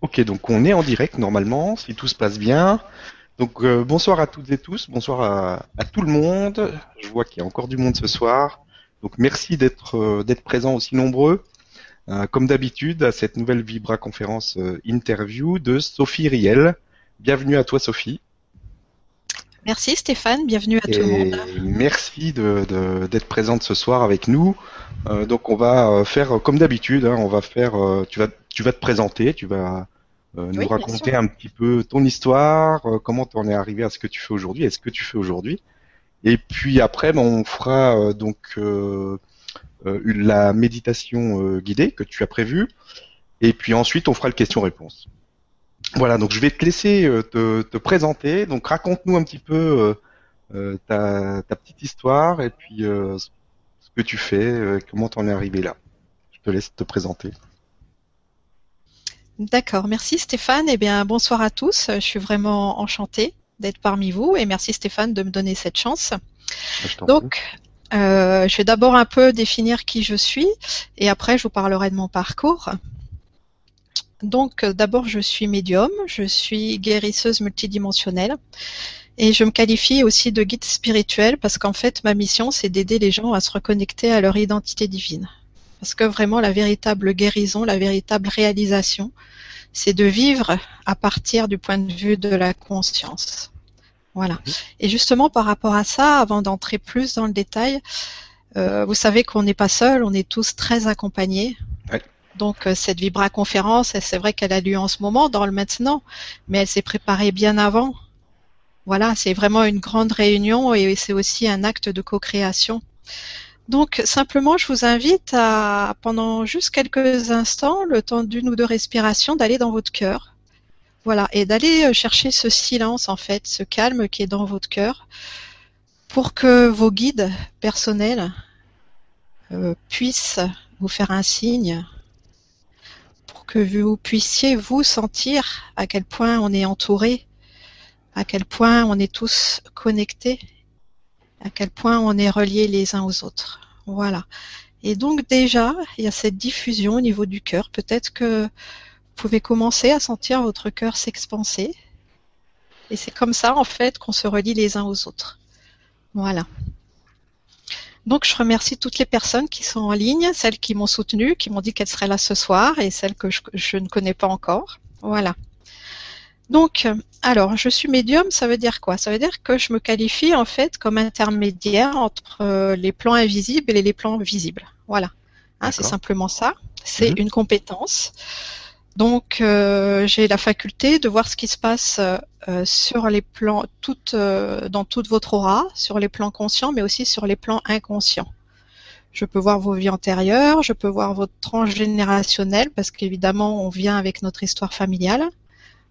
Ok, donc on est en direct normalement, si tout se passe bien. Donc euh, bonsoir à toutes et tous, bonsoir à, à tout le monde. Je vois qu'il y a encore du monde ce soir. Donc merci d'être euh, d'être présents aussi nombreux, euh, comme d'habitude, à cette nouvelle Vibra conférence euh, interview de Sophie Riel. Bienvenue à toi Sophie. Merci Stéphane, bienvenue à tout le monde. merci de- de- d'être présente ce soir avec nous. Euh, donc on va euh, faire comme d'habitude, hein, on va faire, euh, tu vas, tu vas te présenter, tu vas euh, nous Oui, raconter un petit peu ton histoire, euh, comment tu en es arrivé à ce que tu fais aujourd'hui, et ce que tu fais aujourd'hui. Et puis après, ben, on fera euh, donc euh, euh, la méditation euh, guidée que tu as prévue, et puis ensuite on fera le question-réponse. Voilà, donc je vais te laisser euh, te, te présenter. Donc raconte-nous un petit peu ta, ta petite histoire et puis euh, ce que tu fais, euh, comment t'en es arrivé là. Je te laisse te présenter. D'accord, merci Stéphane. Eh bien, bonsoir à tous. Je suis vraiment enchantée d'être parmi vous et merci Stéphane de me donner cette chance. Je. Donc, euh, je vais d'abord un peu définir qui je suis et après je vous parlerai de mon parcours. Donc, euh, d'abord, je suis médium, je suis guérisseuse multidimensionnelle et je me qualifie aussi de guide spirituel parce qu'en fait, ma mission, c'est d'aider les gens à se reconnecter à leur identité divine. Parce que vraiment, la véritable guérison, la véritable réalisation, c'est de vivre à partir du point de vue de la conscience. Voilà. Et justement, par rapport à ça, avant d'entrer plus dans le détail, euh, vous savez qu'on n'est pas seul, on est tous très accompagnés. Ouais. Donc euh, cette Vibra conférence, c'est vrai qu'elle a lieu en ce moment, dans le maintenant, mais elle s'est préparée bien avant. Voilà, c'est vraiment une grande réunion et c'est aussi un acte de co-création. Donc simplement, je vous invite à, pendant juste quelques instants, le temps d'une ou deux respirations, d'aller dans votre cœur. Voilà, et d'aller euh, chercher ce silence en fait, ce calme qui est dans votre cœur, pour que vos guides personnels euh, puissent vous faire un signe, pour que vous puissiez vous sentir à quel point on est entouré, à quel point on est tous connectés, à quel point on est reliés les uns aux autres. Voilà. Et donc déjà, il y a cette diffusion au niveau du cœur. Peut-être que vous pouvez commencer à sentir votre cœur s'expanser. Et c'est comme ça, en fait, qu'on se relie les uns aux autres. Voilà. Donc, je remercie toutes les personnes qui sont en ligne, celles qui m'ont soutenue, qui m'ont dit qu'elles seraient là ce soir, et celles que je, je ne connais pas encore. Voilà. Donc, alors, je suis médium, ça veut dire quoi? Ça veut dire que je me qualifie en fait comme intermédiaire entre euh, les plans invisibles et les plans visibles. Voilà. Hein, c'est simplement ça. C'est Mhm. une compétence. Donc, euh, j'ai la faculté de voir ce qui se passe euh, sur les plans, toutes, euh, dans toute votre aura, sur les plans conscients, mais aussi sur les plans inconscients. Je peux voir vos vies antérieures, je peux voir votre tranche générationnelle, parce qu'évidemment, on vient avec notre histoire familiale.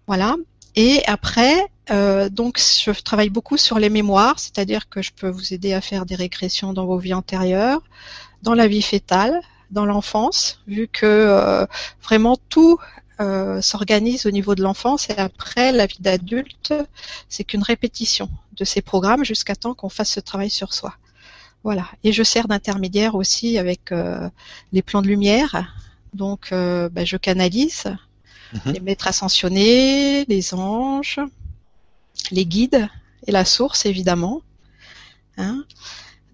Voilà. Et après, euh, donc, je travaille beaucoup sur les mémoires, c'est-à-dire que je peux vous aider à faire des régressions dans vos vies antérieures, dans la vie fétale, dans l'enfance, vu que euh, vraiment tout euh, s'organise au niveau de l'enfance et après la vie d'adulte, c'est qu'une répétition de ces programmes jusqu'à temps qu'on fasse ce travail sur soi. Voilà. Et je sers d'intermédiaire aussi avec les plans de lumière. Donc, ben, je canalise Mhm. les maîtres ascensionnés, les anges, les guides et la source évidemment. Hein.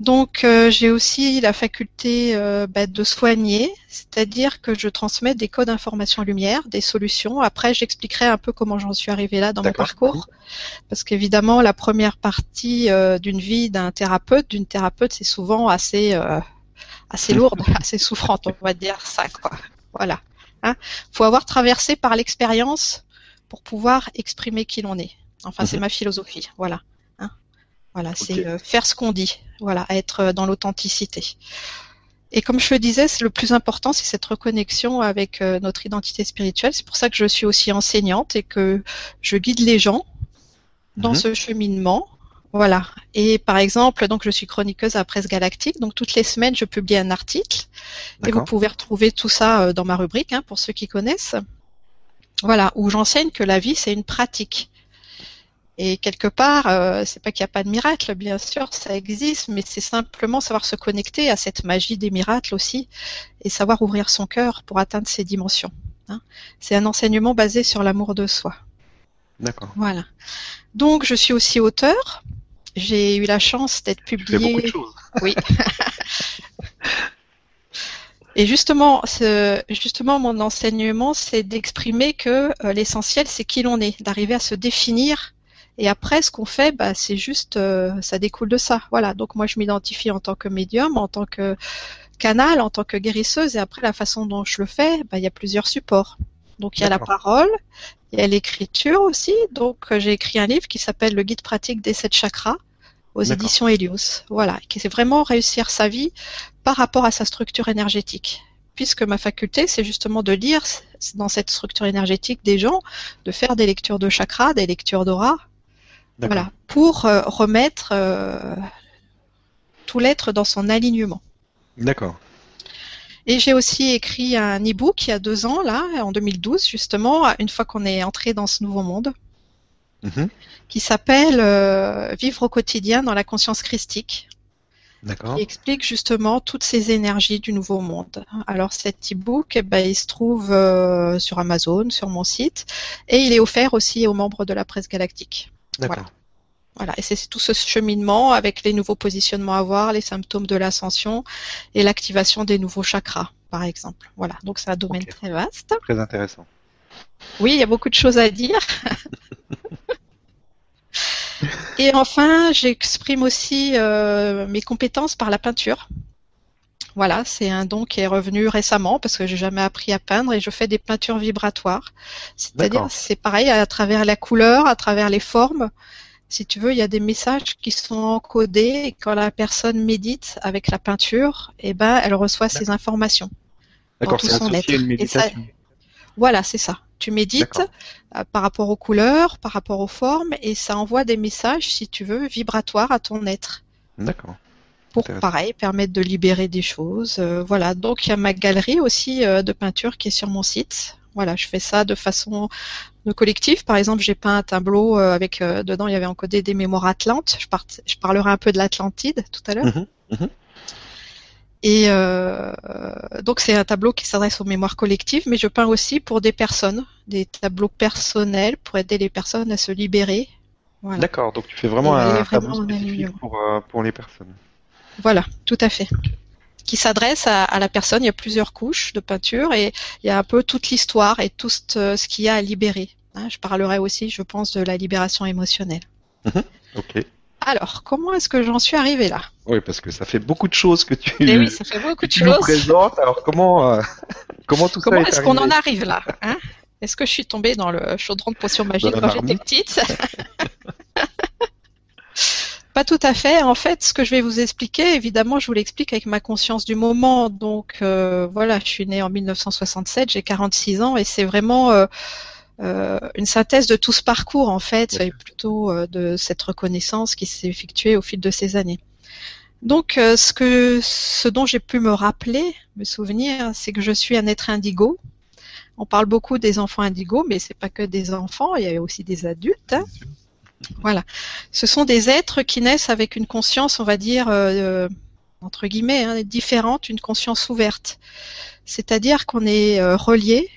Donc euh, j'ai aussi la faculté euh, bah, de soigner, c'est-à-dire que je transmets des codes d'information lumière, des solutions. Après j'expliquerai un peu comment j'en suis arrivée là dans mon parcours, parce qu'évidemment la première partie euh, d'une vie d'un thérapeute, d'une thérapeute, c'est souvent assez euh, assez lourde, assez souffrante, on va dire ça quoi. Voilà. Hein. Faut avoir traversé par l'expérience pour pouvoir exprimer qui l'on est. Enfin, c'est Mhm. ma philosophie. Voilà. Hein. Voilà, c'est euh, faire ce qu'on dit. Voilà, être euh, dans l'authenticité. Et comme je le disais, c'est le plus important, c'est cette reconnexion avec euh, notre identité spirituelle. C'est pour ça que je suis aussi enseignante et que je guide les gens dans Mhm. ce cheminement. Voilà. Et par exemple, donc je suis chroniqueuse à Presse Galactique. Donc toutes les semaines, je publie un article. Et vous pouvez retrouver tout ça euh, dans ma rubrique, hein, pour ceux qui connaissent. Voilà, où j'enseigne que la vie, c'est une pratique. Et quelque part, euh, c'est pas qu'il n'y a pas de miracle, bien sûr, ça existe, mais c'est simplement savoir se connecter à cette magie des miracles aussi, et savoir ouvrir son cœur pour atteindre ces dimensions. Hein. C'est un enseignement basé sur l'amour de soi. D'accord. Voilà. Donc, je suis aussi auteur. J'ai eu la chance d'être publiée. beaucoup de choses. Oui. Et justement, ce, justement, mon enseignement, c'est d'exprimer que euh, l'essentiel, c'est qui l'on est, d'arriver à se définir. Et après, ce qu'on fait, bah, c'est juste, euh, ça découle de ça. Voilà. Donc moi, je m'identifie en tant que médium, en tant que canal, en tant que guérisseuse. Et après, la façon dont je le fais, bah, il y a plusieurs supports. Donc il y a la parole, il y a l'écriture aussi. Donc euh, j'ai écrit un livre qui s'appelle Le guide pratique des sept chakras aux éditions Helios. Voilà, qui c'est vraiment réussir sa vie par rapport à sa structure énergétique. Puisque ma faculté, c'est justement de lire dans cette structure énergétique des gens, de faire des lectures de chakras, des lectures d'aura, voilà, pour euh, remettre euh, tout l'être dans son alignement. D'accord. Et j'ai aussi écrit un e-book il y a deux ans, là, en 2012, justement, une fois qu'on est entré dans ce nouveau monde, Mhm. qui s'appelle euh, Vivre au quotidien dans la conscience christique, D'accord. qui explique justement toutes ces énergies du nouveau monde. Alors cet e-book, eh ben, il se trouve euh, sur Amazon, sur mon site, et il est offert aussi aux membres de la presse galactique. D'accord. Voilà, et c'est tout ce cheminement avec les nouveaux positionnements à voir, les symptômes de l'ascension et l'activation des nouveaux chakras, par exemple. Voilà, donc c'est un domaine très vaste. Très intéressant. Oui, il y a beaucoup de choses à dire. Et enfin, j'exprime aussi euh, mes compétences par la peinture. Voilà, c'est un don qui est revenu récemment parce que j'ai jamais appris à peindre et je fais des peintures vibratoires. C'est-à-dire, c'est pareil à travers la couleur, à travers les formes. Si tu veux, il y a des messages qui sont encodés et quand la personne médite avec la peinture, eh ben, elle reçoit ces informations. D'accord, tout c'est son associé à une ça- méditation. Voilà, c'est ça. Tu médites euh, par rapport aux couleurs, par rapport aux formes, et ça envoie des messages, si tu veux, vibratoires à ton être. D'accord. Pour, pareil, permettre de libérer des choses. Euh, voilà. Donc, il y a ma galerie aussi euh, de peinture qui est sur mon site. Voilà, je fais ça de façon de collective. Par exemple, j'ai peint un tableau euh, avec, euh, dedans, il y avait encodé des mémoires atlantes. Je, part- je parlerai un peu de l'Atlantide tout à l'heure. Mhm. Et euh, donc c'est un tableau qui s'adresse aux mémoires collectives, mais je peins aussi pour des personnes, des tableaux personnels pour aider les personnes à se libérer. Voilà, D'accord, donc tu fais vraiment Et un vraiment tableau spécifique pour, euh, pour les personnes. voilà, tout à fait. Qui s'adresse à, à la personne. Il y a plusieurs couches de peinture et il y a un peu toute l'histoire et tout ce, qu'il y a à libérer. hein. je parlerai aussi, je pense, de la libération émotionnelle. Ok. Alors, comment est-ce que j'en suis arrivée là? Oui, parce que ça fait beaucoup de choses que tu, Eh oui, ça fait beaucoup de tu nous choses. présentes. Alors comment, euh, comment tout Comment ça est est-ce qu'on en arrive là hein? Est-ce que je suis tombée dans le chaudron de potions magiques la quand j'étais petite? Pas tout à fait. En fait, ce que je vais vous expliquer, évidemment, je vous l'explique avec ma conscience du moment. Donc euh, voilà, je suis née en 1967, j'ai 46 ans et c'est vraiment euh, euh, une synthèse de tout ce parcours en fait, et plutôt de cette reconnaissance qui s'est effectuée au fil de ces années. Donc, euh, ce que, ce dont j'ai pu me rappeler, me souvenir, c'est que je suis un être indigo. On parle beaucoup des enfants indigos, mais c'est pas que des enfants, il y a aussi des adultes. hein. Voilà. Ce sont des êtres qui naissent avec une conscience, on va dire, euh, entre guillemets, hein, différente, une conscience ouverte. C'est-à-dire qu'on est euh, relié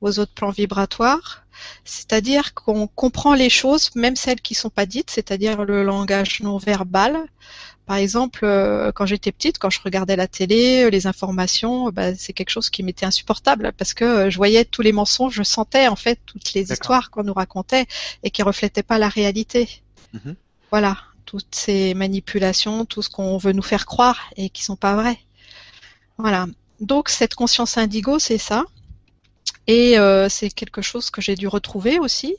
aux autres plans vibratoires, c'est-à-dire qu'on comprend les choses, même celles qui sont pas dites, c'est-à-dire le langage non verbal. Par exemple, euh, quand j'étais petite, quand je regardais la télé, euh, les informations, bah, c'est quelque chose qui m'était insupportable parce que euh, je voyais tous les mensonges, je sentais en fait toutes les histoires qu'on nous racontait et qui reflétaient pas la réalité. Mhm. Voilà, toutes ces manipulations, tout ce qu'on veut nous faire croire et qui sont pas vraies. Voilà. Donc cette conscience indigo, c'est ça. Et euh, c'est quelque chose que j'ai dû retrouver aussi.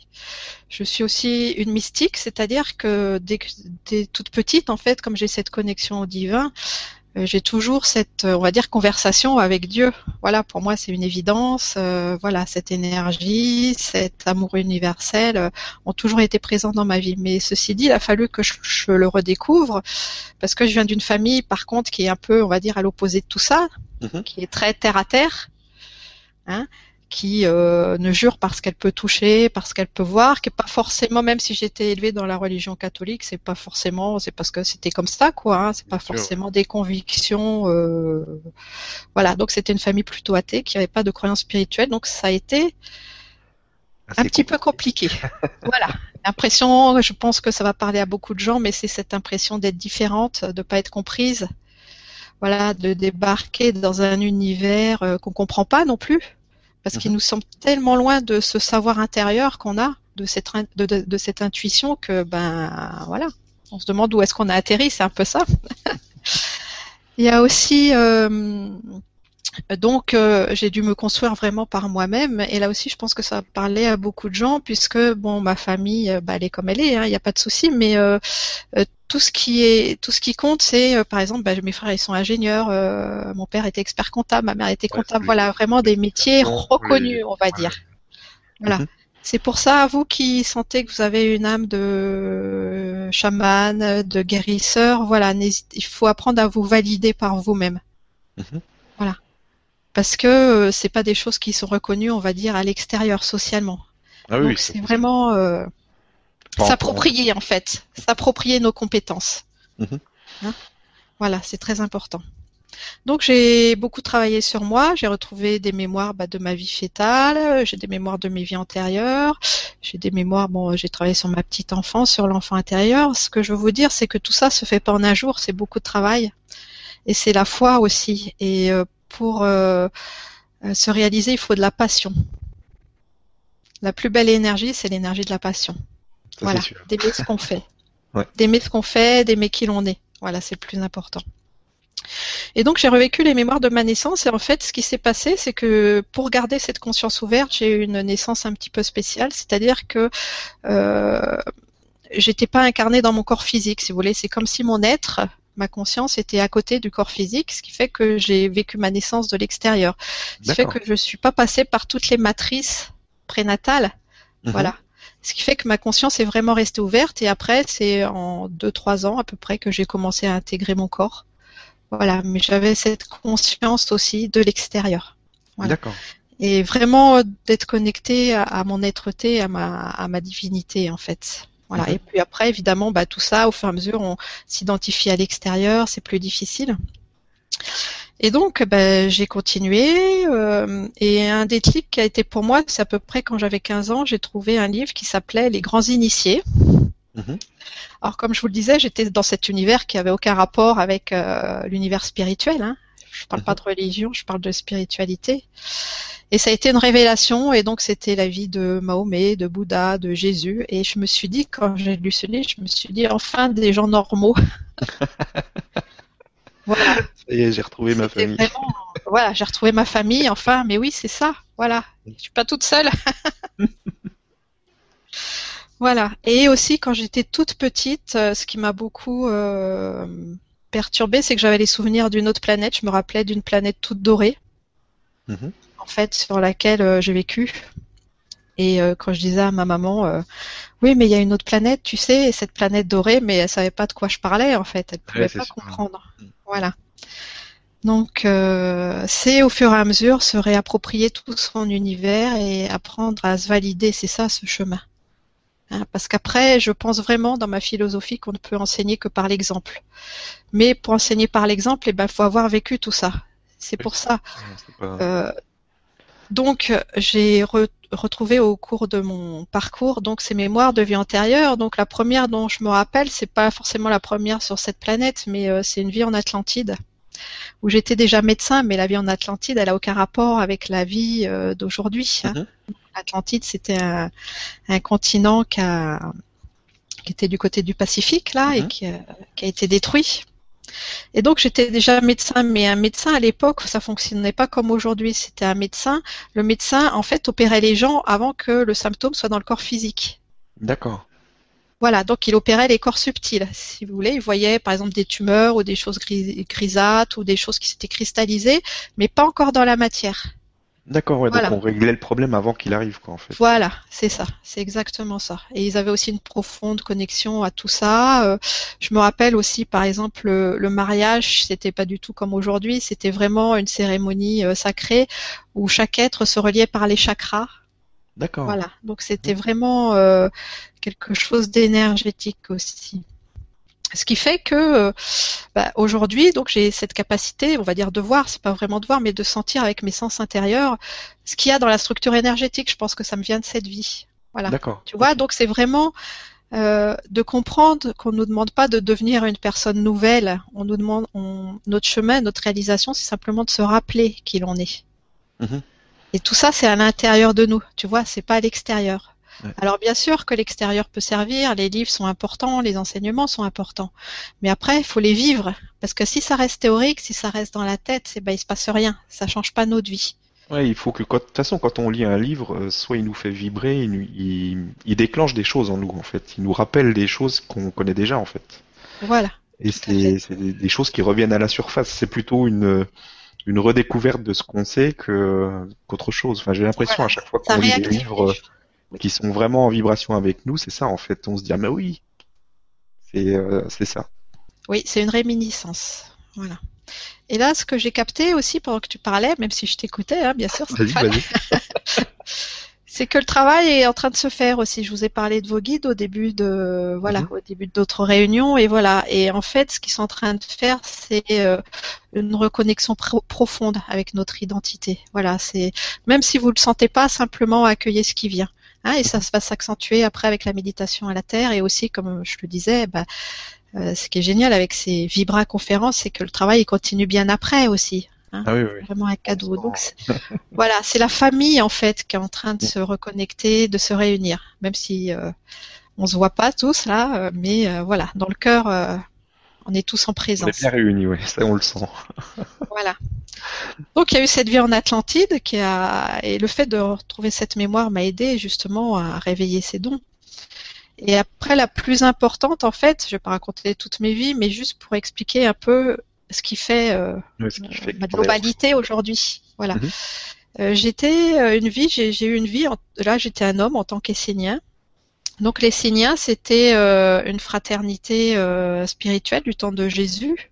Je suis aussi une mystique, c'est-à-dire que dès, que- dès toute petite, en fait, comme j'ai cette connexion au divin, euh, j'ai toujours cette, euh, on va dire, conversation avec Dieu. Voilà, pour moi, c'est une évidence. Euh, voilà, cette énergie, cet amour universel euh, ont toujours été présents dans ma vie. Mais ceci dit, il a fallu que je, je le redécouvre parce que je viens d'une famille, par contre, qui est un peu, on va dire, à l'opposé de tout ça, Mhm. qui est très terre à terre, hein, qui euh, ne jure parce qu'elle peut toucher, parce qu'elle peut voir, qui est pas forcément, même si j'étais élevée dans la religion catholique, c'est pas forcément, c'est parce que c'était comme ça, quoi. Hein, c'est pas forcément des convictions. Euh, voilà, donc c'était une famille plutôt athée qui avait pas de croyance spirituelle, donc ça a été un petit peu compliqué. voilà. L'impression, je pense que ça va parler à beaucoup de gens, mais c'est cette impression d'être différente, de pas être comprise. Voilà, de débarquer dans un univers euh, qu'on comprend pas non plus, parce qu'il mhm. nous semble tellement loin de ce savoir intérieur qu'on a, de cette, de, cette intuition que, ben, voilà, on se demande où est-ce qu'on a atterri, c'est un peu ça. Il y a aussi euh, donc euh, j'ai dû me construire vraiment par moi-même et là aussi je pense que ça parlait à beaucoup de gens puisque bon ma famille euh, bah, elle est comme elle est, hein, il n'y a pas de souci, mais euh, tout ce qui est tout ce qui compte c'est par exemple bah, mes frères ils sont ingénieurs, mon père était expert comptable, ma mère était comptable, voilà vraiment des métiers reconnus on va dire. Voilà. Mhm. C'est pour ça, vous qui sentez que vous avez une âme de chaman, de guérisseur, voilà, il faut apprendre à vous valider par vous-même. Mhm. Voilà parce que euh, c'est pas des choses qui sont reconnues, on va dire, à l'extérieur socialement. Ah oui, c'est vraiment euh, s'approprier en fait, s'approprier nos compétences. Mhm. Hein voilà, c'est très important. Donc j'ai beaucoup travaillé sur moi, j'ai retrouvé des mémoires bah, de ma vie fétale, j'ai des mémoires de mes vies antérieures, j'ai des mémoires, bon, j'ai travaillé sur ma petite enfance, sur l'enfant intérieur. Ce que je veux vous dire, c'est que tout ça se fait pas en un jour, c'est beaucoup de travail. Et c'est la foi aussi. Et euh, pour euh, euh, se réaliser, il faut de la passion. La plus belle énergie, c'est l'énergie de la passion. Voilà, d'aimer ce qu'on fait. D'aimer ce qu'on fait, d'aimer qui l'on est. Voilà, c'est le plus important. Et donc j'ai revécu les mémoires de ma naissance et en fait ce qui s'est passé c'est que pour garder cette conscience ouverte j'ai eu une naissance un petit peu spéciale, c'est-à-dire que euh, j'étais pas incarnée dans mon corps physique si vous voulez, c'est comme si mon être ma conscience était à côté du corps physique, ce qui fait que j'ai vécu ma naissance de l'extérieur. Ce qui fait que je ne suis pas passée par toutes les matrices prénatales. Mhm. Voilà. Ce qui fait que ma conscience est vraiment restée ouverte et après, c'est en 2-3 ans à peu près que j'ai commencé à intégrer mon corps. Voilà, mais j'avais cette conscience aussi de l'extérieur. D'accord. Et vraiment d'être connectée à, mon être-té, à ma, à ma divinité en fait. Voilà. Et puis après, évidemment, bah, tout ça, au fur et à mesure, on s'identifie à l'extérieur, c'est plus difficile. Et donc, bah, j'ai continué. Euh, et un déclic qui a été pour moi, c'est à peu près quand j'avais 15 ans, j'ai trouvé un livre qui s'appelait Les grands initiés. Mhm. Alors, comme je vous le disais, j'étais dans cet univers qui avait aucun rapport avec euh, l'univers spirituel. Hein. Je parle pas mhm. de religion, je parle de spiritualité. Et ça a été une révélation, et donc c'était la vie de Mahomet, de Bouddha, de Jésus. Et je me suis dit, quand j'ai lu ce livre, je me suis dit, enfin, des gens normaux. voilà. Ça y est, j'ai retrouvé ma famille. voilà, j'ai retrouvé ma famille, enfin, mais oui, c'est ça, voilà. Je suis pas toute seule. voilà. Et aussi, quand j'étais toute petite, euh, ce qui m'a beaucoup euh, perturbée, c'est que j'avais les souvenirs d'une autre planète. Je me rappelais d'une planète toute dorée. Mhm en fait sur laquelle euh, j'ai vécu. Et euh, quand je disais à ma maman, euh, oui, mais il y a une autre planète, tu sais, cette planète dorée, mais elle savait pas de quoi je parlais en fait, elle pouvait pas comprendre. Mm. Voilà. Donc c'est au fur et à mesure se réapproprier tout son univers et apprendre à se valider, c'est ça ce chemin. Hein, parce qu'après, je pense vraiment dans ma philosophie qu'on ne peut enseigner que par l'exemple. Mais pour enseigner par l'exemple, il eh ben, faut avoir vécu tout ça. C'est pour ça. Donc, j'ai retrouvé au cours de mon parcours donc ces mémoires de vie antérieure. Donc, la première dont je me rappelle, c'est pas forcément la première sur cette planète, mais euh, c'est une vie en Atlantide où j'étais déjà médecin, mais la vie en Atlantide, elle a aucun rapport avec la vie euh, d'aujourd'hui. Hein. Mhm. Atlantide, c'était un, continent qui, était du côté du Pacifique là et mhm. qui a été détruit. Et donc j'étais déjà médecin, mais un médecin à l'époque, ça fonctionnait pas comme aujourd'hui. C'était un médecin. Le médecin, en fait, opérait les gens avant que le symptôme soit dans le corps physique. D'accord. Voilà, donc il opérait les corps subtils, si vous voulez. Il voyait par exemple des tumeurs ou des choses grisâtres ou des choses qui s'étaient cristallisées, mais pas encore dans la matière. D'accord, ouais, Voilà. donc on réglait le problème avant qu'il arrive, quoi, en fait. Voilà, c'est ça, c'est exactement ça. Et ils avaient aussi une profonde connexion à tout ça. Euh, je me rappelle aussi, par exemple, le, le mariage, c'était pas du tout comme aujourd'hui, c'était vraiment une cérémonie euh, sacrée où chaque être se reliait par les chakras. D'accord. Voilà, donc c'était vraiment euh, quelque chose d'énergétique aussi. Ce qui fait que euh, bah, aujourd'hui, donc j'ai cette capacité, on va dire de voir, c'est pas vraiment de voir, mais de sentir avec mes sens intérieurs ce qu'il y a dans la structure énergétique. Je pense que ça me vient de cette vie. Voilà. D'accord. Tu vois, donc c'est vraiment euh, de comprendre qu'on nous demande pas de devenir une personne nouvelle. On nous demande, on, notre chemin, notre réalisation, c'est simplement de se rappeler qui l'on est. Mhm. Et tout ça, c'est à l'intérieur de nous. Tu vois, c'est pas à l'extérieur. Ouais. Alors bien sûr que l'extérieur peut servir, les livres sont importants, les enseignements sont importants, mais après il faut les vivre parce que si ça reste théorique, si ça reste dans la tête, c'est ben il se passe rien, ça change pas notre vie. Ouais, il faut que, de toute façon, quand on lit un livre, euh, soit il nous fait vibrer, il, il, il déclenche des choses en nous, en fait. Il nous rappelle des choses qu'on connaît déjà, en fait. Voilà. Et c'est des, des choses qui reviennent à la surface. C'est plutôt une, une redécouverte de ce qu'on sait que qu'autre chose. Enfin, j'ai l'impression Voilà. à chaque fois qu'on lit des livres qui sont vraiment en vibration avec nous, c'est ça, en fait. On se dit, ah, mais oui, c'est euh, c'est ça. Oui, c'est une réminiscence. Voilà. Et là, ce que j'ai capté aussi pendant que tu parlais, même si je t'écoutais, hein, bien sûr, c'est que le travail est en train de se faire aussi. Je vous ai parlé de vos guides au début de voilà, Mhm. au début d'autres réunions et voilà. Et en fait, ce qu'ils sont en train de faire, c'est euh, une reconnexion pro- profonde avec notre identité. Voilà, c'est même si vous le sentez pas, simplement accueillez ce qui vient. Hein, et ça va s'accentuer après avec la méditation à la terre. Et aussi, comme je le disais, bah, euh, ce qui est génial avec ces Vibra conférences, c'est que le travail il continue bien après aussi. Hein, Ah oui, oui, vraiment un cadeau. Donc voilà, c'est la famille en fait qui est en train de se reconnecter, de se réunir, même si euh, on se voit pas tous là, euh, mais euh, voilà, dans le cœur, euh, on est tous en On est présence. bien réunis, ouais. Ça, on le sent. Voilà. Donc il y a eu cette vie en Atlantide qui a et le fait de retrouver cette mémoire m'a aidé justement à réveiller ces dons. Et après la plus importante en fait, je vais pas raconter toutes mes vies, mais juste pour expliquer un peu ce qui fait euh, Ouais, ce qui fait ma globalité aujourd'hui. Voilà. Mhm. Euh, j'étais euh, une vie, j'ai j'ai eu une vie. en- là, j'étais un homme en tant qu'Essénien. Donc les Esséniens, c'était euh, une fraternité euh, spirituelle du temps de Jésus.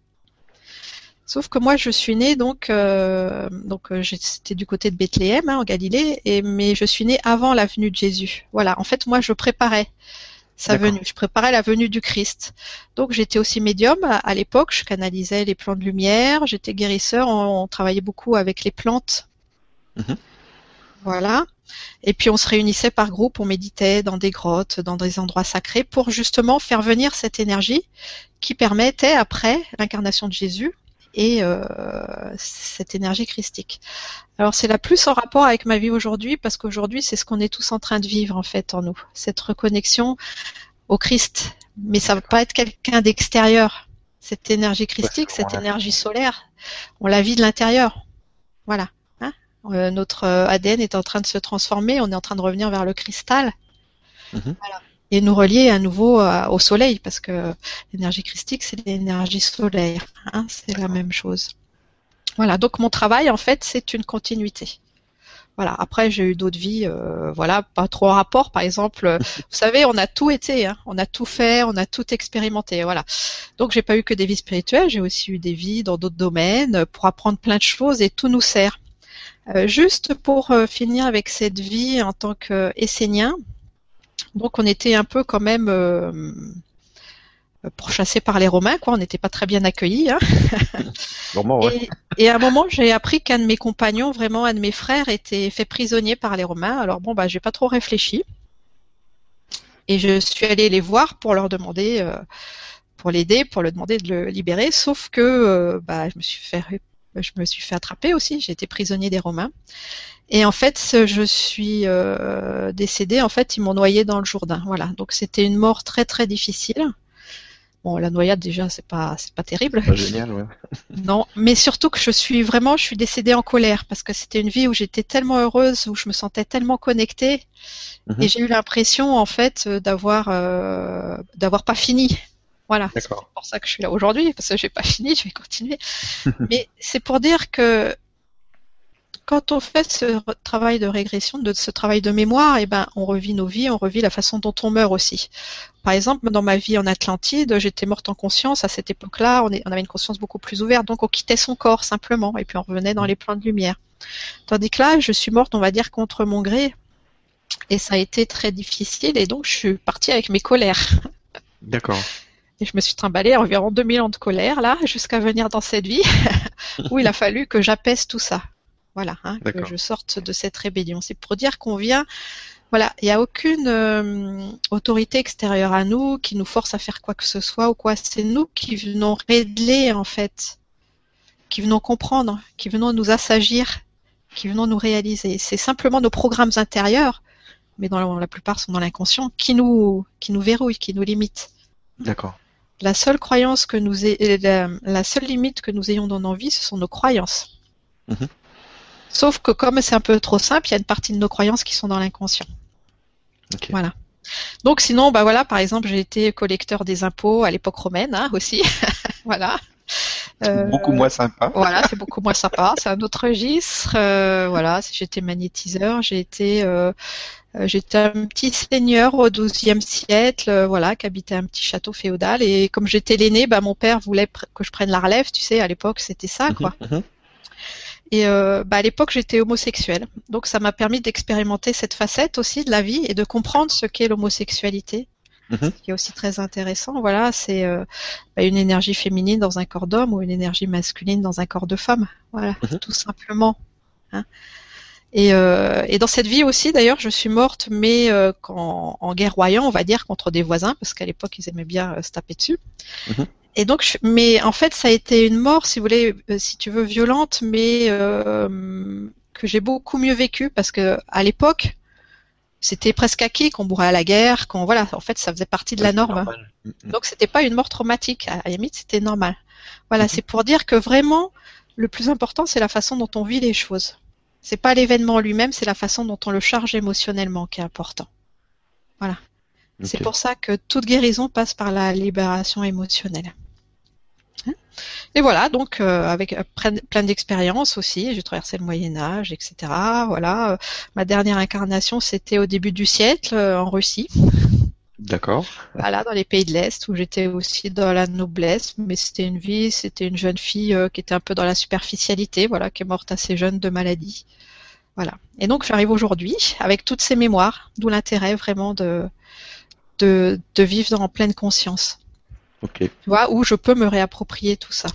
Sauf que moi, je suis née donc, euh, donc c'était du côté de Bethléem, hein, en Galilée, et mais je suis née avant la venue de Jésus. Voilà. En fait, moi, je préparais sa venue. Je préparais la venue du Christ. Donc j'étais aussi médium à, à l'époque. Je canalisais les plans de lumière. J'étais guérisseur. On, on travaillait beaucoup avec les plantes. Mhm. Voilà. Et puis on se réunissait par groupe. On méditait dans des grottes, dans des endroits sacrés, pour justement faire venir cette énergie qui permettait après l'incarnation de Jésus et euh, cette énergie christique. Alors c'est la plus en rapport avec ma vie aujourd'hui parce qu'aujourd'hui c'est ce qu'on est tous en train de vivre en fait en nous, cette reconnexion au Christ. Mais ça va pas être quelqu'un d'extérieur. Cette énergie christique, cette énergie solaire, on la vit de l'intérieur. Voilà. Euh, notre euh, ADN est en train de se transformer, on est en train de revenir vers le cristal. Mhm. Voilà. Et nous relier à nouveau à- au soleil, parce que l'énergie christique, c'est l'énergie solaire. Hein, c'est la même chose. Voilà, donc mon travail, en fait, c'est une continuité. Voilà. Après, j'ai eu d'autres vies, euh, voilà, pas trop en rapport. Par exemple, euh, vous savez, on a tout été, hein, on a tout fait, on a tout expérimenté. Voilà. Donc, j'ai pas eu que des vies spirituelles, j'ai aussi eu des vies dans d'autres domaines euh, pour apprendre plein de choses et tout nous sert. Euh, juste pour euh, finir avec cette vie en tant qu'Essénien, donc on était un peu quand même euh, pourchassés par les Romains, quoi. On n'était pas très bien accueillis. Hein. Ouais. Et, et à un moment, j'ai appris qu'un de mes compagnons, vraiment un de mes frères, était fait prisonnier par les Romains. Alors bon, bah, j'ai pas trop réfléchi. Et je suis allée les voir pour leur demander, euh, pour l'aider, pour le demander de le libérer. Sauf que, euh, bah, je me suis fait, je me suis fait attraper aussi. J'ai été prisonnier des Romains. Et en fait, je suis euh, décédée. En fait, ils m'ont noyée dans le Jourdain. Voilà. Donc c'était une mort très très difficile. Bon, la noyade déjà, c'est pas, c'est pas terrible. Pas génial, ouais. Non, mais surtout que je suis vraiment, je suis décédée en colère parce que c'était une vie où j'étais tellement heureuse, où je me sentais tellement connectée, Mhm. et j'ai eu l'impression en fait euh, d'avoir euh, d'avoir pas fini. Voilà, c'est pour ça que je suis là aujourd'hui parce que j'ai pas fini, je vais continuer. mais c'est pour dire que quand on fait ce travail de régression, de ce travail de mémoire, eh ben, on revit nos vies, on revit la façon dont on meurt aussi. Par exemple, dans ma vie en Atlantide, j'étais morte en conscience. À cette époque-là, on, on, avait une conscience beaucoup plus ouverte, donc on quittait son corps simplement, et puis on revenait dans les plans de lumière. Tandis que là, je suis morte, on va dire, contre mon gré, et ça a été très difficile, et donc je suis partie avec mes colères. D'accord. Et je me suis trimballée environ 2000 ans de colère, là, jusqu'à venir dans cette vie, où il a fallu que j'apaise tout ça. Voilà, hein, que je sorte de cette rébellion. C'est pour dire qu'on vient, voilà, il n'y a aucune euh, autorité extérieure à nous qui nous force à faire quoi que ce soit ou quoi. C'est nous qui venons régler, en fait, qui venons comprendre, qui venons nous assagir, qui venons nous réaliser. C'est simplement nos programmes intérieurs, mais dans la, plupart sont dans l'inconscient, qui nous, qui nous verrouillent, qui nous limitent. D'accord la seule croyance que nous la, seule limite que nous ayons dans nos vies, ce sont nos croyances. Mhm. Sauf que comme c'est un peu trop simple, il y a une partie de nos croyances qui sont dans l'inconscient. Voilà. Donc sinon, bah voilà, par exemple, j'ai été collecteur des impôts à l'époque romaine hein, aussi. voilà. Euh, beaucoup moins sympa. Voilà, c'est beaucoup moins sympa. C'est un autre registre. Euh, voilà, j'étais magnétiseur, j'ai été euh, euh, j'étais un petit seigneur au XIIe siècle, euh, voilà, qui habitait un petit château féodal. Et comme j'étais l'aîné, bah, mon père voulait que je prenne la relève. Tu sais, à l'époque, c'était ça, mhm, quoi. Mhm. Et euh, bah, à l'époque, j'étais homosexuel. Donc, ça m'a permis d'expérimenter cette facette aussi de la vie et de comprendre ce qu'est l'homosexualité. Mhm. Ce qui est aussi très intéressant, voilà, c'est bah, une énergie féminine dans un corps d'homme ou une énergie masculine dans un corps de femme. Voilà, tout simplement. Hein. Et, euh, et, dans cette vie aussi, d'ailleurs, je suis morte, mais euh, en, en guerroyant, on va dire, contre des voisins, parce qu'à l'époque, ils aimaient bien euh, se taper dessus. Mhm. Et donc, mais en fait, ça a été une mort, si vous voulez, euh, si tu veux, violente, mais euh, que j'ai beaucoup mieux vécu, parce que à l'époque, c'était presque acquis qu'on bourrait à la guerre, qu'on voilà, en fait, ça faisait partie de la norme. Mhm. Donc, c'était pas une mort traumatique. À la limite, c'était normal. Voilà, mhm. c'est pour dire que vraiment, le plus important, c'est la façon dont on vit les choses. C'est pas l'événement lui-même, c'est la façon dont on le charge émotionnellement qui est important. Voilà. C'est pour ça que toute guérison passe par la libération émotionnelle. Hein et voilà, donc euh, avec euh, plein d'expériences aussi, j'ai traversé le Moyen Âge, etc. Voilà, euh, ma dernière incarnation c'était au début du siècle en Russie. D'accord. Voilà, dans les pays de l'Est, où j'étais aussi dans la noblesse, mais c'était une vie, c'était une jeune fille euh, qui était un peu dans la superficialité, voilà, qui est morte assez jeune de maladie. Voilà. Et donc j'arrive aujourd'hui avec toutes ces mémoires, d'où l'intérêt vraiment de, de, de vivre en pleine conscience. Ok. Tu vois, où je peux me réapproprier tout ça.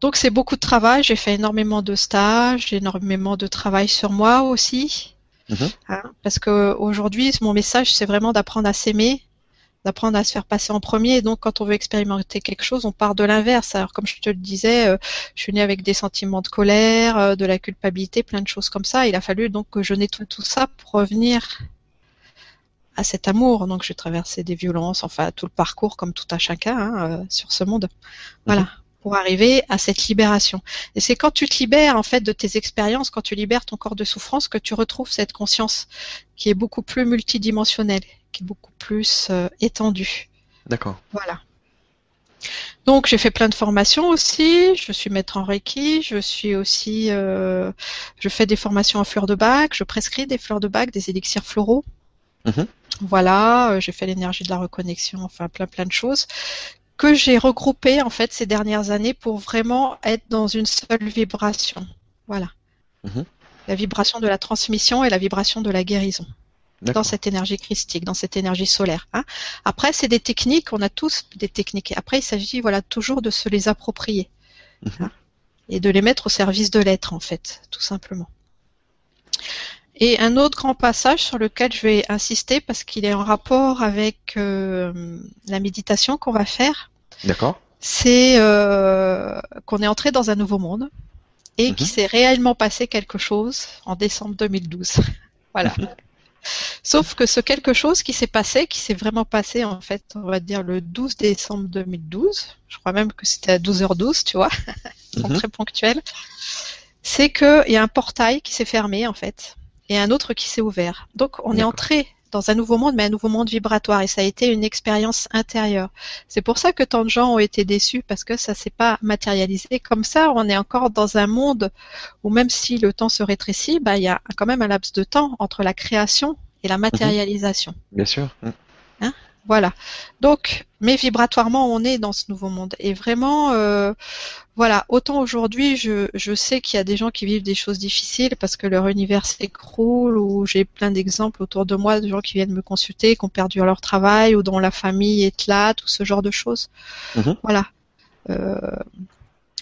Donc c'est beaucoup de travail, j'ai fait énormément de stages, énormément de travail sur moi aussi. Mhm. Hein, parce que aujourd'hui, mon message, c'est vraiment d'apprendre à s'aimer, d'apprendre à se faire passer en premier. Et donc, quand on veut expérimenter quelque chose, on part de l'inverse. Alors, comme je te le disais, euh, je suis née avec des sentiments de colère, euh, de la culpabilité, plein de choses comme ça. Il a fallu donc que je nettoie tout ça pour revenir à cet amour. Donc, j'ai traversé des violences, enfin, tout le parcours, comme tout à chacun, hein, euh, sur ce monde. Voilà. Mhm pour arriver à cette libération. Et c'est quand tu te libères en fait de tes expériences, quand tu libères ton corps de souffrance, que tu retrouves cette conscience qui est beaucoup plus multidimensionnelle, qui est beaucoup plus euh, étendue. D'accord. Voilà. Donc j'ai fait plein de formations aussi. Je suis maître en Reiki. Je suis aussi, euh, je fais des formations en fleurs de bac. Je prescris des fleurs de bac, des élixirs floraux. Mhm. Voilà, euh, j'ai fait l'énergie de la reconnexion, enfin plein plein de choses que j'ai regroupé en fait ces dernières années pour vraiment être dans une seule vibration. Voilà. Mhm. La vibration de la transmission et la vibration de la guérison. Dans cette énergie christique, dans cette énergie solaire. Hein. Après, c'est des techniques, on a tous des techniques. Après, il s'agit voilà toujours de se les approprier mhm. hein, et de les mettre au service de l'être en fait, tout simplement. Et un autre grand passage sur lequel je vais insister parce qu'il est en rapport avec euh, la méditation qu'on va faire, D'accord. C'est euh, qu'on est entré dans un nouveau monde et mhm. qu'il s'est réellement passé quelque chose en décembre 2012. voilà. Mhm. Sauf que ce quelque chose qui s'est passé, qui s'est vraiment passé en fait, on va dire le 12 décembre 2012, je crois même que c'était à 12h12, tu vois, mhm. très ponctuel, c'est qu'il y a un portail qui s'est fermé en fait et un autre qui s'est ouvert. Donc on est entré dans un nouveau monde, mais un nouveau monde vibratoire. Et ça a été une expérience intérieure. C'est pour ça que tant de gens ont été déçus parce que ça s'est pas matérialisé. Comme ça, on est encore dans un monde où même si le temps se rétrécit, bah, il y a quand même un laps de temps entre la création et la matérialisation. Bien sûr. Hein? Voilà. Donc, mais vibratoirement, on est dans ce nouveau monde. Et vraiment, euh, voilà, autant aujourd'hui, je, je sais qu'il y a des gens qui vivent des choses difficiles parce que leur univers s'écroule, ou j'ai plein d'exemples autour de moi de gens qui viennent me consulter, qui ont perdu leur travail, ou dont la famille est là, tout ce genre de choses. Mhm. Voilà. Euh,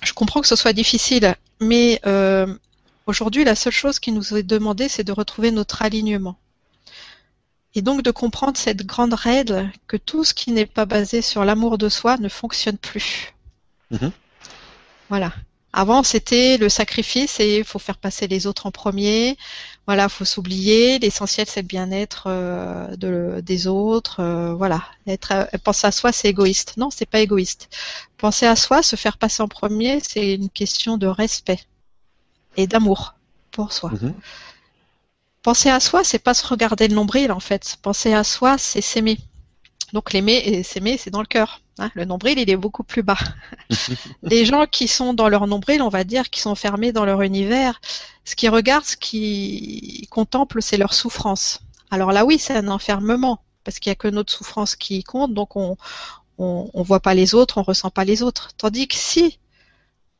je comprends que ce soit difficile, mais euh, aujourd'hui, la seule chose qui nous est demandée, c'est de retrouver notre alignement. Et donc de comprendre cette grande règle que tout ce qui n'est pas basé sur l'amour de soi ne fonctionne plus. Mhm. Voilà. Avant, c'était le sacrifice et il faut faire passer les autres en premier. Voilà, faut s'oublier. L'essentiel, c'est le bien-être euh, de, des autres. euh, voilà, être, euh, penser à soi, c'est égoïste. Non, c'est pas égoïste. Penser à soi, se faire passer en premier, c'est une question de respect et d'amour pour soi. Mhm. Penser à soi, c'est pas se regarder le nombril en fait. Penser à soi, c'est s'aimer. Donc l'aimer et s'aimer, c'est dans le cœur. hein. Le nombril, il est beaucoup plus bas. Les gens qui sont dans leur nombril, on va dire, qui sont fermés dans leur univers, ce qu'ils regardent, ce qu'ils contemplent, c'est leur souffrance. Alors là, oui, c'est un enfermement, parce qu'il n'y a que notre souffrance qui compte, donc on, on voit pas les autres, on ressent pas les autres. Tandis que si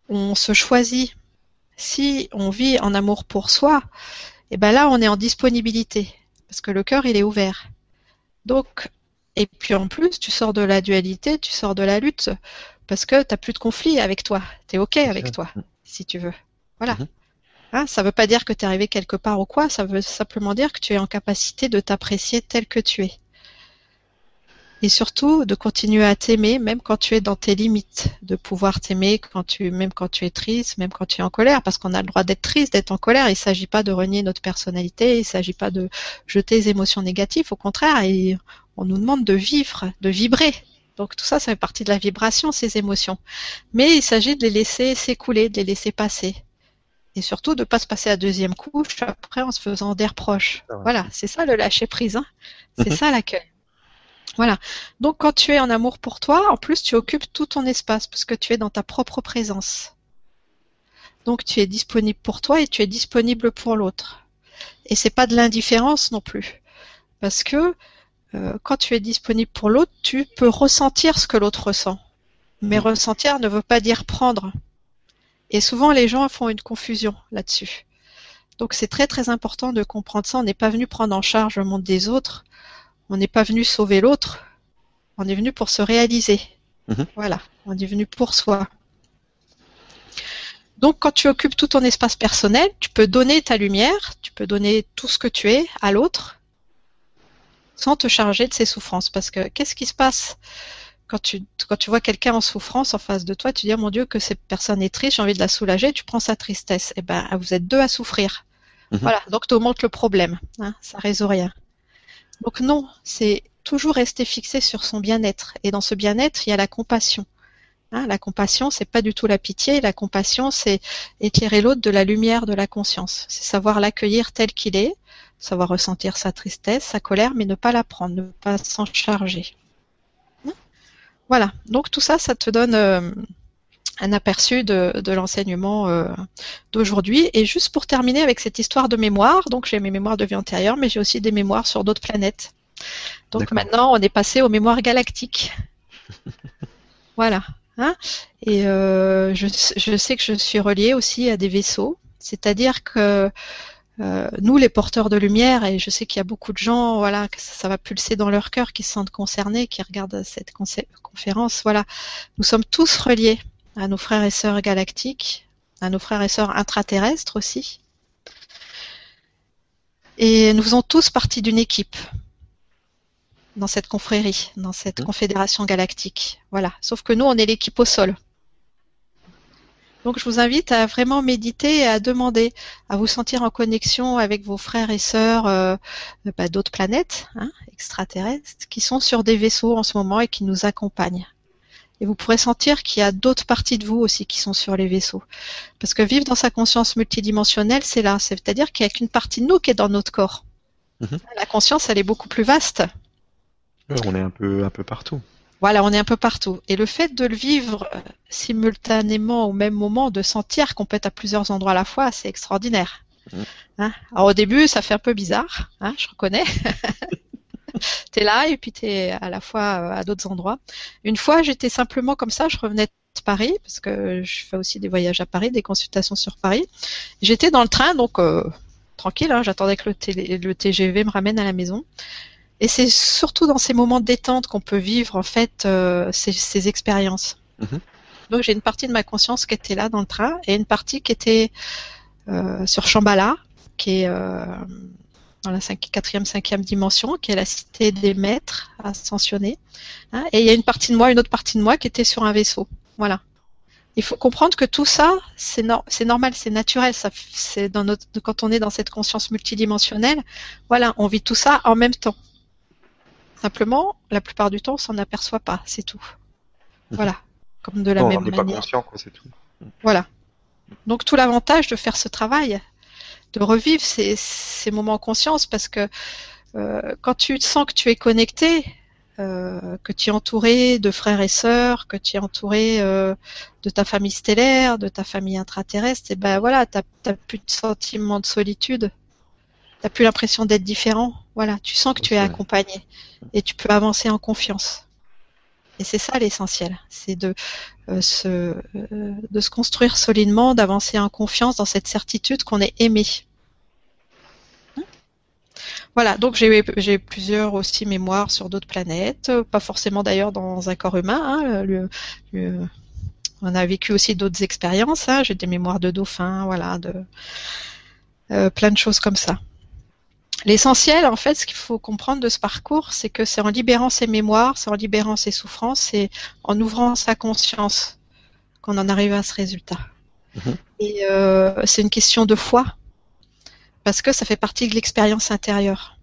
on se choisit, si on vit en amour pour soi, et ben là, on est en disponibilité parce que le cœur, il est ouvert. Donc, et puis en plus, tu sors de la dualité, tu sors de la lutte parce que tu n'as plus de conflit avec toi. Tu es OK avec toi, si tu veux. Voilà. Mhm. Hein, ça ne veut pas dire que tu es arrivé quelque part ou quoi, ça veut simplement dire que tu es en capacité de t'apprécier tel que tu es. Et surtout de continuer à t'aimer même quand tu es dans tes limites, de pouvoir t'aimer quand tu, même quand tu es triste, même quand tu es en colère, parce qu'on a le droit d'être triste, d'être en colère. Il ne s'agit pas de renier notre personnalité, il ne s'agit pas de jeter les émotions négatives, au contraire, et on nous demande de vivre, de vibrer. Donc tout ça, ça fait partie de la vibration, ces émotions. Mais il s'agit de les laisser s'écouler, de les laisser passer. Et surtout de ne pas se passer à deuxième couche après en se faisant des reproches. Voilà, c'est ça le lâcher prise. Hein. C'est ça l'accueil. Voilà. Donc quand tu es en amour pour toi, en plus tu occupes tout ton espace parce que tu es dans ta propre présence. Donc tu es disponible pour toi et tu es disponible pour l'autre. Et c'est pas de l'indifférence non plus. Parce que euh, quand tu es disponible pour l'autre, tu peux ressentir ce que l'autre ressent. Mais Mhm. ressentir ne veut pas dire prendre. Et souvent les gens font une confusion là-dessus. Donc c'est très très important de comprendre ça. On n'est pas venu prendre en charge le monde des autres. On n'est pas venu sauver l'autre. On est venu pour se réaliser. Mhm. Voilà. On est venu pour soi. Donc quand tu occupes tout ton espace personnel, tu peux donner ta lumière, tu peux donner tout ce que tu es à l'autre sans te charger de ses souffrances. Parce que qu'est-ce qui se passe quand tu, quand tu vois quelqu'un en souffrance en face de toi, tu dis, oh mon Dieu, que cette personne est triste, j'ai envie de la soulager, tu prends sa tristesse. Eh ben, vous êtes deux à souffrir. Mhm. Voilà, donc tu augmentes le problème. Hein, ça résout rien. Donc non, c'est toujours rester fixé sur son bien-être. Et dans ce bien-être, il y a la compassion. Hein, la compassion, c'est pas du tout la pitié. La compassion, c'est éclairer l'autre de la lumière de la conscience. C'est savoir l'accueillir tel qu'il est, savoir ressentir sa tristesse, sa colère, mais ne pas la prendre, ne pas s'en charger. Hein? Voilà. Donc tout ça, ça te donne euh, un aperçu de, de l'enseignement euh, d'aujourd'hui. Et juste pour terminer avec cette histoire de mémoire, donc j'ai mes mémoires de vie antérieure, mais j'ai aussi des mémoires sur d'autres planètes. Donc maintenant, on est passé aux mémoires galactiques. voilà. Hein Et euh, je, je sais que je suis reliée aussi à des vaisseaux, c'est-à-dire que euh, nous, les porteurs de lumière, et je sais qu'il y a beaucoup de gens, voilà, que ça, ça va pulser dans leur cœur, qui se sentent concernés, qui regardent cette conférence, voilà, nous sommes tous reliés à nos frères et sœurs galactiques, à nos frères et sœurs intraterrestres aussi. Et nous faisons tous partie d'une équipe dans cette confrérie, dans cette confédération galactique. Voilà. Sauf que nous, on est l'équipe au sol. Donc, je vous invite à vraiment méditer et à demander, à vous sentir en connexion avec vos frères et sœurs euh, bah, d'autres planètes, hein, extraterrestres, qui sont sur des vaisseaux en ce moment et qui nous accompagnent. Et vous pourrez sentir qu'il y a d'autres parties de vous aussi qui sont sur les vaisseaux. Parce que vivre dans sa conscience multidimensionnelle, c'est là. C'est-à-dire qu'il n'y a qu'une partie de nous qui est dans notre corps. Mhm. La conscience, elle est beaucoup plus vaste. On est un peu, un peu partout. Voilà, on est un peu partout. Et le fait de le vivre euh, simultanément au même moment, de sentir qu'on peut être à plusieurs endroits à la fois, c'est extraordinaire. Mhm. Hein? Alors au début, ça fait un peu bizarre, hein, je reconnais. t'es là et puis t'es à la fois euh, à d'autres endroits. Une fois, j'étais simplement comme ça, je revenais de Paris parce que je fais aussi des voyages à Paris, des consultations sur Paris. J'étais dans le train, donc euh, tranquille, hein, j'attendais que le, télé- le TGV me ramène à la maison. Et c'est surtout dans ces moments de détente qu'on peut vivre en fait euh, ces, ces expériences. Mhm. Donc j'ai une partie de ma conscience qui était là dans le train et une partie qui était euh, sur Shambhala, qui est euh, dans la quatrième, cinquième dimension, qui est la cité des maîtres ascensionnés. Hein, et il y a une partie de moi, une autre partie de moi qui était sur un vaisseau. Voilà. Il faut comprendre que tout ça, c'est nor- c'est normal, c'est naturel. Ça, f- c'est dans notre, quand on est dans cette conscience multidimensionnelle, voilà, on vit tout ça en même temps. Simplement, la plupart du temps, on s'en aperçoit pas, c'est tout. Mhm. Voilà, comme de la Non, même on n'est pas manière. conscient, quoi, c'est tout. Voilà. Donc tout l'avantage de faire ce travail, de revivre ces, ces moments en conscience, parce que euh, quand tu sens que tu es connecté, euh, que tu es entouré de frères et sœurs, que tu es entouré euh, de ta famille stellaire, de ta famille intraterrestre, et ben voilà, t'as t'as plus de sentiment de solitude, t'as plus l'impression d'être différent. Voilà, tu sens que tu es accompagné et tu peux avancer en confiance. Et c'est ça l'essentiel, c'est de euh, se, euh, de se construire solidement, d'avancer en confiance dans cette certitude qu'on est aimé. Hein Voilà, donc j'ai plusieurs aussi mémoires sur d'autres planètes, pas forcément d'ailleurs dans un corps humain. hein, on a vécu aussi d'autres expériences. hein, j'ai des mémoires de dauphins, voilà, de euh, plein de choses comme ça. L'essentiel, en fait, ce qu'il faut comprendre de ce parcours, c'est que c'est en libérant ses mémoires, c'est en libérant ses souffrances, c'est en ouvrant sa conscience qu'on en arrive à ce résultat. Mhm. Et euh, c'est une question de foi, parce que ça fait partie de l'expérience intérieure.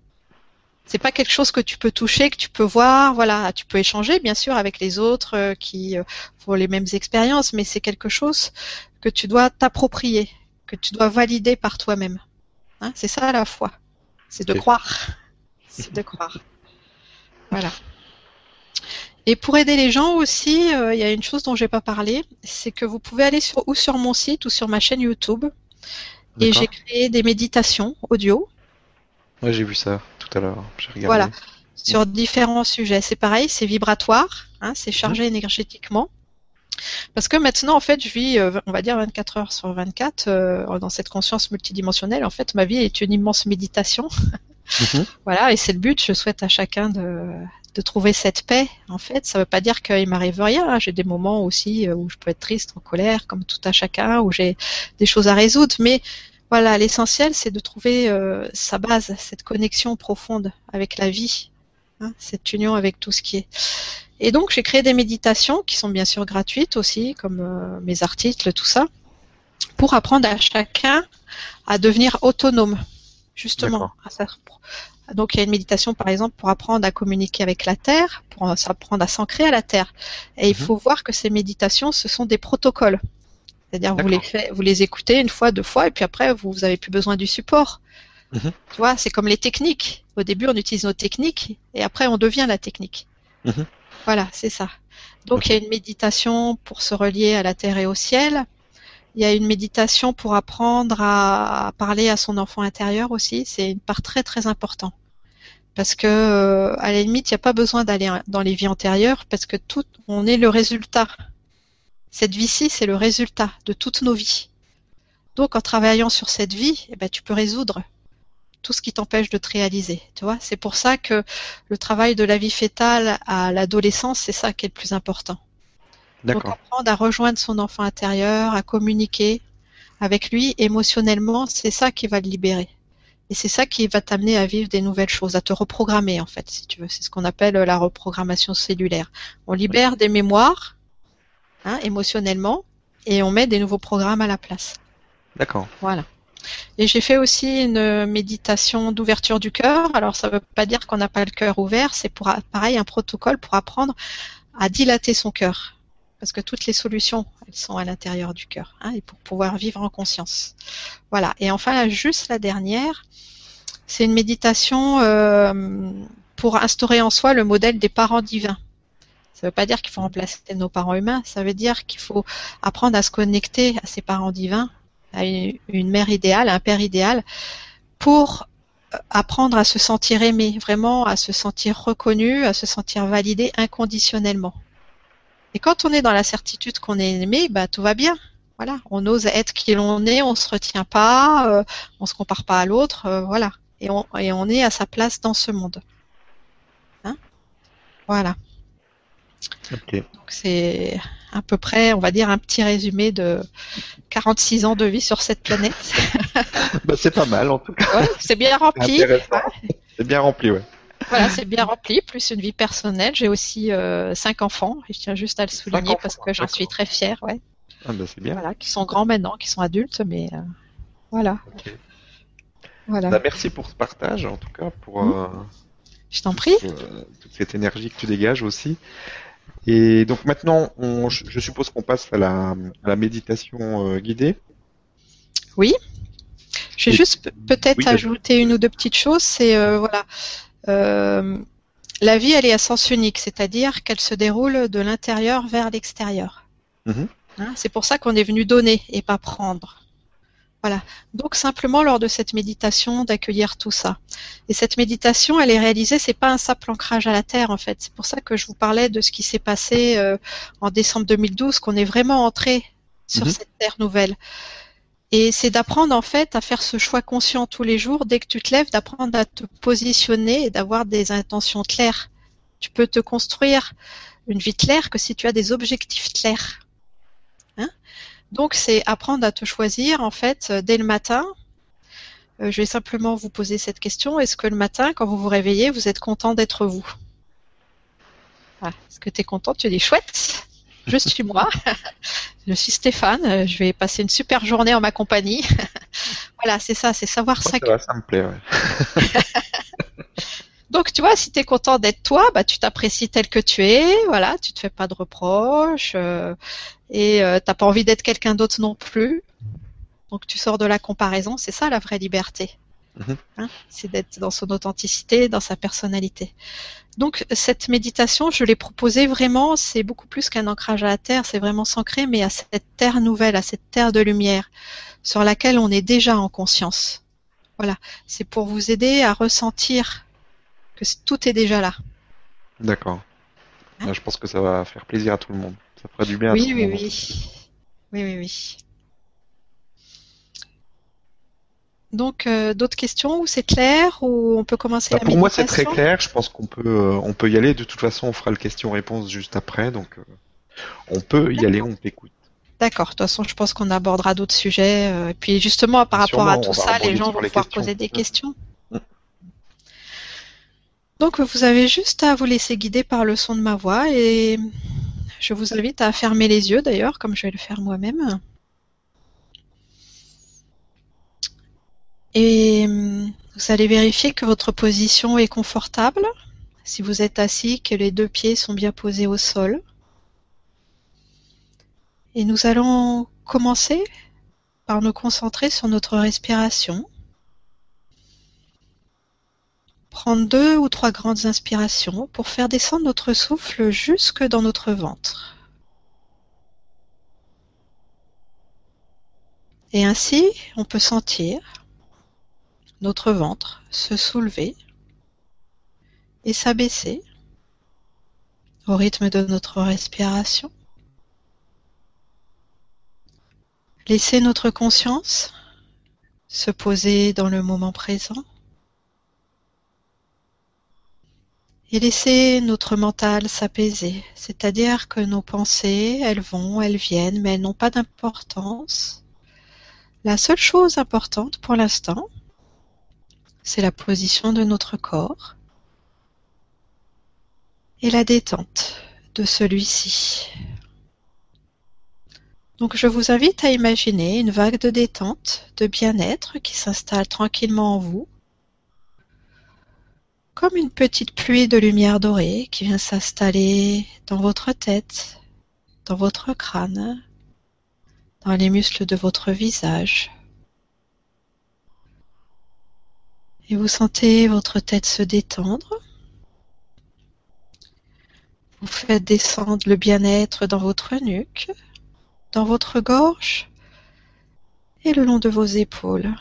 C'est pas quelque chose que tu peux toucher, que tu peux voir, voilà, tu peux échanger bien sûr avec les autres euh, qui euh, font les mêmes expériences, mais c'est quelque chose que tu dois t'approprier, que tu dois valider par toi-même. Hein, c'est ça la foi, c'est de croire, c'est de croire. Voilà. Et pour aider les gens aussi, euh, il y a une chose dont j'ai pas parlé, c'est que vous pouvez aller sur, ou sur mon site ou sur ma chaîne YouTube et j'ai créé des méditations audio Ouais, j'ai vu ça tout à l'heure. J'ai regardé. Voilà. sur différents sujets. C'est pareil, c'est vibratoire, hein, c'est chargé Mhm. énergétiquement. Parce que maintenant, en fait, je vis, euh, on va dire 24 heures sur 24 euh, dans cette conscience multidimensionnelle. En fait, ma vie est une immense méditation. Mhm. Voilà, et c'est le but. Je souhaite à chacun de, de trouver cette paix. En fait, ça veut pas dire qu'il m'arrive rien. hein. J'ai des moments aussi euh, où je peux être triste, en colère, comme tout à chacun, où j'ai des choses à résoudre. Mais voilà, l'essentiel, c'est de trouver euh, sa base, cette connexion profonde avec la vie, hein, cette union avec tout ce qui est. Et donc, j'ai créé des méditations qui sont bien sûr gratuites aussi, comme euh, mes articles, tout ça, pour apprendre à chacun à devenir autonome, justement. À donc, il y a une méditation, par exemple, pour apprendre à communiquer avec la Terre, pour apprendre à s'ancrer à la Terre. Et il Mhm. faut voir que ces méditations, ce sont des protocoles. C'est-à-dire, vous les, fait, vous les écoutez une fois, deux fois, et puis après, vous n'avez plus besoin du support. Mhm. Tu vois, c'est comme les techniques. Au début, on utilise nos techniques, et après, on devient la technique. Mhm. Voilà, c'est ça. Donc, il y a une méditation pour se relier à la Terre et au ciel. Il y a une méditation pour apprendre à parler à son enfant intérieur aussi. C'est une part très très importante. Parce que euh, à la limite, il n'y a pas besoin d'aller dans les vies antérieures parce que tout, on est le résultat. Cette vie-ci, c'est le résultat de toutes nos vies. Donc, en travaillant sur cette vie, eh ben, tu peux résoudre tout ce qui t'empêche de te réaliser. Tu vois, c'est pour ça que le travail de la vie fétale à l'adolescence, c'est ça qui est le plus important. Donc apprendre à rejoindre son enfant intérieur, à communiquer avec lui émotionnellement, c'est ça qui va le libérer. Et c'est ça qui va t'amener à vivre des nouvelles choses, à te reprogrammer en fait, si tu veux. C'est ce qu'on appelle la reprogrammation cellulaire. On libère des mémoires hein, émotionnellement et on met des nouveaux programmes à la place. D'accord. Voilà. Et j'ai fait aussi une méditation d'ouverture du cœur. Alors ça ne veut pas dire qu'on n'a pas le cœur ouvert, c'est pour pareil un protocole pour apprendre à dilater son cœur. Parce que toutes les solutions, elles sont à l'intérieur du cœur, hein, et pour pouvoir vivre en conscience. Voilà. Et enfin, juste la dernière, C'est une méditation euh, pour instaurer en soi le modèle des parents divins. Ça ne veut pas dire qu'il faut remplacer nos parents humains, ça veut dire qu'il faut apprendre à se connecter à ses parents divins, à une mère idéale, à un père idéal, pour apprendre à se sentir aimé, vraiment à se sentir reconnu, à se sentir validé inconditionnellement. Et quand on est dans la certitude qu'on est aimé, bah tout va bien. Voilà, on ose être qui l'on est, on se retient pas, euh, on se compare pas à l'autre, euh, voilà. Et on, et on est à sa place dans ce monde. Hein? Voilà. Donc c'est à peu près, on va dire, un petit résumé de 46 ans de vie sur cette planète. bah, c'est pas mal en tout cas. c'est bien rempli. C'est bien rempli, ouais. Voilà, c'est bien rempli, plus une vie personnelle. J'ai aussi euh, cinq enfants, et je tiens juste à le souligner parce que j'en suis très fière, ouais. Ah bah c'est bien. Voilà, qui sont grands maintenant, qui sont adultes, mais euh, voilà. Voilà. Bah, merci pour ce partage, en tout cas, pour. Mmh. Euh, je t'en prie. toute cette énergie que tu dégages aussi. Et donc maintenant, on, je suppose qu'on passe à la, à la méditation euh, guidée. Oui. Je vais juste peut-être ajouter une ou deux petites choses. C'est euh, voilà, euh, la vie, elle est à sens unique, c'est-à-dire qu'elle se déroule de l'intérieur vers l'extérieur. Mhm. Hein, c'est pour ça qu'on est venu donner et pas prendre. Voilà. Donc simplement lors de cette méditation d'accueillir tout ça. Et cette méditation, elle est réalisée, c'est pas un simple ancrage à la terre en fait. C'est pour ça que je vous parlais de ce qui s'est passé euh, en décembre 2012, qu'on est vraiment entré sur mhm. cette terre nouvelle. Et c'est d'apprendre en fait à faire ce choix conscient tous les jours, dès que tu te lèves, d'apprendre à te positionner et d'avoir des intentions claires. Tu peux te construire une vie claire que si tu as des objectifs clairs. Donc c'est apprendre à te choisir en fait euh, dès le matin. Euh, je vais simplement vous poser cette question. Est-ce que le matin, quand vous vous réveillez, vous êtes content d'être vous? Ah, Est-ce que tu es content? Tu dis chouette, je suis moi. je suis Stéphane. Euh, je vais passer une super journée en ma compagnie. voilà, c'est ça, c'est savoir ça. Ça me plaît, ouais. Donc, tu vois, si tu es content d'être toi, bah, tu t'apprécies tel que tu es, voilà, tu te fais pas de reproches, euh, et euh, t'as pas envie d'être quelqu'un d'autre non plus. Donc, tu sors de la comparaison, c'est ça la vraie liberté. Mhm. Hein, c'est d'être dans son authenticité, dans sa personnalité. Donc, cette méditation, je l'ai proposée vraiment, c'est beaucoup plus qu'un ancrage à la terre, c'est vraiment s'ancrer, mais à cette terre nouvelle, à cette terre de lumière, sur laquelle on est déjà en conscience. Voilà, c'est pour vous aider à ressentir que tout est déjà là. D'accord. Hein? Je pense que ça va faire plaisir à tout le monde. Ça fera du bien oui, à oui. Oui, oui, oui, oui. Donc, euh, d'autres questions ou c'est clair ou on peut commencer bah, la Pour moi, c'est très clair. Je pense qu'on peut, euh, on peut y aller. De toute façon, on fera le question-réponse juste après. Donc, euh, on peut y aller. On t'écoute. D'accord. De toute façon, je pense qu'on abordera d'autres sujets. et puis, justement, par rapport à tout ça, les gens vont pouvoir poser des questions. Donc vous avez juste à vous laisser guider par le son de ma voix et je vous invite à fermer les yeux d'ailleurs, comme je vais le faire moi-même. Et vous allez vérifier que votre position est confortable. Si vous êtes assis, que les deux pieds sont bien posés au sol. Et nous allons commencer par nous concentrer sur notre respiration. Prendre deux ou trois grandes inspirations pour faire descendre notre souffle jusque dans notre ventre. Et ainsi, on peut sentir notre ventre se soulever et s'abaisser au rythme de notre respiration. Laisser notre conscience se poser dans le moment présent. Et laisser notre mental s'apaiser, c'est-à-dire que nos pensées, elles vont, elles viennent, mais elles n'ont pas d'importance. La seule chose importante pour l'instant, c'est la position de notre corps et la détente de celui-ci. Donc je vous invite à imaginer une vague de détente, de bien-être qui s'installe tranquillement en vous comme une petite pluie de lumière dorée qui vient s'installer dans votre tête, dans votre crâne, dans les muscles de votre visage. Et vous sentez votre tête se détendre. Vous faites descendre le bien-être dans votre nuque, dans votre gorge et le long de vos épaules.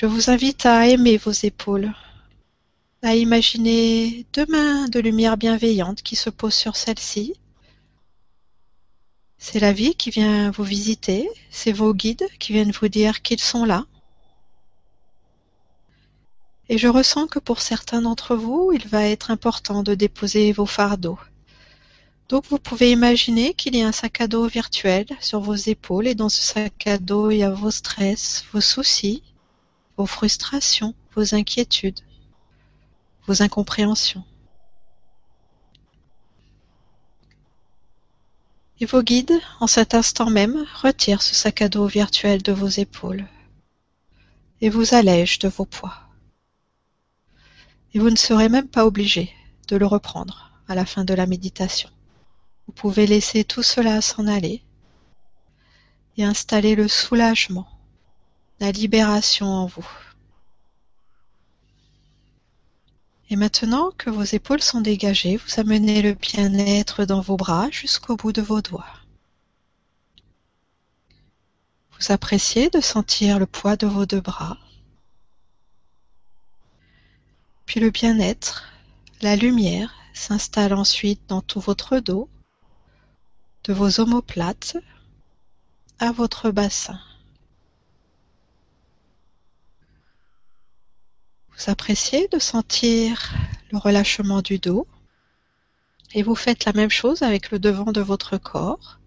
Je vous invite à aimer vos épaules, à imaginer deux mains de lumière bienveillante qui se posent sur celle-ci. C'est la vie qui vient vous visiter, c'est vos guides qui viennent vous dire qu'ils sont là. Et je ressens que pour certains d'entre vous, il va être important de déposer vos fardeaux. Donc vous pouvez imaginer qu'il y a un sac à dos virtuel sur vos épaules et dans ce sac à dos, il y a vos stress, vos soucis, vos frustrations, vos inquiétudes, vos incompréhensions. Et vos guides, en cet instant même, retirent ce sac à dos virtuel de vos épaules et vous allègent de vos poids. Et vous ne serez même pas obligé de le reprendre à la fin de la méditation. Vous pouvez laisser tout cela s'en aller et installer le soulagement, la libération en vous. Et maintenant que vos épaules sont dégagées, vous amenez le bien-être dans vos bras jusqu'au bout de vos doigts. Vous appréciez de sentir le poids de vos deux bras. Puis le bien-être, la lumière s'installe ensuite dans tout votre dos, de vos omoplates à votre bassin. Vous appréciez de sentir le relâchement du dos et vous faites la même chose avec le devant de votre corps.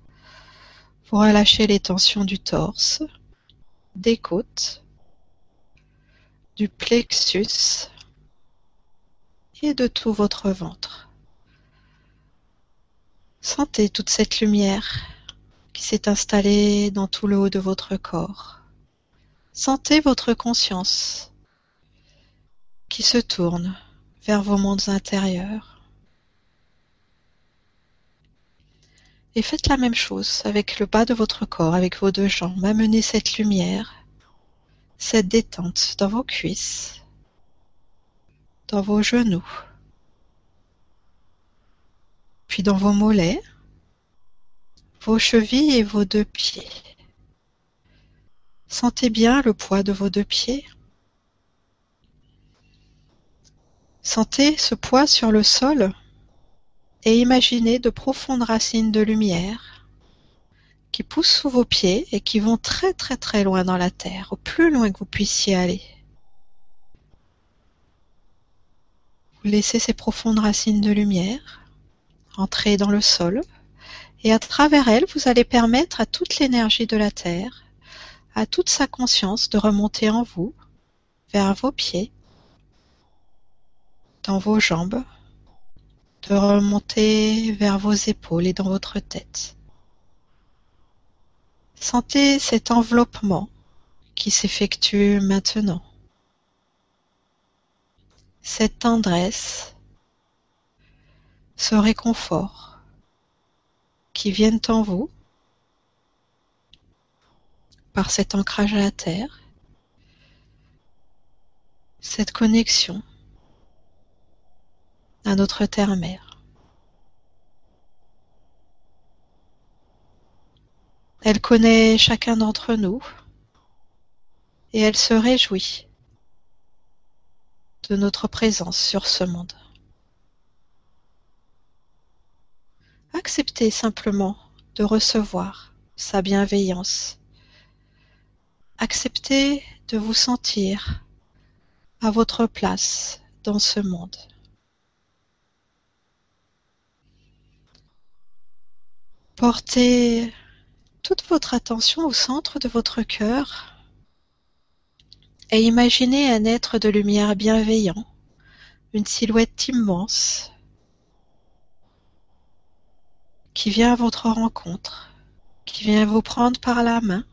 Vous relâchez les tensions du torse, des côtes, du plexus et de tout votre ventre. Sentez toute cette lumière qui s'est installée dans tout le haut de votre corps. Sentez votre conscience qui se tourne vers vos mondes intérieurs. Et faites la même chose avec le bas de votre corps, avec vos deux jambes. Amenez cette lumière, cette détente dans vos cuisses, dans vos genoux, puis dans vos mollets, vos chevilles et vos deux pieds. Sentez bien le poids de vos deux pieds. Sentez ce poids sur le sol et imaginez de profondes racines de lumière qui poussent sous vos pieds et qui vont très très très loin dans la terre, au plus loin que vous puissiez aller. Vous laissez ces profondes racines de lumière entrer dans le sol et à travers elles, vous allez permettre à toute l'énergie de la terre, à toute sa conscience de remonter en vous, vers vos pieds, dans vos jambes, de remonter vers vos épaules et dans votre tête. Sentez cet enveloppement qui s'effectue maintenant. Cette tendresse, ce réconfort qui viennent en vous par cet ancrage à la terre, cette connexion à notre terre-mère. Elle connaît chacun d'entre nous et elle se réjouit de notre présence sur ce monde. Acceptez simplement de recevoir sa bienveillance. Acceptez de vous sentir à votre place dans ce monde. Portez toute votre attention au centre de votre cœur et imaginez un être de lumière bienveillant, une silhouette immense qui vient à votre rencontre, qui vient vous prendre par la main.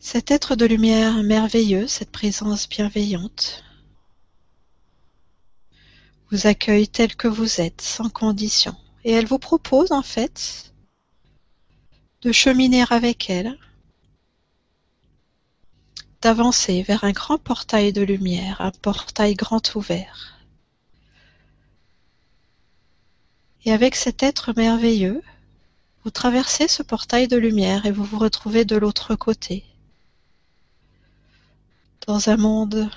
Cet être de lumière merveilleux, cette présence bienveillante, vous accueille tel que vous êtes, sans condition. Et elle vous propose en fait de cheminer avec elle, d'avancer vers un grand portail de lumière, un portail grand ouvert. Et avec cet être merveilleux, vous traversez ce portail de lumière et vous vous retrouvez de l'autre côté, dans un monde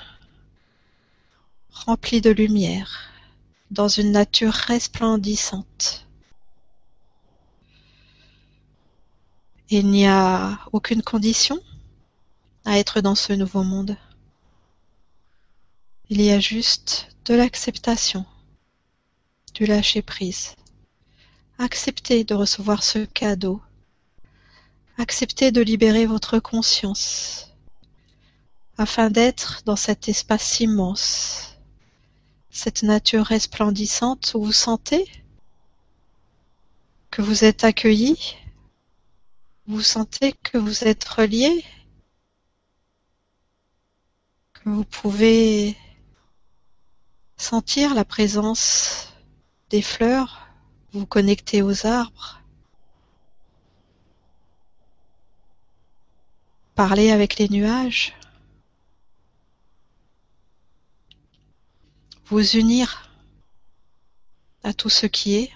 rempli de lumière, dans une nature resplendissante. Il n'y a aucune condition à être dans ce nouveau monde. Il y a juste de l'acceptation, du lâcher-prise. Acceptez de recevoir ce cadeau. Acceptez de libérer votre conscience afin d'être dans cet espace immense, cette nature resplendissante vous sentez que vous êtes accueilli, vous sentez que vous êtes relié vous pouvez sentir la présence des fleurs, vous connecter aux arbres, parler avec les nuages, vous unir à tout ce qui est.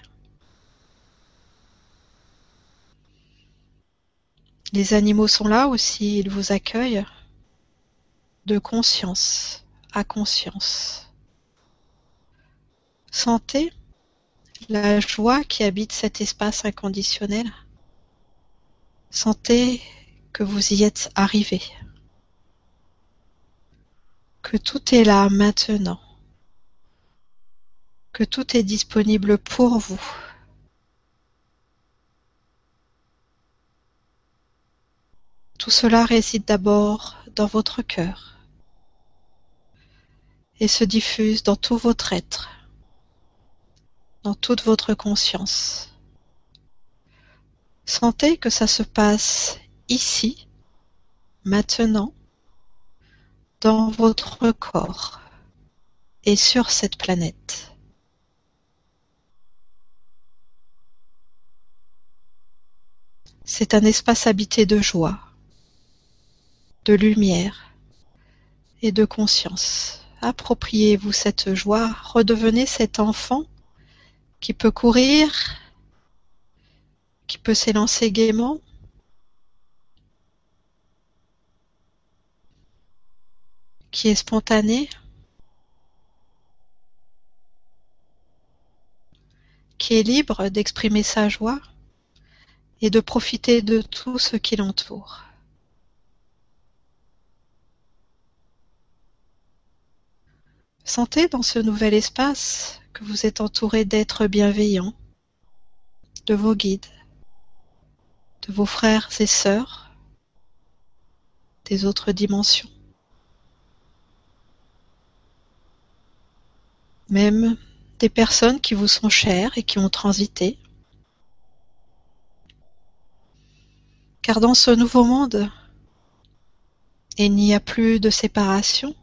Les animaux sont là aussi, ils vous accueillent de conscience à conscience. Sentez la joie qui habite cet espace inconditionnel. Sentez que vous y êtes arrivé. Que tout est là maintenant. Que tout est disponible pour vous. Tout cela réside d'abord dans votre cœur et se diffuse dans tout votre être, dans toute votre conscience. Sentez que ça se passe ici, maintenant, dans votre corps et sur cette planète. C'est un espace habité de joie, de lumière et de conscience. Appropriez-vous cette joie, redevenez cet enfant qui peut courir, qui peut s'élancer gaiement. qui est spontané, qui est libre d'exprimer sa joie et de profiter de tout ce qui l'entoure. Sentez dans ce nouvel espace que vous êtes entouré d'êtres bienveillants, de vos guides, de vos frères et sœurs, des autres dimensions. Même des personnes qui vous sont chères et qui ont transité. Car dans ce nouveau monde, il n'y a plus de séparation,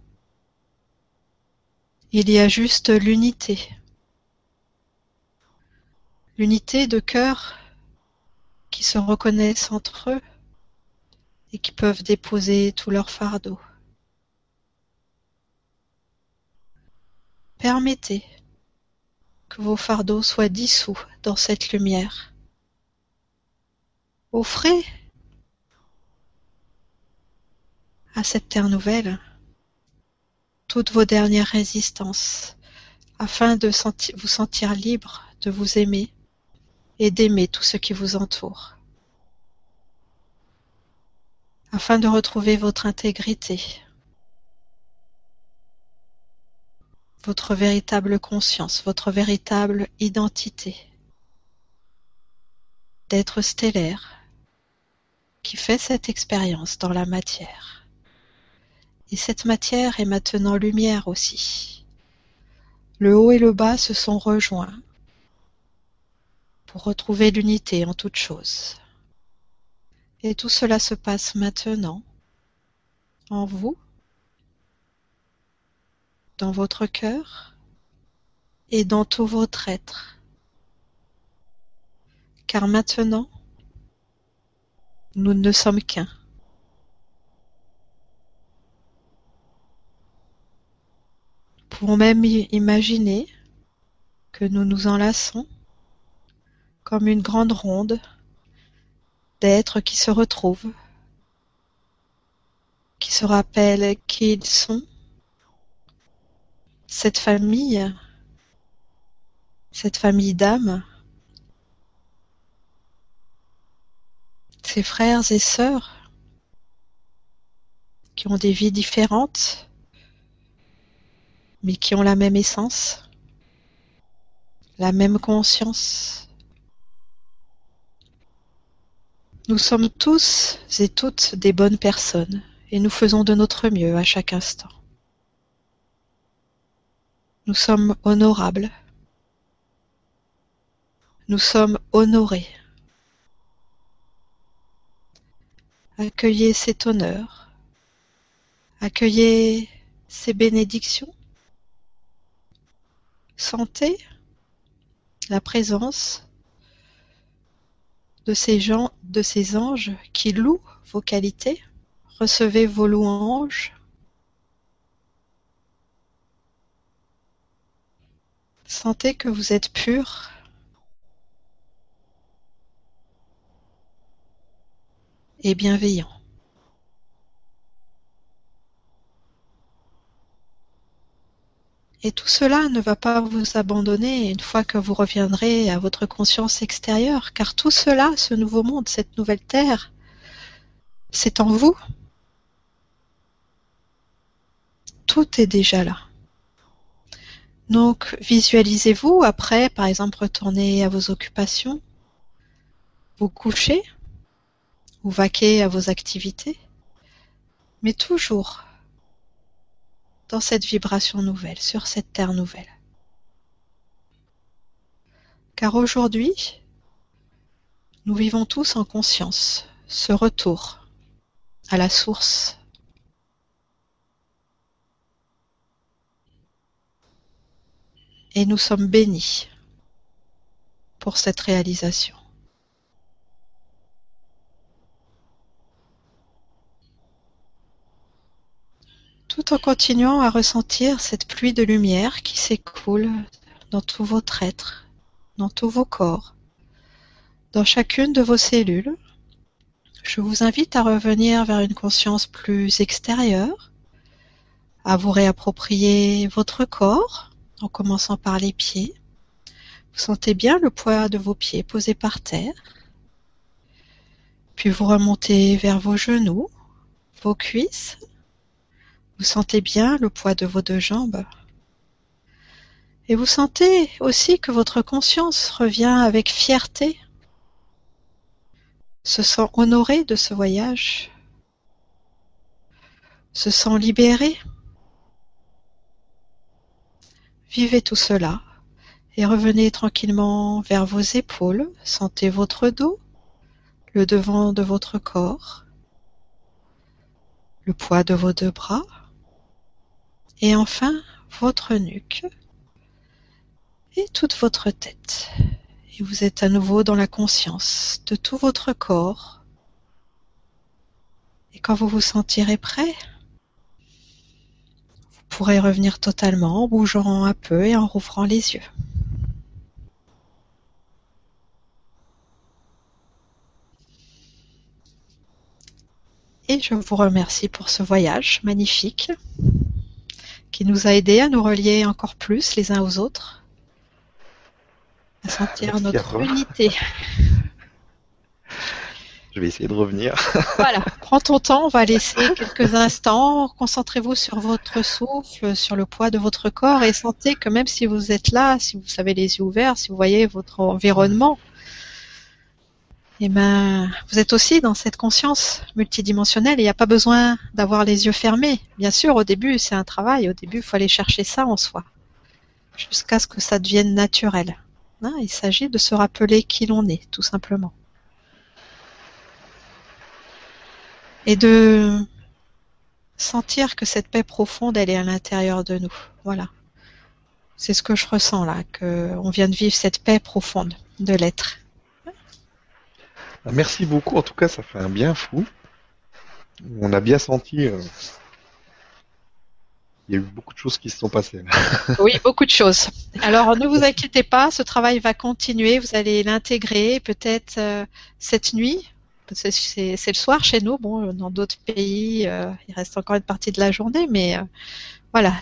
il y a juste l'unité. L'unité de cœur qui se reconnaissent entre eux et qui peuvent déposer tout leur fardeau. Permettez que vos fardeaux soient dissous dans cette lumière. Offrez à cette terre nouvelle toutes vos dernières résistances, afin de vous sentir libre de vous aimer et d'aimer tout ce qui vous entoure, afin de retrouver votre intégrité, votre véritable conscience, votre véritable identité, d'être stellaire qui fait cette expérience dans la matière. Et cette matière est maintenant lumière aussi. Le haut et le bas se sont rejoints pour retrouver l'unité en toute chose. Et tout cela se passe maintenant en vous, dans votre cœur et dans tout votre être. Car maintenant, Nous ne sommes qu'un. Pouvons même imaginer que nous nous enlaçons comme une grande ronde d'êtres qui se retrouvent, qui se rappellent qui ils sont, cette famille, cette famille d'âmes, ces frères et sœurs qui ont des vies différentes, mais qui ont la même essence, la même conscience. Nous sommes tous et toutes des bonnes personnes et nous faisons de notre mieux à chaque instant. Nous sommes honorables. Nous sommes honorés. Accueillez cet honneur. Accueillez ces bénédictions. Sentez la présence de ces gens, de ces anges qui louent vos qualités. Recevez vos louanges. Sentez que vous êtes pur. Et bienveillant. Et tout cela ne va pas vous abandonner une fois que vous reviendrez à votre conscience extérieure, car tout cela, ce nouveau monde, cette nouvelle terre, c'est en vous. Tout est déjà là. Donc visualisez-vous après, par exemple, retourner à vos occupations, vous coucher ou vaquer à vos activités, mais toujours dans cette vibration nouvelle, sur cette terre nouvelle. Car aujourd'hui, nous vivons tous en conscience ce retour à la source. Et nous sommes bénis pour cette réalisation. Tout en continuant à ressentir cette pluie de lumière qui s'écoule dans tout votre être, dans tous vos corps, dans chacune de vos cellules. Je vous invite à revenir vers une conscience plus extérieure, à vous réapproprier votre corps en commençant par les pieds. Vous sentez bien le poids de vos pieds posés par terre. Puis vous remontez vers vos genoux, vos cuisses, vous sentez bien le poids de vos deux jambes. Et vous sentez aussi que votre conscience revient avec fierté, se sent honoré de ce voyage, se sent libéré. Vivez tout cela et revenez tranquillement vers vos épaules, sentez votre dos, le devant de votre corps, le poids de vos deux bras, et enfin votre nuque et toute votre tête. Et vous êtes à nouveau dans la conscience de tout votre corps. Et quand vous vous sentirez prêt, vous pourrez revenir totalement en bougeant un peu et en rouvrant les yeux. Et je vous remercie pour ce voyage magnifique qui nous a aidés à nous relier encore plus les uns aux autres, à sentir notre unité. Je vais essayer de revenir. voilà, prends ton temps, on va laisser quelques instants. Concentrez-vous sur votre souffle, sur le poids de votre corps et sentez que même si vous êtes là, si vous avez les yeux ouverts, si vous voyez votre environnement, eh ben, vous êtes aussi dans cette conscience multidimensionnelle il n'y a pas besoin d'avoir les yeux fermés. Bien sûr, au début, c'est un travail. Au début, il faut aller chercher ça en soi. Jusqu'à ce que ça devienne naturel. Hein, il s'agit de se rappeler qui l'on est, tout simplement. Et de sentir que cette paix profonde, elle est à l'intérieur de nous. Voilà. C'est ce que je ressens là, qu'on vient de vivre cette paix profonde de l'être. Merci beaucoup. En tout cas, ça fait un bien fou. On a bien senti. euh, Il y a eu beaucoup de choses qui se sont passées. Oui, beaucoup de choses. Alors ne vous inquiétez pas, ce travail va continuer. Vous allez l'intégrer peut-être euh, cette nuit. parce que C'est le soir chez nous. Bon, dans d'autres pays, euh, il reste encore une partie de la journée, mais euh, voilà,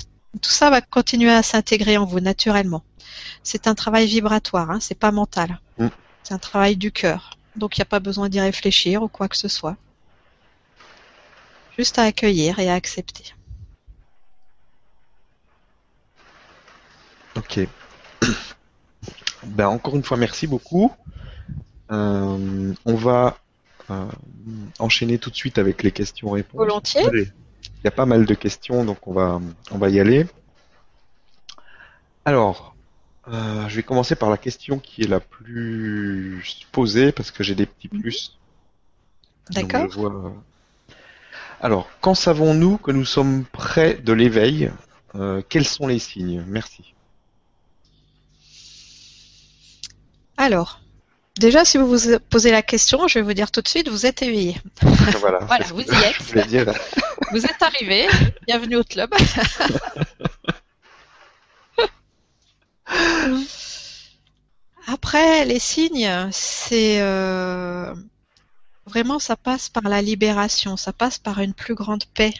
tout ça va continuer à s'intégrer en vous naturellement. C'est un travail vibratoire, hein, c'est pas mental. Mm. C'est un travail du cœur. Donc il n'y a pas besoin d'y réfléchir ou quoi que ce soit. Juste à accueillir et à accepter. Ok. Ben, encore une fois, merci beaucoup. Euh, on va euh, enchaîner tout de suite avec les questions-réponses. Volontiers. Il y a pas mal de questions, donc on va, on va y aller. Alors, euh, je vais commencer par la question qui est la plus posée parce que j'ai des petits plus. Donc, D'accord vois- Alors, quand savons-nous que nous sommes près de l'éveil Euh, Quels sont les signes? Merci. Alors, déjà, si vous vous posez la question, je vais vous dire tout de suite, vous êtes éveillé. Voilà, Voilà, vous y êtes. Je voulais dire. Vous êtes arrivé. Bienvenue au club. Après, les signes, c'est euh, vraiment, ça passe par la libération, ça passe par une plus grande paix,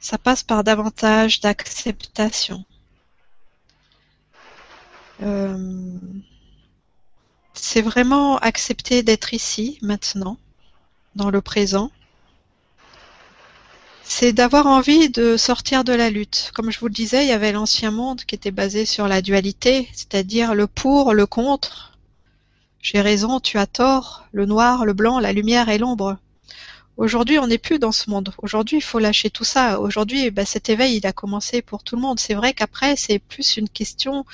ça passe par davantage d'acceptation. Euh, c'est vraiment accepter d'être ici, maintenant, dans le présent. C'est d'avoir envie de sortir de la lutte. Comme je vous le disais, il y avait l'ancien monde qui était basé sur la dualité, c'est-à-dire le pour, le contre. J'ai raison, tu as tort, le noir, le blanc, la lumière et l'ombre. Aujourd'hui, on n'est plus dans ce monde. Aujourd'hui, il faut lâcher tout ça. Aujourd'hui, ben, cet éveil, il a commencé pour tout le monde. C'est vrai qu'après, c'est plus une question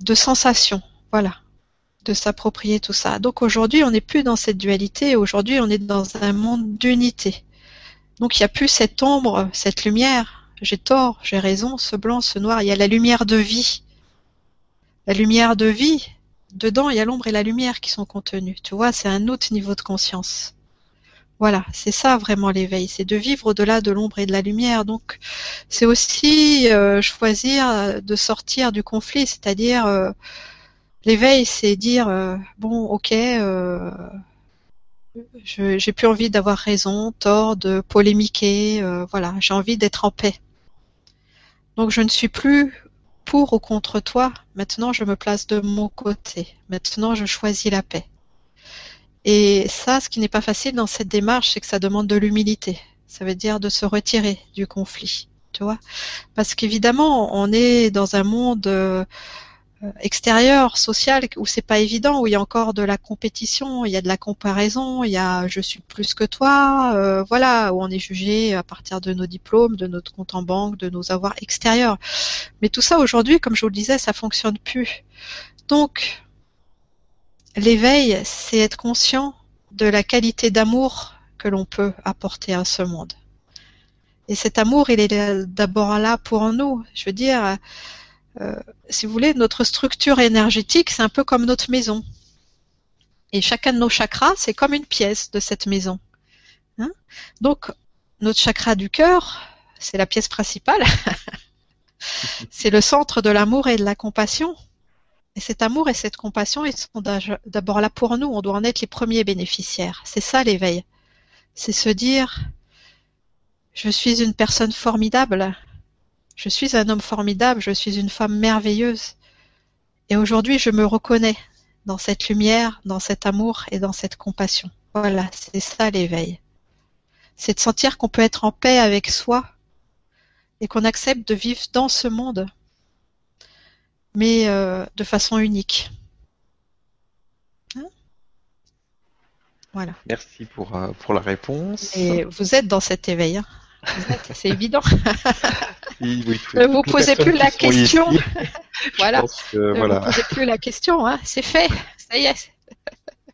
de sensation. Voilà. De s'approprier tout ça. Donc aujourd'hui, on n'est plus dans cette dualité. Aujourd'hui, on est dans un monde d'unité. Donc il n'y a plus cette ombre, cette lumière. J'ai tort, j'ai raison, ce blanc, ce noir. Il y a la lumière de vie. La lumière de vie, dedans, il y a l'ombre et la lumière qui sont contenues. Tu vois, c'est un autre niveau de conscience. Voilà, c'est ça vraiment l'éveil, c'est de vivre au-delà de l'ombre et de la lumière. Donc, c'est aussi euh, choisir de sortir du conflit, c'est-à-dire euh, l'éveil, c'est dire euh, bon, ok, euh, j'ai plus envie d'avoir raison, tort, de polémiquer. euh, voilà, j'ai envie d'être en paix. Donc, je ne suis plus pour ou contre toi. Maintenant, je me place de mon côté. Maintenant, je choisis la paix. Et ça, ce qui n'est pas facile dans cette démarche, c'est que ça demande de l'humilité. Ça veut dire de se retirer du conflit, tu vois. Parce qu'évidemment, on est dans un monde euh, extérieur, social, où c'est pas évident, où il y a encore de la compétition, il y a de la comparaison, il y a je suis plus que toi, euh, voilà, où on est jugé à partir de nos diplômes, de notre compte en banque, de nos avoirs extérieurs. Mais tout ça aujourd'hui, comme je vous le disais, ça fonctionne plus. Donc, l'éveil, c'est être conscient de la qualité d'amour que l'on peut apporter à ce monde. Et cet amour, il est d'abord là pour nous. Je veux dire, euh, si vous voulez, notre structure énergétique, c'est un peu comme notre maison. Et chacun de nos chakras, c'est comme une pièce de cette maison. Hein Donc, notre chakra du cœur, c'est la pièce principale. c'est le centre de l'amour et de la compassion. Et cet amour et cette compassion, ils sont d'abord là pour nous. On doit en être les premiers bénéficiaires. C'est ça l'éveil. C'est se dire, je suis une personne formidable. Je suis un homme formidable. Je suis une femme merveilleuse. Et aujourd'hui, je me reconnais dans cette lumière, dans cet amour et dans cette compassion. Voilà, c'est ça l'éveil. C'est de sentir qu'on peut être en paix avec soi et qu'on accepte de vivre dans ce monde mais euh, de façon unique. Hein? Voilà. Merci pour, euh, pour la réponse. Et vous êtes dans cet éveil. Hein c'est évident. Oui, oui, ne vous posez plus la question. Voilà. que, ne voilà. vous posez plus la question. Hein c'est fait. Ça y est.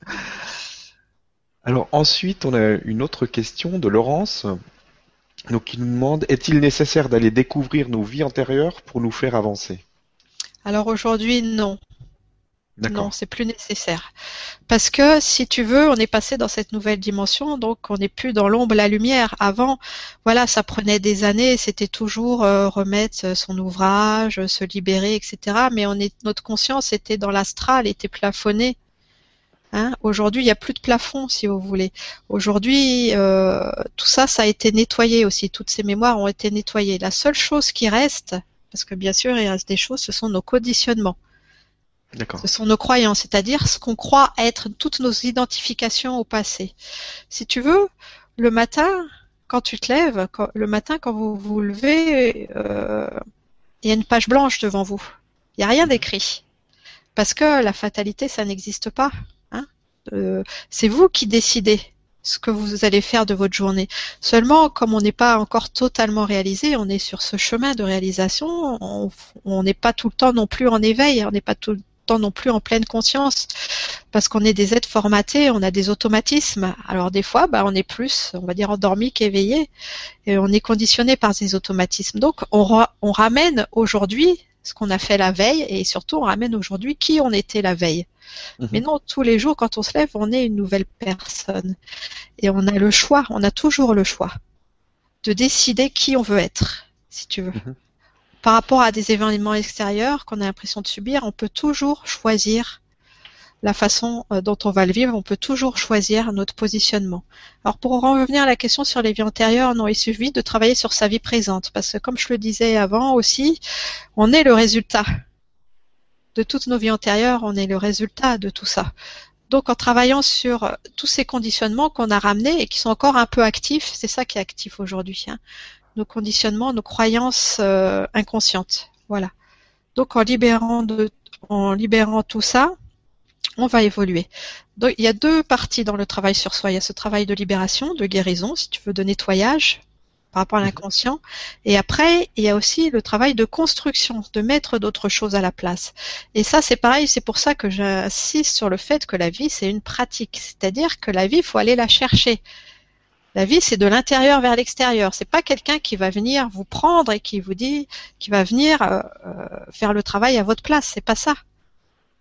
Alors ensuite, on a une autre question de Laurence. Donc, il nous demande est-il nécessaire d'aller découvrir nos vies antérieures pour nous faire avancer? Alors aujourd'hui, non. Non, c'est plus nécessaire. Parce que si tu veux, on est passé dans cette nouvelle dimension, donc on n'est plus dans l'ombre, la lumière. Avant, voilà, ça prenait des années, c'était toujours euh, remettre son ouvrage, se libérer, etc. Mais on est, notre conscience était dans l'astral, était plafonnée. Hein Aujourd'hui, il n'y a plus de plafond, si vous voulez. Aujourd'hui, euh, tout ça, ça a été nettoyé aussi. Toutes ces mémoires ont été nettoyées. La seule chose qui reste, parce que bien sûr, il reste des choses, ce sont nos conditionnements. Ce sont nos croyances, c'est-à-dire ce qu'on croit être toutes nos identifications au passé. Si tu veux, le matin, quand tu te lèves, le matin quand vous vous levez, euh, il y a une page blanche devant vous. Il n'y a rien d'écrit. Parce que la fatalité, ça n'existe pas. Hein. Euh, c'est vous qui décidez ce que vous allez faire de votre journée. Seulement, comme on n'est pas encore totalement réalisé, on est sur ce chemin de réalisation, on n'est pas tout le temps non plus en éveil, on n'est pas tout, temps non plus en pleine conscience parce qu'on est des êtres formatés, on a des automatismes. Alors des fois, bah, on est plus, on va dire, endormi qu'éveillé et on est conditionné par ces automatismes. Donc on, on ramène aujourd'hui ce qu'on a fait la veille et surtout on ramène aujourd'hui qui on était la veille. Mhm. Mais non, tous les jours quand on se lève, on est une nouvelle personne et on a le choix, on a toujours le choix de décider qui on veut être, si tu veux. Mhm par rapport à des événements extérieurs qu'on a l'impression de subir, on peut toujours choisir la façon euh, dont on va le vivre, on peut toujours choisir notre positionnement. Alors pour revenir à la question sur les vies antérieures, non, il suffit de travailler sur sa vie présente, parce que comme je le disais avant aussi, on est le résultat de toutes nos vies antérieures, on est le résultat de tout ça. Donc en travaillant sur euh, tous ces conditionnements qu'on a ramenés et qui sont encore un peu actifs, c'est ça qui est actif aujourd'hui. Hein nos conditionnements, nos croyances euh, inconscientes. Voilà. Donc en libérant de, en libérant tout ça, on va évoluer. Donc il y a deux parties dans le travail sur soi. Il y a ce travail de libération, de guérison, si tu veux, de nettoyage par rapport à mhm. l'inconscient. Et après, il y a aussi le travail de construction, de mettre d'autres choses à la place. Et ça, c'est pareil, c'est pour ça que j'insiste sur le fait que la vie, c'est une pratique. C'est-à-dire que la vie, il faut aller la chercher. La vie, c'est de l'intérieur vers l'extérieur. C'est pas quelqu'un qui va venir vous prendre et qui vous dit, qui va venir euh, euh, faire le travail à votre place. C'est pas ça.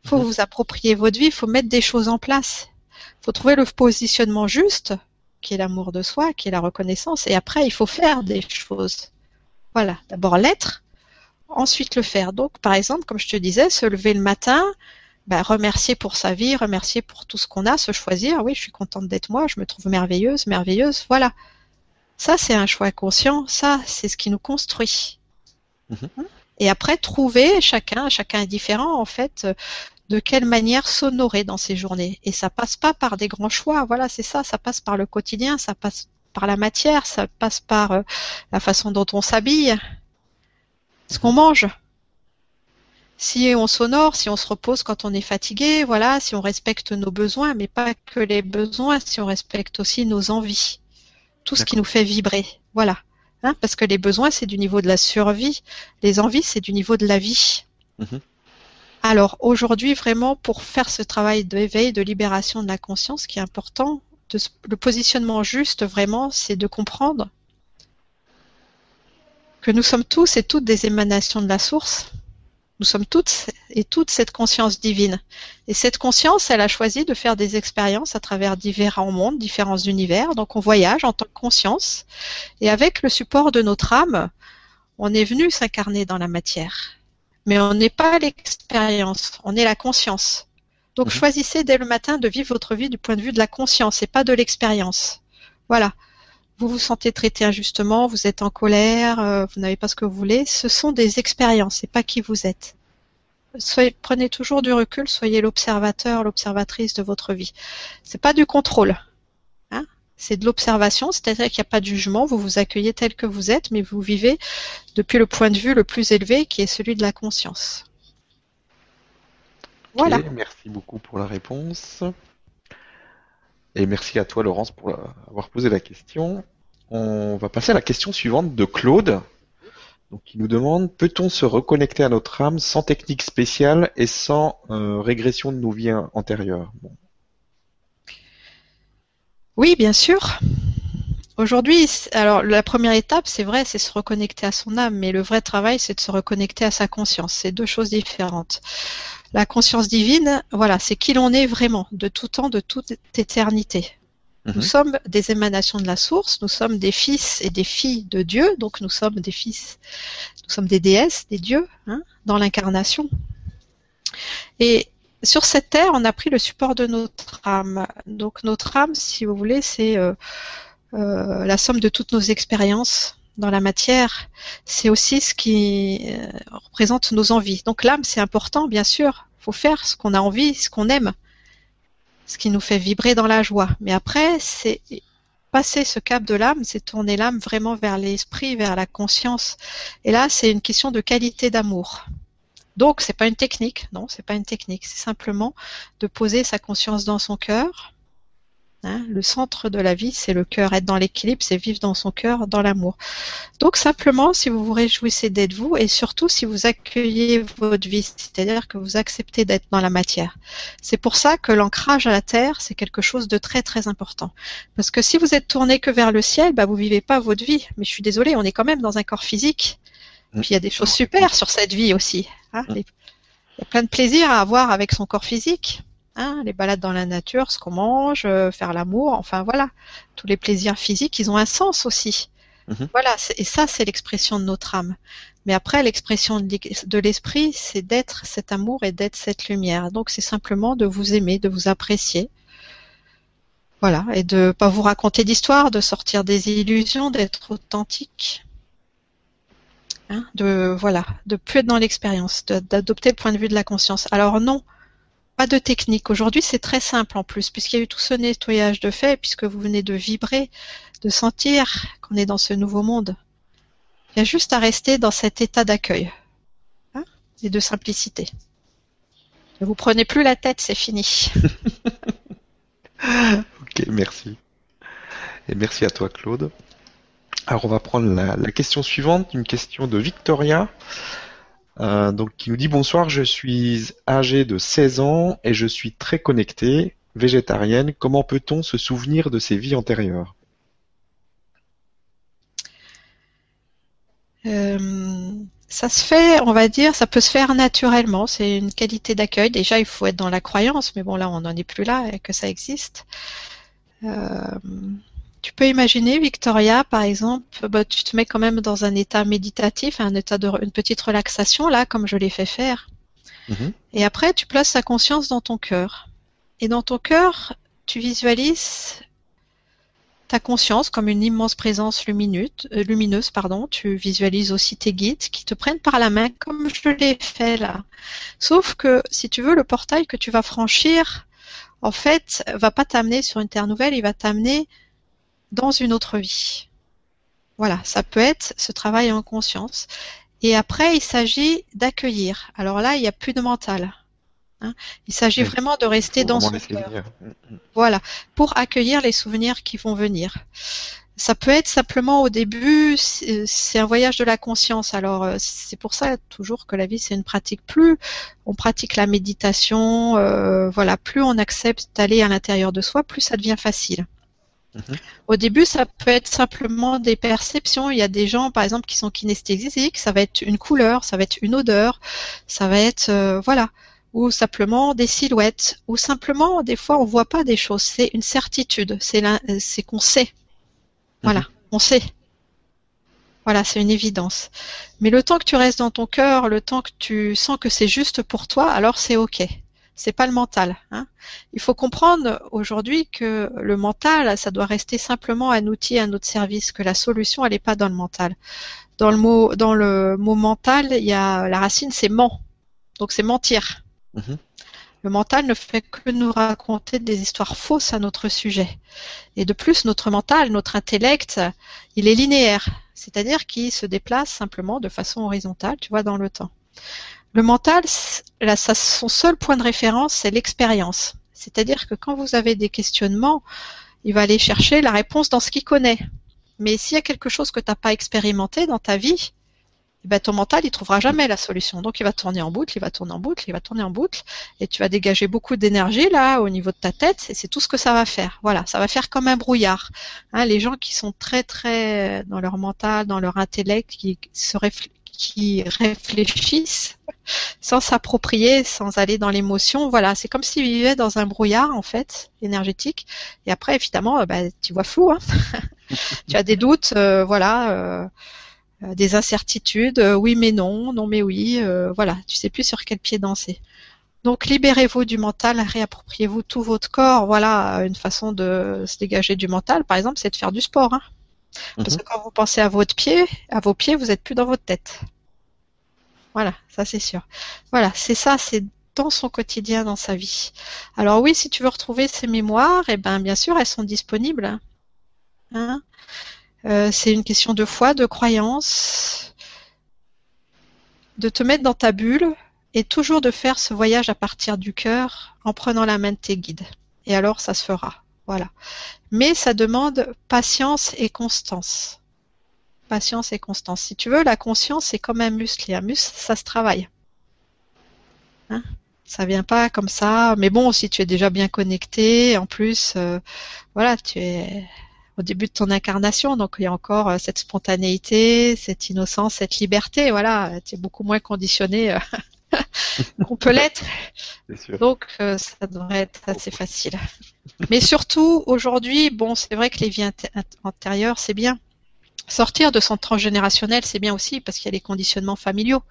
Il faut mhm. vous approprier votre vie. Il faut mettre des choses en place. Il faut trouver le positionnement juste, qui est l'amour de soi, qui est la reconnaissance. Et après, il faut faire des choses. Voilà. D'abord l'être, ensuite le faire. Donc, par exemple, comme je te disais, se lever le matin, bah, remercier pour sa vie, remercier pour tout ce qu'on a, se choisir. Oui, je suis contente d'être moi, je me trouve merveilleuse, merveilleuse. Voilà. Ça, c'est un choix conscient. Ça, c'est ce qui nous construit. Mhm. Et après, trouver chacun, chacun est différent en fait, de quelle manière s'honorer dans ces journées. Et ça passe pas par des grands choix. Voilà, c'est ça. Ça passe par le quotidien, ça passe par la matière, ça passe par euh, la façon dont on s'habille, ce qu'on mange si on s'honore, si on se repose quand on est fatigué, voilà, si on respecte nos besoins, mais pas que les besoins, si on respecte aussi nos envies, tout ce qui nous fait vibrer, voilà. Hein, parce que les besoins, c'est du niveau de la survie, les envies, c'est du niveau de la vie. Mhm. Alors aujourd'hui, vraiment, pour faire ce travail d'éveil, de libération de la conscience, ce qui est important, le positionnement juste, vraiment, c'est de comprendre que nous sommes tous et toutes des émanations de la source, nous sommes toutes et toutes cette conscience divine. Et cette conscience, elle a choisi de faire des expériences à travers différents mondes, différents univers. Donc on voyage en tant que conscience. Et avec le support de notre âme, on est venu s'incarner dans la matière. Mais on n'est pas l'expérience, on est la conscience. Donc mhm. choisissez dès le matin de vivre votre vie du point de vue de la conscience et pas de l'expérience. Voilà vous vous sentez traité injustement, vous êtes en colère, euh, vous n'avez pas ce que vous voulez, ce sont des expériences, c'est pas qui vous êtes. Prenez toujours du recul, soyez l'observateur, l'observatrice de votre vie. C'est pas du contrôle, hein c'est de l'observation, c'est-à-dire qu'il n'y a pas de jugement, vous vous accueillez tel que vous êtes, mais vous vivez depuis le point de vue le plus élevé, qui est celui de la conscience. Voilà. merci beaucoup pour la réponse. Et merci à toi, Laurence, pour avoir posé la question. On va passer à la question suivante de Claude, donc, qui nous demande peut-on se reconnecter à notre âme sans technique spéciale et sans euh, régression de nos vies antérieures Oui, bien sûr. Aujourd'hui, alors la première étape, c'est vrai, c'est se reconnecter à son âme, mais le vrai travail, c'est de se reconnecter à sa conscience. C'est deux choses différentes. La conscience divine, voilà, c'est qui l'on est vraiment, de tout temps, de toute éternité. Nous mhm. sommes des émanations de la source, nous sommes des fils et des filles de Dieu, donc nous sommes des fils, nous sommes des déesses, des dieux, hein, dans l'incarnation. Et sur cette terre, on a pris le support de notre âme. Donc notre âme, si vous voulez, c'est euh, euh, la somme de toutes nos expériences dans la matière. C'est aussi ce qui euh, représente nos envies. Donc l'âme, c'est important, bien sûr. Il faut faire ce qu'on a envie, ce qu'on aime, ce qui nous fait vibrer dans la joie. Mais après, c'est passer ce cap de l'âme, c'est tourner l'âme vraiment vers l'esprit, vers la conscience. Et là, c'est une question de qualité d'amour. Donc, c'est pas une technique, non, c'est pas une technique. C'est simplement de poser sa conscience dans son cœur, Hein, le centre de la vie, c'est le cœur. Être dans l'équilibre, c'est vivre dans son cœur, dans l'amour. Donc simplement, si vous vous réjouissez d'être vous, et surtout si vous accueillez votre vie, c'est-à-dire que vous acceptez d'être dans la matière. C'est pour ça que l'ancrage à la terre, c'est quelque chose de très très important. Parce que si vous êtes tourné que vers le ciel, bah vous vivez pas votre vie. Mais je suis désolée, on est quand même dans un corps physique. Mm. Puis il y a des choses super sur cette vie aussi. Hein. Mm. Il y a plein de plaisir à avoir avec son corps physique. Hein, les balades dans la nature, ce qu'on mange, euh, faire l'amour, enfin voilà, tous les plaisirs physiques, ils ont un sens aussi. Mhm. Voilà, et ça, c'est l'expression de notre âme. Mais après, l'expression de l'esprit, c'est d'être cet amour et d'être cette lumière. Donc, c'est simplement de vous aimer, de vous apprécier. Voilà, et de pas vous raconter d'histoire, de sortir des illusions, d'être authentique. Hein, de voilà, de plus être dans l'expérience, d'adopter le point de vue de la conscience. Alors non, pas de technique. Aujourd'hui, c'est très simple en plus, puisqu'il y a eu tout ce nettoyage de fait, puisque vous venez de vibrer, de sentir qu'on est dans ce nouveau monde. Il y a juste à rester dans cet état d'accueil hein, et de simplicité. Ne vous prenez plus la tête, c'est fini. ok, merci. Et merci à toi, Claude. Alors, on va prendre la, la question suivante, une question de Victoria. Euh, donc qui nous dit bonsoir, je suis âgée de 16 ans et je suis très connectée, végétarienne. Comment peut-on se souvenir de ses vies antérieures? Euh, Ça se fait, on va dire, ça peut se faire naturellement. C'est une qualité d'accueil. Déjà, il faut être dans la croyance, mais bon là, on n'en est plus là et que ça existe. Euh, tu peux imaginer, Victoria, par exemple, bah, tu te mets quand même dans un état méditatif, un état de une petite relaxation, là, comme je l'ai fait faire. Mhm. Et après, tu places ta conscience dans ton cœur. Et dans ton cœur, tu visualises ta conscience comme une immense présence lumineuse, euh, lumineuse pardon. Tu visualises aussi tes guides qui te prennent par la main comme je l'ai fait là. Sauf que si tu veux, le portail que tu vas franchir, en fait, va pas t'amener sur une terre nouvelle, il va t'amener dans une autre vie. Voilà, ça peut être ce travail en conscience. Et après, il s'agit d'accueillir. Alors là, il n'y a plus de mental. Hein. Il s'agit vraiment de rester dans son cœur. Mm, mm. Voilà, pour accueillir les souvenirs qui vont venir. Ça peut être simplement au début, c'est un voyage de la conscience. Alors euh, c'est pour ça toujours que la vie c'est une pratique. Plus on pratique la méditation, euh, voilà, plus on accepte d'aller à l'intérieur de soi, plus ça devient facile. Mhm. Au début, ça peut être simplement des perceptions. Il y a des gens, par exemple, qui sont kinesthésiques. Ça va être une couleur, ça va être une odeur, ça va être, euh, voilà, ou simplement des silhouettes, ou simplement, des fois, on voit pas des choses. C'est une certitude. C'est c'est qu'on sait. Voilà, mhm. on sait. Voilà, c'est une évidence. Mais le temps que tu restes dans ton cœur, le temps que tu sens que c'est juste pour toi, alors c'est ok c'est pas le mental. Hein. Il faut comprendre aujourd'hui que le mental, ça doit rester simplement un outil à notre service, que la solution, elle n'est pas dans le mental. Dans le mot, dans le mot mental, il y a la racine, c'est ment. Donc c'est mentir. Mhm. Le mental ne fait que nous raconter des histoires fausses à notre sujet. Et de plus, notre mental, notre intellect, il est linéaire, c'est-à-dire qu'il se déplace simplement de façon horizontale, tu vois, dans le temps. Le mental, son seul point de référence, c'est l'expérience. C'est-à-dire que quand vous avez des questionnements, il va aller chercher la réponse dans ce qu'il connaît. Mais s'il y a quelque chose que tu n'as pas expérimenté dans ta vie, eh ben, ton mental, il trouvera jamais la solution. Donc, il va tourner en boucle, il va tourner en boucle, il va tourner en boucle, et tu vas dégager beaucoup d'énergie là au niveau de ta tête, et c'est tout ce que ça va faire. Voilà, ça va faire comme un brouillard. Hein, les gens qui sont très très dans leur mental, dans leur intellect, qui se qui réfléchissent sans s'approprier, sans aller dans l'émotion. Voilà, c'est comme s'ils vivaient dans un brouillard en fait énergétique. Et après, évidemment, bah, tu vois flou. Hein tu as des doutes, euh, voilà. Euh, euh, des incertitudes, euh, oui mais non, non mais oui, euh, voilà, tu sais plus sur quel pied danser. Donc libérez-vous du mental, réappropriez-vous tout votre corps. Voilà, une façon de se dégager du mental, par exemple, c'est de faire du sport. Hein. Parce mhm. que quand vous pensez à votre pied, à vos pieds, vous n'êtes plus dans votre tête. Voilà, ça c'est sûr. Voilà, c'est ça, c'est dans son quotidien, dans sa vie. Alors oui, si tu veux retrouver ces mémoires, eh ben bien sûr, elles sont disponibles. Hein euh, c'est une question de foi, de croyance, de te mettre dans ta bulle et toujours de faire ce voyage à partir du cœur en prenant la main de tes guides. Et alors, ça se fera. Voilà. Mais ça demande patience et constance. Patience et constance. Si tu veux, la conscience, c'est comme un muscle. Et un muscle, ça se travaille. Hein? Ça vient pas comme ça. Mais bon, si tu es déjà bien connecté, en plus, euh, voilà, tu es au début de ton incarnation. Donc il y a encore euh, cette spontanéité, cette innocence, cette liberté. Voilà, tu es beaucoup moins conditionné euh, qu'on peut l'être. Donc euh, ça devrait être assez facile. Mais surtout aujourd'hui, bon, c'est vrai que les vies antérieures, c'est bien sortir de son transgénérationnel, c'est bien aussi parce qu'il y a les conditionnements familiaux.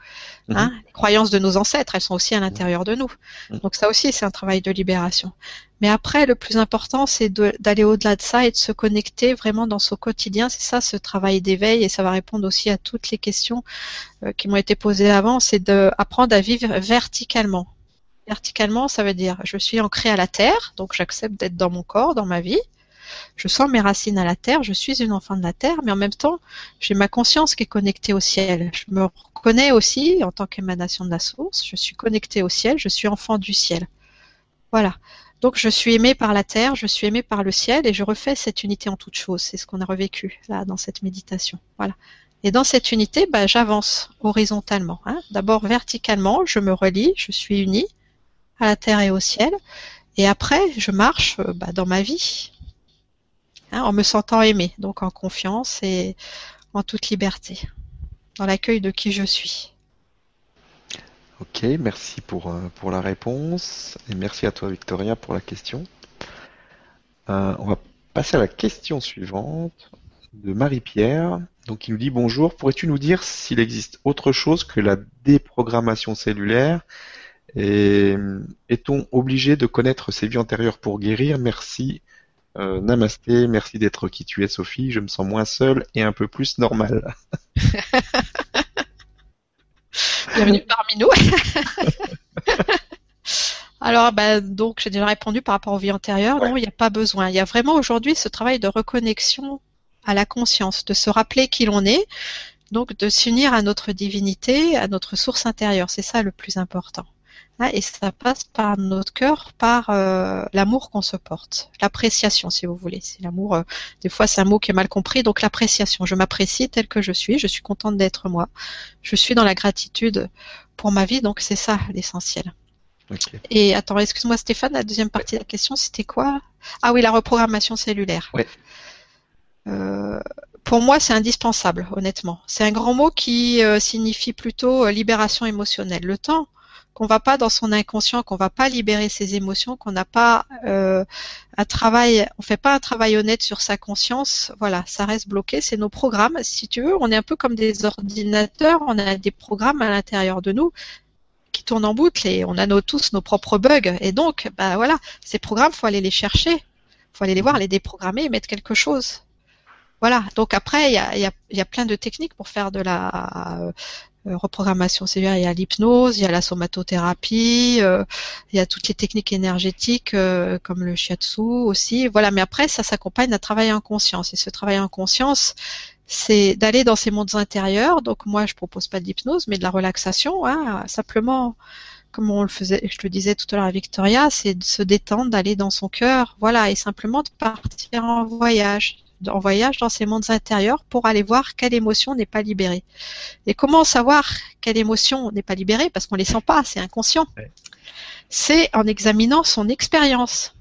Hein. Mhm. Les croyances de nos ancêtres, elles sont aussi à l'intérieur de nous. Mhm. Donc ça aussi, c'est un travail de libération. Mais après, le plus important, c'est d'aller au-delà de ça et de se connecter vraiment dans son quotidien. C'est ça, ce travail d'éveil, et ça va répondre aussi à toutes les questions euh, qui m'ont été posées avant. C'est d'apprendre à vivre verticalement. Verticalement, ça veut dire je suis ancré à la terre, donc j'accepte d'être dans mon corps, dans ma vie je sens mes racines à la terre, je suis une enfant de la terre, mais en même temps, j'ai ma conscience qui est connectée au ciel. Je me reconnais aussi en tant qu'émanation de la source, je suis connectée au ciel, je suis enfant du ciel. Voilà. Donc je suis aimée par la terre, je suis aimée par le ciel et je refais cette unité en toute chose. C'est ce qu'on a revécu là dans cette méditation. Voilà. Et dans cette unité, bah, j'avance horizontalement. Hein. D'abord verticalement, je me relie, je suis unie à la terre et au ciel. Et après, je marche euh, bah, dans ma vie, Hein, en me sentant aimée, donc en confiance et en toute liberté, dans l'accueil de qui je suis. Ok, merci pour, euh, la réponse et merci à toi Victoria pour la question. Euh, on va passer à la question suivante de Marie-Pierre. Donc il nous dit bonjour, pourrais-tu nous dire s'il existe autre chose que la déprogrammation cellulaire et est-on obligé de connaître ses vies antérieures pour guérir? Merci euh, namasté, merci d'être qui tu es Sophie, je me sens moins seule et un peu plus normale. Bienvenue parmi nous. Alors, bah, donc, j'ai déjà répondu par rapport aux vies antérieures. Non, il n'y a pas besoin. Il y a vraiment aujourd'hui ce travail de reconnexion à la conscience, de se rappeler qui l'on est, donc de s'unir à notre divinité, à notre source intérieure. C'est ça le plus important. Hein, et ça passe par notre cœur, par euh, l'amour qu'on se porte, l'appréciation si vous voulez. C'est l'amour, euh, des fois c'est un mot qui est mal compris, donc l'appréciation. Je m'apprécie tel que je suis, je suis contente d'être moi, je suis dans la gratitude pour ma vie, donc c'est ça l'essentiel. Et attends, excuse-moi Stéphane, la deuxième partie de la question c'était quoi? Ah oui, la reprogrammation cellulaire. Ouais. Euh, pour moi, c'est indispensable, honnêtement. C'est un grand mot qui signifie plutôt libération émotionnelle. Le temps qu'on va pas dans son inconscient, qu'on va pas libérer ses émotions, qu'on n'a pas euh, un travail, on fait pas un travail honnête sur sa conscience, voilà, ça reste bloqué. C'est nos programmes. Si tu veux, on est un peu comme des ordinateurs, on a des programmes à l'intérieur de nous qui tournent en boucle et on a tous nos propres bugs. Et donc, bah voilà, ces programmes, faut aller les chercher, faut aller les voir, les déprogrammer et mettre quelque chose. Voilà. Donc après, il y a, plein de techniques pour faire de la reprogrammation cellulaire, il y a l'hypnose, il y a la somatothérapie, euh, il y a toutes les techniques énergétiques euh, comme le shiatsu aussi. Voilà, mais après ça s'accompagne d'un travail en conscience et ce travail en conscience, c'est d'aller dans ces mondes intérieurs. Donc moi, je propose pas d'hypnose, mais de la relaxation, hein, simplement comme on le faisait, je le disais tout à l'heure à Victoria, c'est de se détendre, d'aller dans son cœur, voilà, et simplement de partir en voyage, en voyage dans ces mondes intérieurs pour aller voir quelle émotion n'est pas libérée. Et comment savoir quelle émotion n'est pas libérée? Parce qu'on les sent pas, c'est inconscient. C'est en examinant son expérience.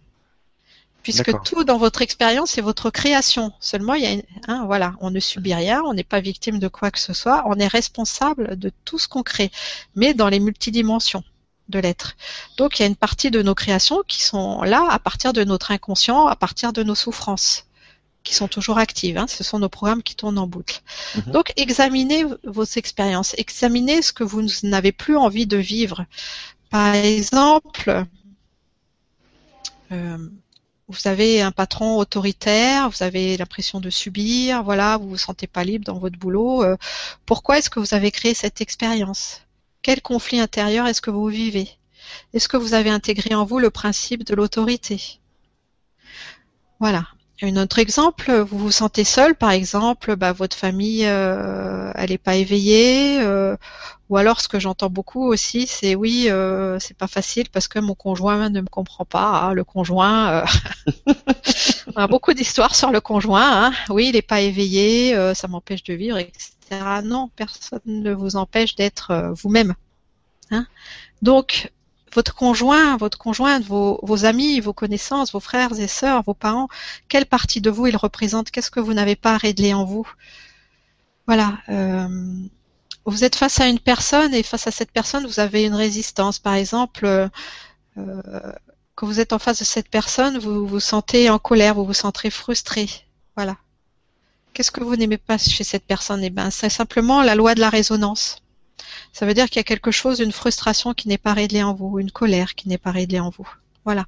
Puisque tout dans votre expérience est votre création. Seulement, il y a une, hein, voilà, on ne subit rien, on n'est pas victime de quoi que ce soit, on est responsable de tout ce qu'on crée, mais dans les multidimensions de l'être. Donc il y a une partie de nos créations qui sont là à partir de notre inconscient, à partir de nos souffrances, qui sont toujours actives. Hein. Ce sont nos programmes qui tournent en boucle. Mhm. Donc examinez vos expériences, examinez ce que vous n'avez plus envie de vivre. Par exemple, euh, vous avez un patron autoritaire, vous avez l'impression de subir, voilà, vous vous sentez pas libre dans votre boulot. Euh, pourquoi est-ce que vous avez créé cette expérience? Quel conflit intérieur est-ce que vous vivez? Est-ce que vous avez intégré en vous le principe de l'autorité? Voilà. Un autre exemple, vous vous sentez seul, par exemple, bah, votre famille, euh, elle n'est pas éveillée, euh, ou alors ce que j'entends beaucoup aussi, c'est oui, euh, c'est pas facile parce que mon conjoint ne me comprend pas. Ah, le conjoint, on a beaucoup d'histoires sur le conjoint. Hein. Oui, il n'est pas éveillé, ça m'empêche de vivre, etc. Non, personne ne vous empêche d'être euh, vous-même. Hein. Donc, votre conjoint, votre conjointe, vos, amis, vos connaissances, vos frères et sœurs, vos parents, quelle partie de vous ils représentent? Qu'est-ce que vous n'avez pas réglé en vous? Voilà. Euh, vous êtes face à une personne et face à cette personne, vous avez une résistance. Par exemple, euh, quand vous êtes en face de cette personne, vous vous sentez en colère, vous vous sentez frustré. Voilà. Qu'est-ce que vous n'aimez pas chez cette personne? Eh bien, c'est simplement la loi de la résonance. Ça veut dire qu'il y a quelque chose, une frustration qui n'est pas réglée en vous, une colère qui n'est pas réglée en vous. Voilà.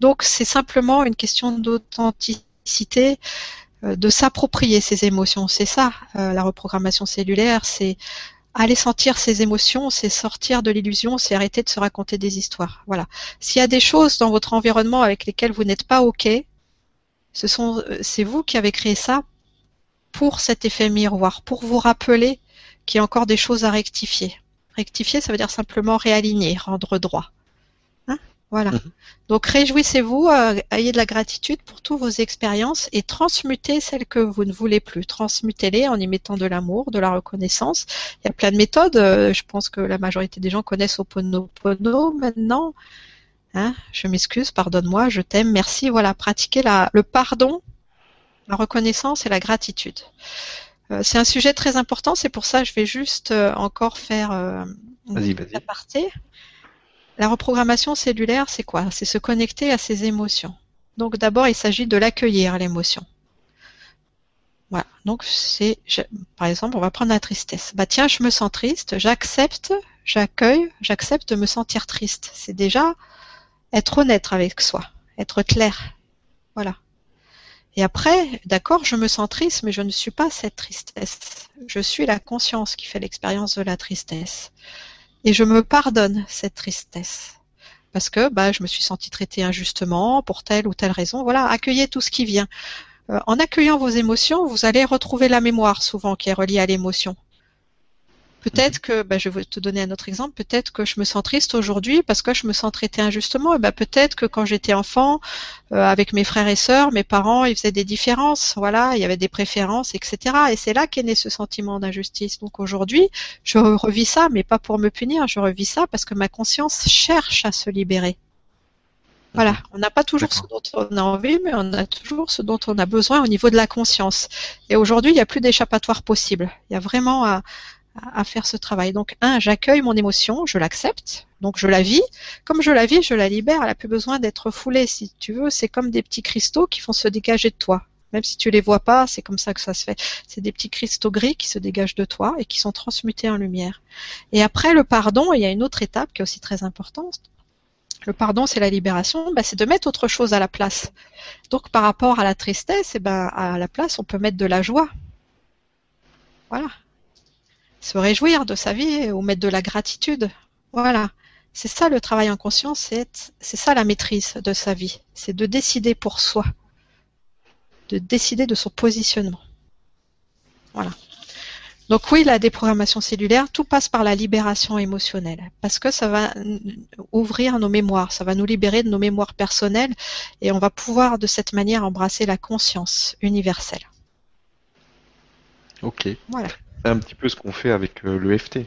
Donc, c'est simplement une question d'authenticité, euh, de s'approprier ses émotions. C'est ça, euh, la reprogrammation cellulaire, c'est aller sentir ses émotions, c'est sortir de l'illusion, c'est arrêter de se raconter des histoires. Voilà. S'il y a des choses dans votre environnement avec lesquelles vous n'êtes pas OK, ce sont, euh, c'est vous qui avez créé ça pour cet effet miroir, pour vous rappeler qu'il y a encore des choses à rectifier. Rectifier, ça veut dire simplement réaligner, rendre droit. Hein voilà. Mhm. Donc réjouissez-vous, euh, ayez de la gratitude pour toutes vos expériences et transmutez celles que vous ne voulez plus. Transmutez-les en y mettant de l'amour, de la reconnaissance. Il y a plein de méthodes. Euh, je pense que la majorité des gens connaissent Oponopono maintenant. Hein je m'excuse, pardonne-moi, je t'aime, merci. Voilà, pratiquez la, le pardon la reconnaissance et la gratitude. Euh, c'est un sujet très important, c'est pour ça que je vais juste euh, encore faire euh, une aparté. La reprogrammation cellulaire, c'est quoi? C'est se connecter à ses émotions. Donc d'abord, il s'agit de l'accueillir, l'émotion. Voilà. Donc c'est, par exemple, on va prendre la tristesse. Bah tiens, je me sens triste, j'accepte, j'accueille, j'accepte de me sentir triste. C'est déjà être honnête avec soi, être clair. Voilà. Et après, d'accord, je me sens triste, mais je ne suis pas cette tristesse. Je suis la conscience qui fait l'expérience de la tristesse. Et je me pardonne cette tristesse. Parce que bah, je me suis sentie traitée injustement pour telle ou telle raison. Voilà, accueillez tout ce qui vient. Euh, en accueillant vos émotions, vous allez retrouver la mémoire souvent qui est reliée à l'émotion. Peut-être que, bah, je vais te donner un autre exemple, peut-être que je me sens triste aujourd'hui parce que je me sens traité injustement. Et bah, peut-être que quand j'étais enfant, euh, avec mes frères et sœurs, mes parents, ils faisaient des différences. Voilà, il y avait des préférences, etc. Et c'est là qu'est né ce sentiment d'injustice. Donc aujourd'hui, je revis ça, mais pas pour me punir. Je revis ça parce que ma conscience cherche à se libérer. Voilà, on n'a pas toujours ce dont on a envie, mais on a toujours ce dont on a besoin au niveau de la conscience. Et aujourd'hui, il n'y a plus d'échappatoire possible. Il y a vraiment à, à, faire ce travail. Donc, un, j'accueille mon émotion, je l'accepte, donc je la vis. Comme je la vis, je la libère. Elle n'a plus besoin d'être foulée, si tu veux. C'est comme des petits cristaux qui font se dégager de toi. Même si tu les vois pas, c'est comme ça que ça se fait. C'est des petits cristaux gris qui se dégagent de toi et qui sont transmutés en lumière. Et après le pardon, il y a une autre étape qui est aussi très importante. Le pardon, c'est la libération, bah, c'est de mettre autre chose à la place. Donc par rapport à la tristesse, eh ben, à la place, on peut mettre de la joie. Voilà se réjouir de sa vie ou mettre de la gratitude. Voilà. C'est ça le travail en conscience, c'est, c'est ça la maîtrise de sa vie. C'est de décider pour soi. De décider de son positionnement. Voilà. Donc oui, la déprogrammation cellulaire, tout passe par la libération émotionnelle, parce que ça va ouvrir nos mémoires, ça va nous libérer de nos mémoires personnelles, et on va pouvoir de cette manière embrasser la conscience universelle. Ok. Voilà. C'est un petit peu ce qu'on fait avec euh, le FT.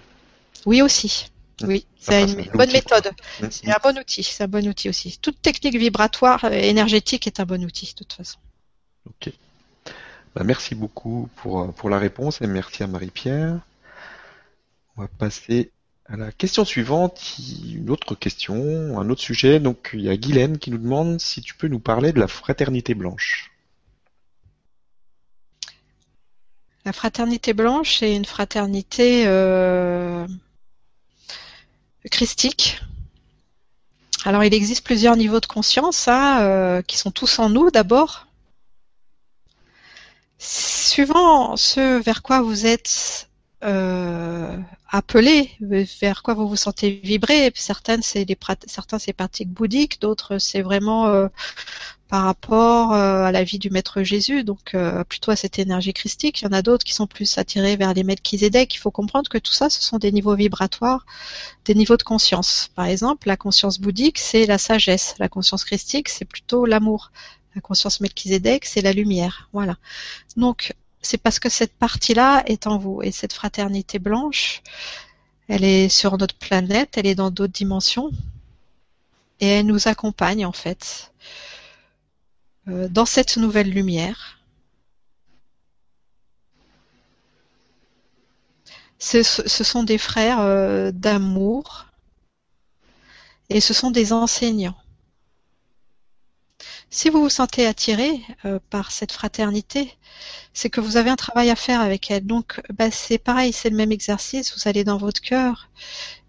Oui aussi. Oui, c'est une bonne méthode. Mmh. C'est un bon outil. C'est un bon outil aussi. Toute technique vibratoire euh, énergétique est un bon outil de toute façon. Ok. Bah, merci beaucoup pour, euh, pour la réponse et merci à Marie-Pierre. On va passer à la question suivante, une autre question, un autre sujet. Donc il y a Guylaine qui nous demande si tu peux nous parler de la fraternité blanche. La fraternité blanche est une fraternité euh, christique. Alors il existe plusieurs niveaux de conscience hein, euh, qui sont tous en nous d'abord. Suivant ce vers quoi vous êtes euh, appelé, vers quoi vous vous sentez vibrer. Certaines c'est des certains c'est pratiques bouddhiques, d'autres c'est vraiment euh, par rapport euh, à la vie du maître Jésus, donc euh, plutôt à cette énergie christique. Il y en a d'autres qui sont plus attirés vers les maîtres Kizedek. Il faut comprendre que tout ça, ce sont des niveaux vibratoires, des niveaux de conscience. Par exemple, la conscience bouddhique, c'est la sagesse. La conscience christique, c'est plutôt l'amour. La conscience Melchizedek, c'est la lumière. Voilà. Donc, c'est parce que cette partie-là est en vous. Et cette fraternité blanche, elle est sur notre planète, elle est dans d'autres dimensions. Et elle nous accompagne, en fait. Euh, dans cette nouvelle lumière. Ce, sont des frères euh, d'amour et ce sont des enseignants. Si vous vous sentez attiré euh, par cette fraternité, c'est que vous avez un travail à faire avec elle. Donc, bah, c'est pareil, c'est le même exercice. Vous allez dans votre cœur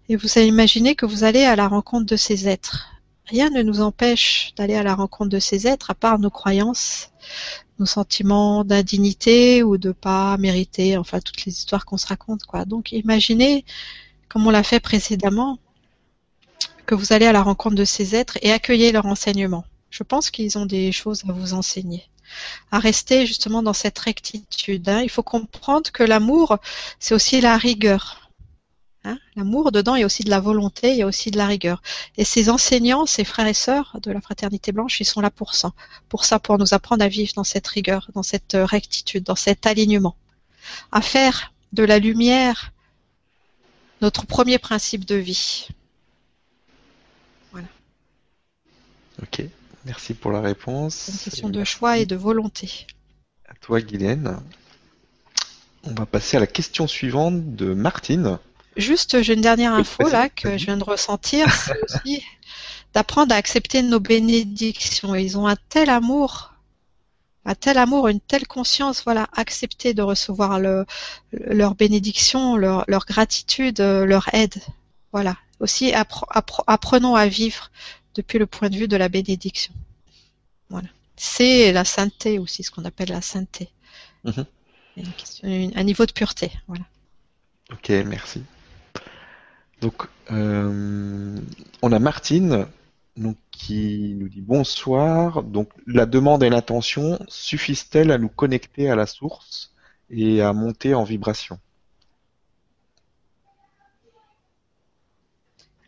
et vous allez imaginer que vous allez à la rencontre de ces êtres rien ne nous empêche d'aller à la rencontre de ces êtres, à part nos croyances, nos sentiments d'indignité ou de pas mériter, enfin toutes les histoires qu'on se raconte, quoi. Donc imaginez, comme on l'a fait précédemment, que vous allez à la rencontre de ces êtres et accueillez leur enseignement. Je pense qu'ils ont des choses à vous enseigner à rester justement dans cette rectitude. Hein. Il faut comprendre que l'amour, c'est aussi la rigueur. Hein, l'amour, dedans, il y a aussi de la volonté, il y a aussi de la rigueur. Et ces enseignants, ces frères et sœurs de la fraternité blanche, ils sont là pour ça. Pour ça, pour nous apprendre à vivre dans cette rigueur, dans cette rectitude, dans cet alignement. À faire de la lumière notre premier principe de vie. Voilà. Ok, merci pour la réponse. Une question de choix et de volonté. À toi, Guylaine. On va passer à la question suivante de Martine. Juste, j'ai une dernière info là que je viens de ressentir, c'est aussi d'apprendre à accepter nos bénédictions. Ils ont un tel amour, un tel amour, une telle conscience, voilà, accepter de recevoir le, leur bénédiction, leur, leur, gratitude, leur aide. Voilà. Aussi, apprenons à vivre depuis le point de vue de la bénédiction. Voilà. C'est la sainteté aussi, ce qu'on appelle la sainteté. Mhm. un niveau de pureté. Voilà. Ok, merci. Donc, euh, on a Martine donc, qui nous dit bonsoir. Donc, la demande et l'intention suffisent-elles à nous connecter à la source et à monter en vibration?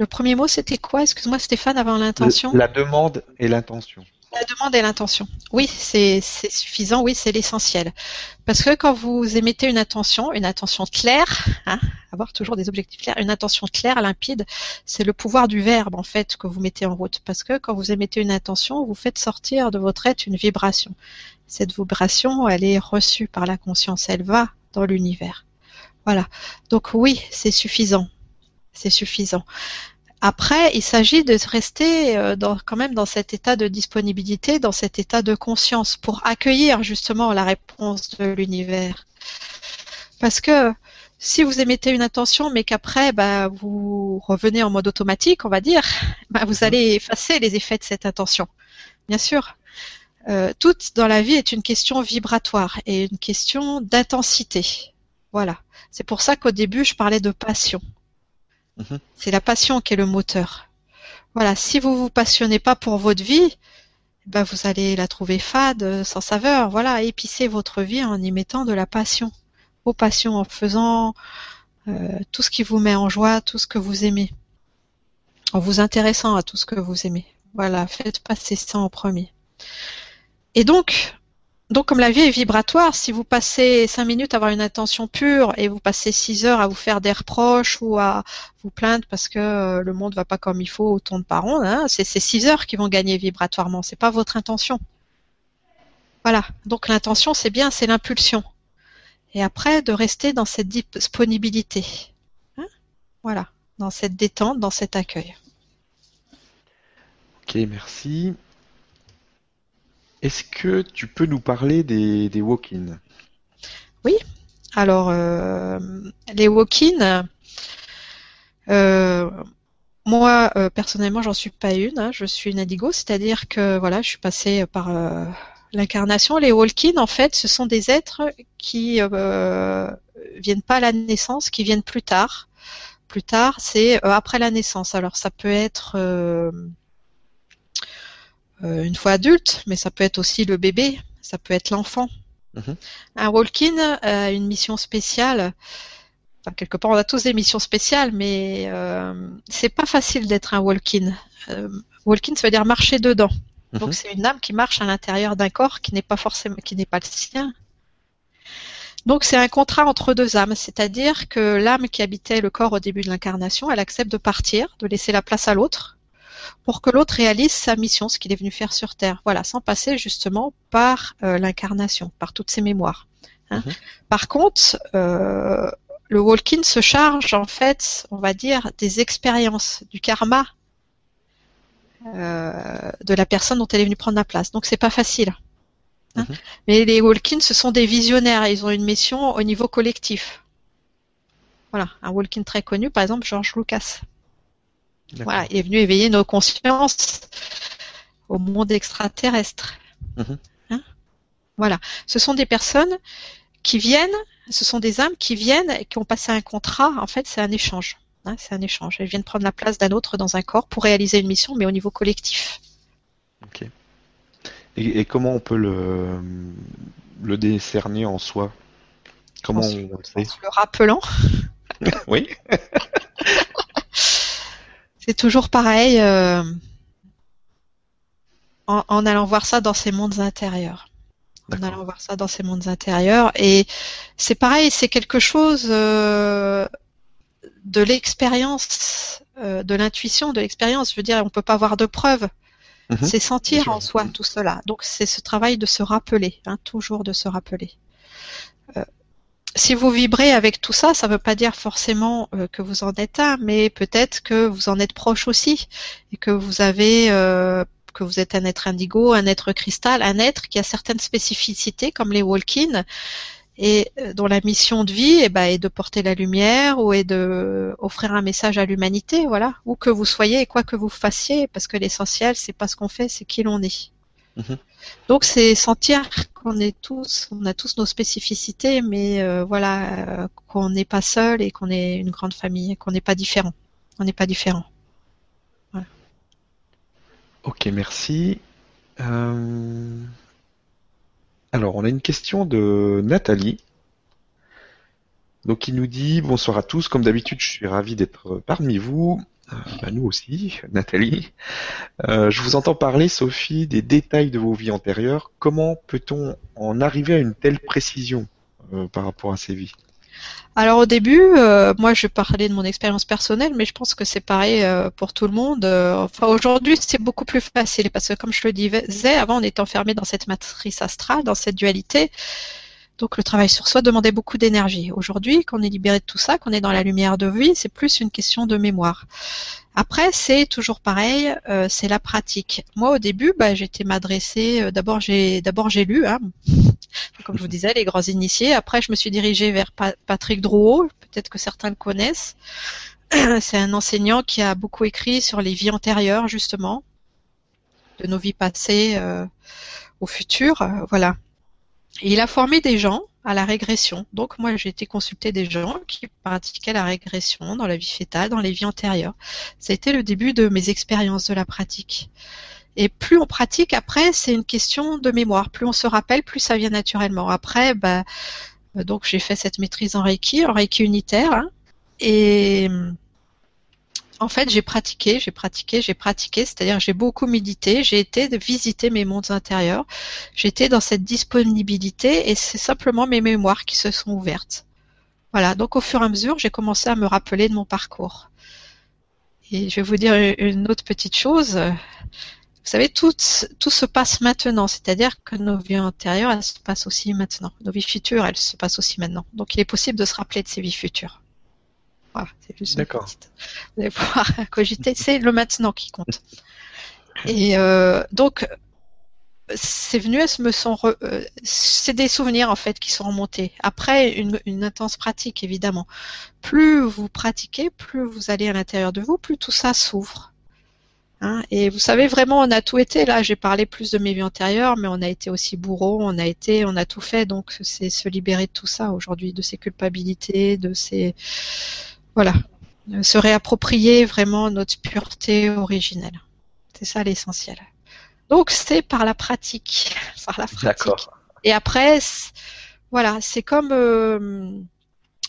Le premier mot, c'était quoi? Excuse-moi, Stéphane, avant l'intention. La demande et l'intention. La demande et l'intention. Oui, c'est suffisant, oui, c'est l'essentiel. Parce que quand vous émettez une intention, une intention claire, hein, avoir toujours des objectifs clairs, une intention claire, limpide, c'est le pouvoir du verbe en fait que vous mettez en route. Parce que quand vous émettez une intention, vous faites sortir de votre être une vibration. Cette vibration, elle est reçue par la conscience, elle va dans l'univers. Voilà. Donc oui, c'est suffisant. C'est suffisant. Après, il s'agit de rester euh, dans, quand même dans cet état de disponibilité, dans cet état de conscience pour accueillir justement la réponse de l'univers. Parce que si vous émettez une intention, mais qu'après bah, vous revenez en mode automatique, on va dire, bah, vous mhm. allez effacer les effets de cette intention. Bien sûr. Euh, tout dans la vie est une question vibratoire et une question d'intensité. Voilà. C'est pour ça qu'au début, je parlais de passion. Mhm. C'est la passion qui est le moteur. Voilà, si vous vous passionnez pas pour votre vie, ben vous allez la trouver fade, sans saveur. Voilà, épicez votre vie en y mettant de la passion. Vos passions, en faisant euh, tout ce qui vous met en joie, tout ce que vous aimez. En vous intéressant à tout ce que vous aimez. Voilà, faites passer ça en premier. Et donc, donc, comme la vie est vibratoire, si vous passez cinq minutes à avoir une intention pure et vous passez six heures à vous faire des reproches ou à vous plaindre parce que euh, le monde va pas comme il faut, au tourne par rond, hein, c'est ces six heures qui vont gagner vibratoirement. C'est pas votre intention. Voilà. Donc l'intention, c'est bien, c'est l'impulsion. Et après, de rester dans cette disponibilité. Hein? Voilà. Dans cette détente, dans cet accueil. Ok, merci. Est-ce que tu peux nous parler des, des walk-ins Oui. Alors, euh, les walk-ins, euh, moi, euh, personnellement, j'en suis pas une. Hein. je suis une indigo, c'est-à-dire que voilà, je suis passée par l'incarnation. Les walk-ins, en fait, ce sont des êtres qui viennent pas à la naissance, qui viennent plus tard. Plus tard, c'est après la naissance. Alors, ça peut être euh, une fois adulte, mais ça peut être aussi le bébé, ça peut être l'enfant. Mhm. Un walk-in a une mission spéciale. Enfin, quelque part, on a tous des missions spéciales, mais euh, c'est pas facile d'être un walk-in. Euh, walk-in, ça veut dire marcher dedans. Mhm. Donc, c'est une âme qui marche à l'intérieur d'un corps qui n'est pas forcément, qui n'est pas le sien. Donc, c'est un contrat entre deux âmes, c'est-à-dire que l'âme qui habitait le corps au début de l'incarnation, elle accepte de partir, de laisser la place à l'autre, pour que l'autre réalise sa mission, ce qu'il est venu faire sur Terre. Voilà, sans passer justement par euh, l'incarnation, par toutes ses mémoires. Hein. Mhm. Par contre, euh, le walk-in se charge en fait, on va dire, des expériences, du karma euh, de la personne dont elle est venue prendre la place. Donc c'est pas facile. Hein. Mhm. Mais les walk-in, ce sont des visionnaires. Ils ont une mission au niveau collectif. Voilà, un walk-in très connu, par exemple, George Lucas. Voilà, il est venu éveiller nos consciences au monde extraterrestre. Mhm. Hein voilà, ce sont des personnes qui viennent, ce sont des âmes qui viennent et qui ont passé un contrat. En fait, c'est un échange. Hein, c'est un échange. Elles viennent prendre la place d'un autre dans un corps pour réaliser une mission, mais au niveau collectif. Ok. Et, comment on peut le, le décerner en soi? Comment on, le sait le rappelant. oui. C'est toujours pareil euh, en, allant voir ça dans ces mondes intérieurs. En allant voir ça dans ces mondes intérieurs. Et c'est pareil, c'est quelque chose euh, de l'expérience, euh, de l'intuition, de l'expérience. Je veux dire, on ne peut pas avoir de preuves. Mhm. C'est sentir en soi tout cela. Donc c'est ce travail de se rappeler, hein, toujours de se rappeler si vous vibrez avec tout ça, ça ne veut pas dire forcément euh, que vous en êtes un, mais peut-être que vous en êtes proche aussi et que vous avez euh, que vous êtes un être indigo, un être cristal, un être qui a certaines spécificités comme les walk-in et euh, dont la mission de vie eh ben, est de porter la lumière ou est de offrir un message à l'humanité, voilà, où que vous soyez et quoi que vous fassiez, parce que l'essentiel c'est pas ce qu'on fait, c'est qui l'on est. Mhm. Donc c'est sentir qu'on est tous, on a tous nos spécificités, mais euh, voilà, euh, qu'on n'est pas seul et qu'on est une grande famille, qu'on n'est pas différent. On n'est pas différent. Ok, merci. Euh, alors, on a une question de Nathalie. Donc, il nous dit bonsoir à tous. Comme d'habitude, je suis ravi d'être parmi vous. Euh, bah, nous aussi, Nathalie. Euh, je vous entends parler, Sophie, des détails de vos vies antérieures. Comment peut-on en arriver à une telle précision euh, par rapport à ces vies? Alors au début, moi je parlais de mon expérience personnelle, mais je pense que c'est pareil pour tout le monde. enfin aujourd'hui c'est beaucoup plus facile parce que comme je le disais, avant on était enfermé dans cette matrice astrale, dans cette dualité. Donc le travail sur soi demandait beaucoup d'énergie. Aujourd'hui, qu'on est libéré de tout ça, qu'on est dans la lumière de vie, c'est plus une question de mémoire. Après, c'est toujours pareil, euh, c'est la pratique. Moi, au début, bah, j'étais m'adresser. Euh, d'abord, j'ai d'abord j'ai lu, hein, comme je vous disais, les grands initiés. Après, je me suis dirigée vers Patrick Drouot. Peut-être que certains le connaissent. C'est un enseignant qui a beaucoup écrit sur les vies antérieures, justement, de nos vies passées euh, au futur. voilà. Il a formé des gens à la régression. Donc moi j'ai été consulter des gens qui pratiquaient la régression dans la vie fétale, dans les vies antérieures. Été le début de mes expériences de la pratique. Et plus on pratique, après c'est une question de mémoire. Plus on se rappelle, plus ça vient naturellement. Après, bah, donc j'ai fait cette maîtrise en Reiki, en Reiki unitaire, hein. et En fait, j'ai pratiqué, j'ai pratiqué, j'ai pratiqué, c'est-à-dire j'ai beaucoup médité, j'ai été de visiter mes mondes intérieurs, j'étais dans cette disponibilité et c'est simplement mes mémoires qui se sont ouvertes. Voilà, donc au fur et à mesure, j'ai commencé à me rappeler de mon parcours. Et je vais vous dire une autre petite chose. Vous savez, tout, tout se passe maintenant, c'est-à-dire que nos vies antérieures, elles se passent aussi maintenant. Nos vies futures, elles se passent aussi maintenant. Donc il est possible de se rappeler de ces vies futures. Voilà, c'est juste D'accord. Vous allez pouvoir cogiter, c'est le maintenant qui compte. Et euh, donc, c'est venu, elles me sont, euh, c'est des souvenirs en fait qui sont remontés. Après une, une, intense pratique évidemment. Plus vous pratiquez, plus vous allez à l'intérieur de vous, plus tout ça s'ouvre. Hein et vous savez vraiment, on a tout été. Là, j'ai parlé plus de mes vies antérieures, mais on a été aussi bourreau, on a été, on a tout fait. Donc c'est se libérer de tout ça aujourd'hui, de ces culpabilités, de ces voilà, se réapproprier vraiment notre pureté originelle. C'est ça l'essentiel. Donc c'est par la pratique, par la pratique. Et après, voilà, c'est comme euh,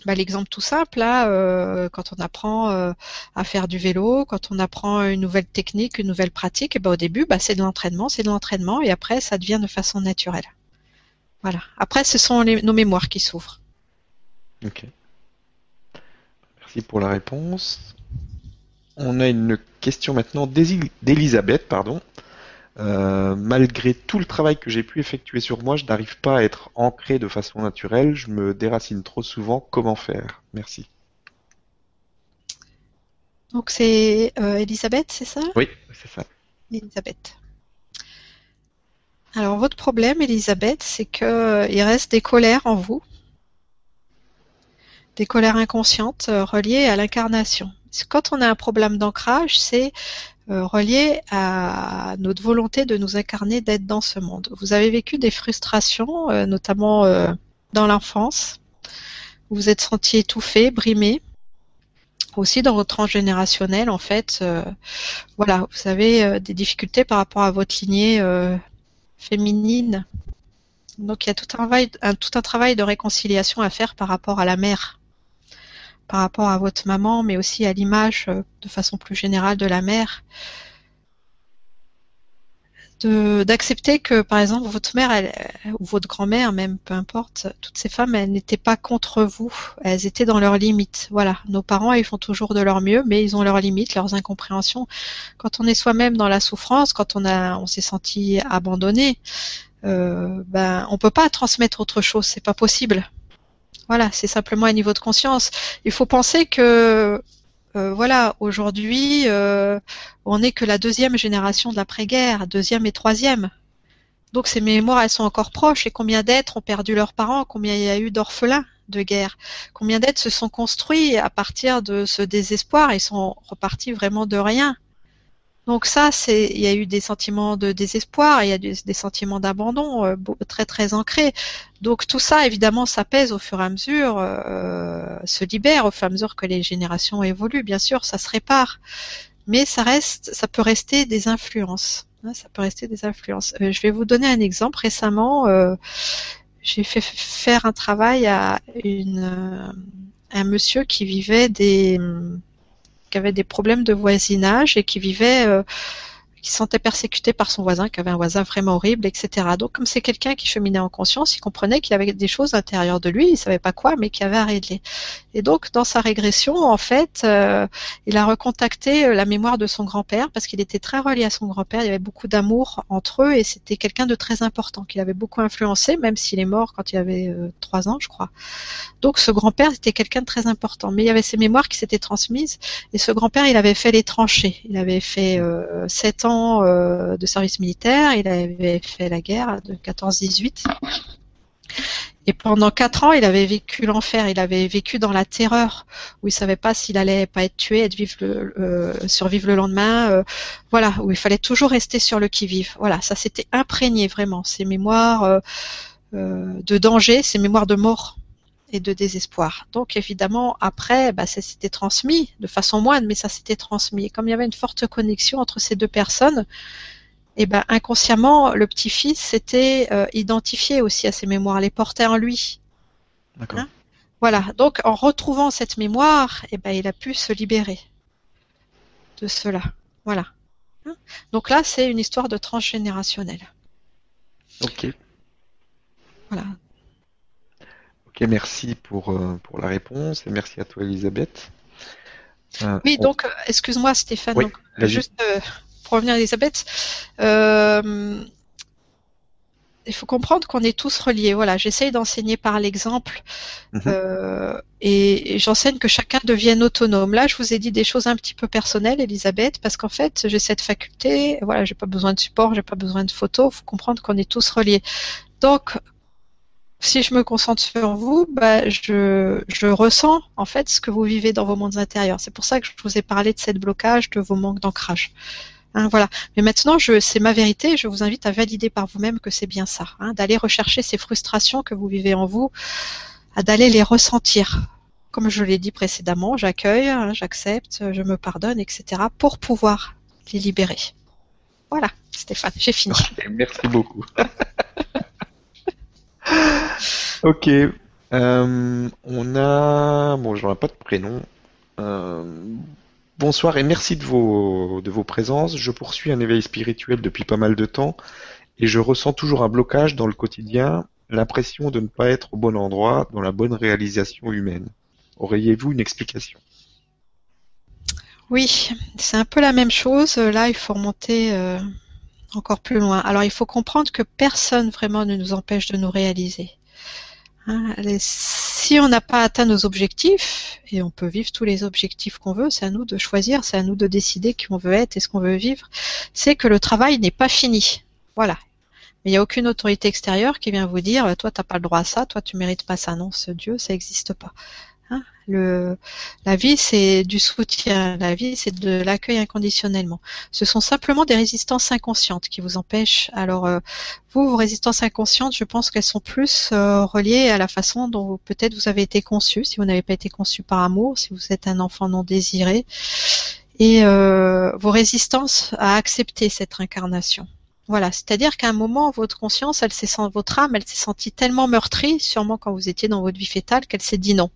bah, l'exemple tout simple là, euh, quand on apprend euh, à faire du vélo, quand on apprend une nouvelle technique, une nouvelle pratique, et bah, au début, bah, c'est de l'entraînement, c'est de l'entraînement, et après, ça devient de façon naturelle. Voilà. Après, ce sont les, nos mémoires qui s'ouvrent. Ok. Merci pour la réponse. On a une question maintenant d'Elisabeth, pardon. Euh, malgré tout le travail que j'ai pu effectuer sur moi, je n'arrive pas à être ancré de façon naturelle. Je me déracine trop souvent. Comment faire? Merci. Donc c'est euh, Elisabeth, c'est ça? Oui, c'est ça. Elisabeth. Alors votre problème, Elisabeth, c'est qu'il euh, reste des colères en vous, des colères inconscientes reliées à l'incarnation. Quand on a un problème d'ancrage, c'est euh, relié à notre volonté de nous incarner, d'être dans ce monde. Vous avez vécu des frustrations, euh, notamment euh, dans l'enfance. Vous vous êtes senti étouffé, brimé. Aussi dans votre transgénérationnel, en fait, voilà, vous avez des difficultés par rapport à votre lignée féminine. Donc il y a tout un, tout un travail de réconciliation à faire par rapport à la mère par rapport à votre maman, mais aussi à l'image euh, de façon plus générale de la mère. D'accepter que, par exemple, votre mère elle, ou votre grand-mère, même peu importe, toutes ces femmes, elles n'étaient pas contre vous, elles étaient dans leurs limites. Voilà, nos parents, ils font toujours de leur mieux, mais ils ont leurs limites, leurs incompréhensions. Quand on est soi-même dans la souffrance, quand on s'est senti abandonné, euh, ben, on peut pas transmettre autre chose, c'est pas possible. Voilà, c'est simplement un niveau de conscience. Il faut penser que euh, voilà, aujourd'hui, euh, on n'est que la deuxième génération de l'après-guerre, deuxième et troisième. Donc ces mémoires, elles sont encore proches. Et combien d'êtres ont perdu leurs parents? Combien il y a eu d'orphelins de guerre? Combien d'êtres se sont construits à partir de ce désespoir? Ils sont repartis vraiment de rien. Donc ça, c'est, il y a eu des sentiments de désespoir, il y a des, sentiments d'abandon euh, très très ancrés. Donc tout ça, évidemment, ça pèse au fur et à mesure, euh, se libère au fur et à mesure que les générations évoluent. Bien sûr, ça se répare, mais ça reste, ça peut rester des influences. Hein, ça peut rester des influences. Euh, je vais vous donner un exemple. Récemment, euh, j'ai fait faire un travail à une, un monsieur qui vivait des qui avait des problèmes de voisinage et qui vivait euh, qui se sentait persécuté par son voisin, qui avait un voisin vraiment horrible, etc. Donc, comme c'est quelqu'un qui cheminait en conscience, il comprenait qu'il avait des choses à l'intérieur de lui, il savait pas quoi, mais qu'il avait à régler. Et donc, dans sa régression, en fait, euh, il a recontacté euh, la mémoire de son grand-père parce qu'il était très relié à son grand-père. Il y avait beaucoup d'amour entre eux et c'était quelqu'un de très important qui l'avait beaucoup influencé, même s'il est mort quand il avait euh, trois ans, je crois. Donc, ce grand-père était quelqu'un de très important. Mais il y avait ces mémoires qui s'étaient transmises et ce grand-père, il avait fait les tranchées. Il avait fait sept ans euh, de service militaire, il avait fait la guerre de 14-18. Et pendant quatre ans, il avait vécu l'enfer. Il avait vécu dans la terreur, où il savait pas s'il allait pas être tué, être vivre le, euh, survivre le lendemain. Euh, voilà, où il fallait toujours rester sur le qui-vive. Voilà, ça s'était imprégné vraiment. Ces mémoires de danger, ces mémoires de mort et de désespoir. Donc évidemment, après, bah, ça s'était transmis de façon moindre, mais ça s'était transmis. Et comme il y avait une forte connexion entre ces deux personnes, et eh ben inconsciemment, le petit-fils s'était euh, identifié aussi à ces mémoires, les portait en lui. D'accord. Hein? Voilà. Donc en retrouvant cette mémoire, et eh ben il a pu se libérer. de cela. Voilà. Hein? Donc là, c'est une histoire de transgénérationnel. Ok. Voilà. Ok, merci pour, euh, pour la réponse et merci à toi Elisabeth. Euh, oui, donc, excuse-moi Stéphane, Oui, donc, vas-y. juste euh, pour revenir à Elisabeth, euh, il faut comprendre qu'on est tous reliés. Voilà, j'essaye d'enseigner par l'exemple Mhm. euh, et, et j'enseigne que chacun devienne autonome. Là, je vous ai dit des choses un petit peu personnelles, Elisabeth, parce qu'en fait, j'ai cette faculté. Voilà, j'ai pas besoin de support, j'ai pas besoin de photos. Il faut comprendre qu'on est tous reliés. Donc, si je me concentre sur vous, bah, je, je ressens en fait ce que vous vivez dans vos mondes intérieurs. C'est pour ça que je vous ai parlé de cette blocage, de vos manques d'ancrage. Hein, voilà. Mais maintenant, c'est ma vérité. Je vous invite à valider par vous-même que c'est bien ça, hein, d'aller rechercher ces frustrations que vous vivez en vous, à d'aller les ressentir. Comme je l'ai dit précédemment, j'accueille, hein, j'accepte, je me pardonne, etc. pour pouvoir les libérer. Voilà, Stéphane, j'ai fini. Merci beaucoup. ok. euh, on a. Bon, j'en ai pas de prénom. Euh, bonsoir et merci de vos, de présences. Je poursuis un éveil spirituel depuis pas mal de temps et je ressens toujours un blocage dans le quotidien, l'impression de ne pas être au bon endroit, dans la bonne réalisation humaine. Auriez-vous une explication? Oui, c'est un peu la même chose. Là, il faut remonter euh, encore plus loin. Alors, il faut comprendre que personne vraiment ne nous empêche de nous réaliser. Hein, si on n'a pas atteint nos objectifs, et on peut vivre tous les objectifs qu'on veut, c'est à nous de choisir, c'est à nous de décider qui on veut être et ce qu'on veut vivre, c'est que le travail n'est pas fini. Voilà. Mais il n'y a aucune autorité extérieure qui vient vous dire, toi, tu n'as pas le droit à ça, toi, tu mérites pas ça. Non, ce Dieu, ça n'existe pas. La vie, c'est du soutien. La vie, c'est de l'accueil inconditionnellement. Ce sont simplement des résistances inconscientes qui vous empêchent. Alors, euh, vous, vos résistances inconscientes, je pense qu'elles sont plus euh, reliées à la façon dont peut-être vous avez été conçu, si vous n'avez pas été conçu par amour, si vous êtes un enfant non désiré, et euh, vos résistances à accepter cette incarnation. Voilà, c'est-à-dire qu'à un moment, votre conscience, elle s'est votre âme, elle s'est sentie tellement meurtrie, sûrement quand vous étiez dans votre vie fétale, qu'elle s'est dit non.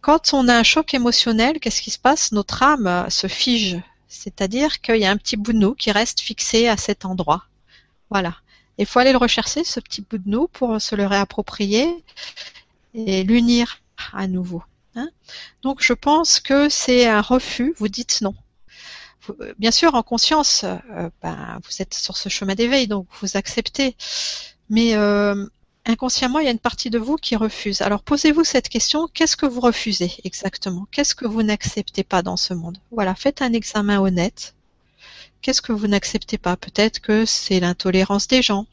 Quand on a un choc émotionnel, qu'est-ce qui se passe? Notre âme se fige, c'est-à-dire qu'il y a un petit bout de nous qui reste fixé à cet endroit. Voilà. Il faut aller le rechercher, ce petit bout de nous, pour se le réapproprier et l'unir à nouveau. hein. Donc je pense que c'est un refus, vous dites non. Bien sûr, en conscience, euh, ben, vous êtes sur ce chemin d'éveil, donc vous acceptez. Mais euh, inconsciemment, il y a une partie de vous qui refuse. Alors posez-vous cette question, qu'est-ce que vous refusez exactement? Qu'est-ce que vous n'acceptez pas dans ce monde? Voilà, faites un examen honnête. Qu'est-ce que vous n'acceptez pas? Peut-être que c'est l'intolérance des gens.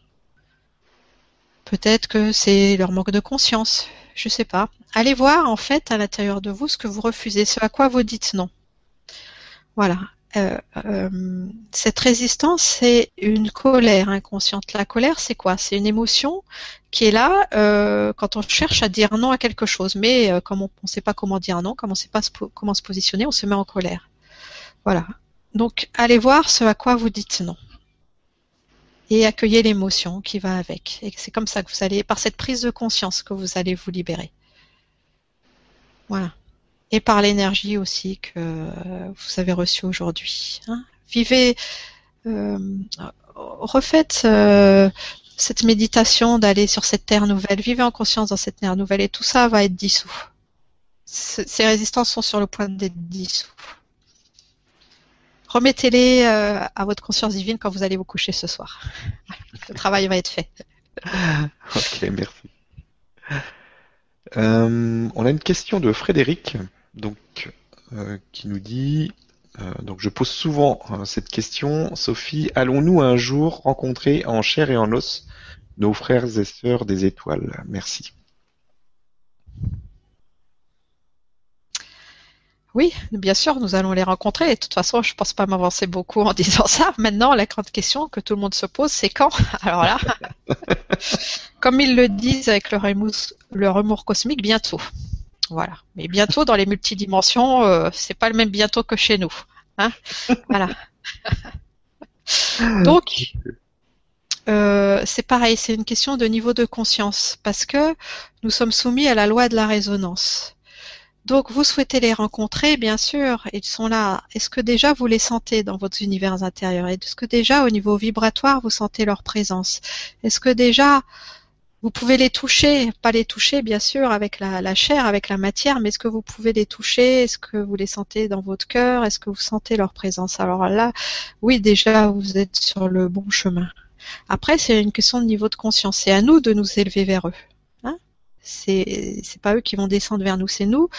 Peut-être que c'est leur manque de conscience. Je sais pas. Allez voir en fait à l'intérieur de vous ce que vous refusez, ce à quoi vous dites non. Voilà. Euh, euh, cette résistance, c'est une colère inconsciente. La colère, c'est quoi? C'est une émotion qui est là euh, quand on cherche à dire non à quelque chose. Mais euh, comme on ne sait pas comment dire non, comme on ne sait pas comment se positionner, on se met en colère. Voilà. Donc, allez voir ce à quoi vous dites non. Et accueillez l'émotion qui va avec. Et c'est comme ça que vous allez, par cette prise de conscience, que vous allez vous libérer. Voilà. Et par l'énergie aussi que vous avez reçue aujourd'hui. hein. Vivez, euh, refaites cette méditation d'aller sur cette terre nouvelle. Vivez en conscience dans cette terre nouvelle et tout ça va être dissous. Ces résistances sont sur le point d'être dissous. Remettez-les euh, à votre conscience divine quand vous allez vous coucher ce soir. Le travail va être fait. Ok, merci. Euh, on a une question de Frédéric, donc euh, qui nous dit, donc je pose souvent euh, cette question, Sophie, allons-nous un jour rencontrer en chair et en os nos frères et sœurs des étoiles? Merci. Oui, bien sûr, nous allons les rencontrer. Et de toute façon, je ne pense pas m'avancer beaucoup en disant ça. Maintenant, la grande question que tout le monde se pose, c'est quand? Alors là, comme ils le disent avec leur humour, leur humour cosmique, bientôt. Voilà. Mais bientôt, dans les multidimensions, euh, c'est pas le même bientôt que chez nous. Hein voilà. Donc, euh, c'est pareil, c'est une question de niveau de conscience, parce que nous sommes soumis à la loi de la résonance. Donc vous souhaitez les rencontrer, bien sûr, ils sont là. Est-ce que déjà vous les sentez dans votre univers intérieur? Est-ce que déjà au niveau vibratoire vous sentez leur présence? Est-ce que déjà vous pouvez les toucher, pas les toucher bien sûr avec la, chair, avec la matière, mais est-ce que vous pouvez les toucher? Est-ce que vous les sentez dans votre cœur? Est-ce que vous sentez leur présence? Alors là, oui, déjà vous êtes sur le bon chemin. Après, c'est une question de niveau de conscience. C'est à nous de nous élever vers eux. Hein c'est pas eux qui vont descendre vers nous, c'est nous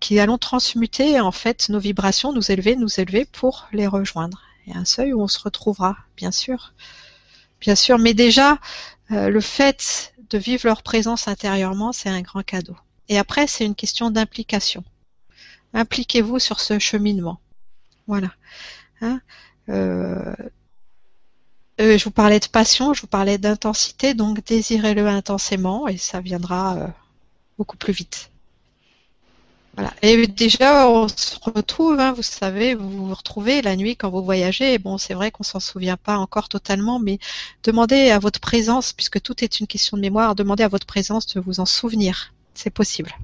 qui allons transmuter en fait nos vibrations, nous élever, nous élever pour les rejoindre. Il y a un seuil où on se retrouvera, bien sûr. Bien sûr, mais déjà, euh, le fait de vivre leur présence intérieurement, c'est un grand cadeau. Et après, c'est une question d'implication. Impliquez-vous sur ce cheminement. Voilà. Hein euh, euh, je vous parlais de passion, je vous parlais d'intensité, donc désirez-le intensément et ça viendra euh, beaucoup plus vite. Voilà. Et déjà, on se retrouve, hein, vous savez, vous vous retrouvez la nuit quand vous voyagez. Et bon, c'est vrai qu'on s'en souvient pas encore totalement, mais demandez à votre présence, puisque tout est une question de mémoire, demandez à votre présence de vous en souvenir. C'est possible.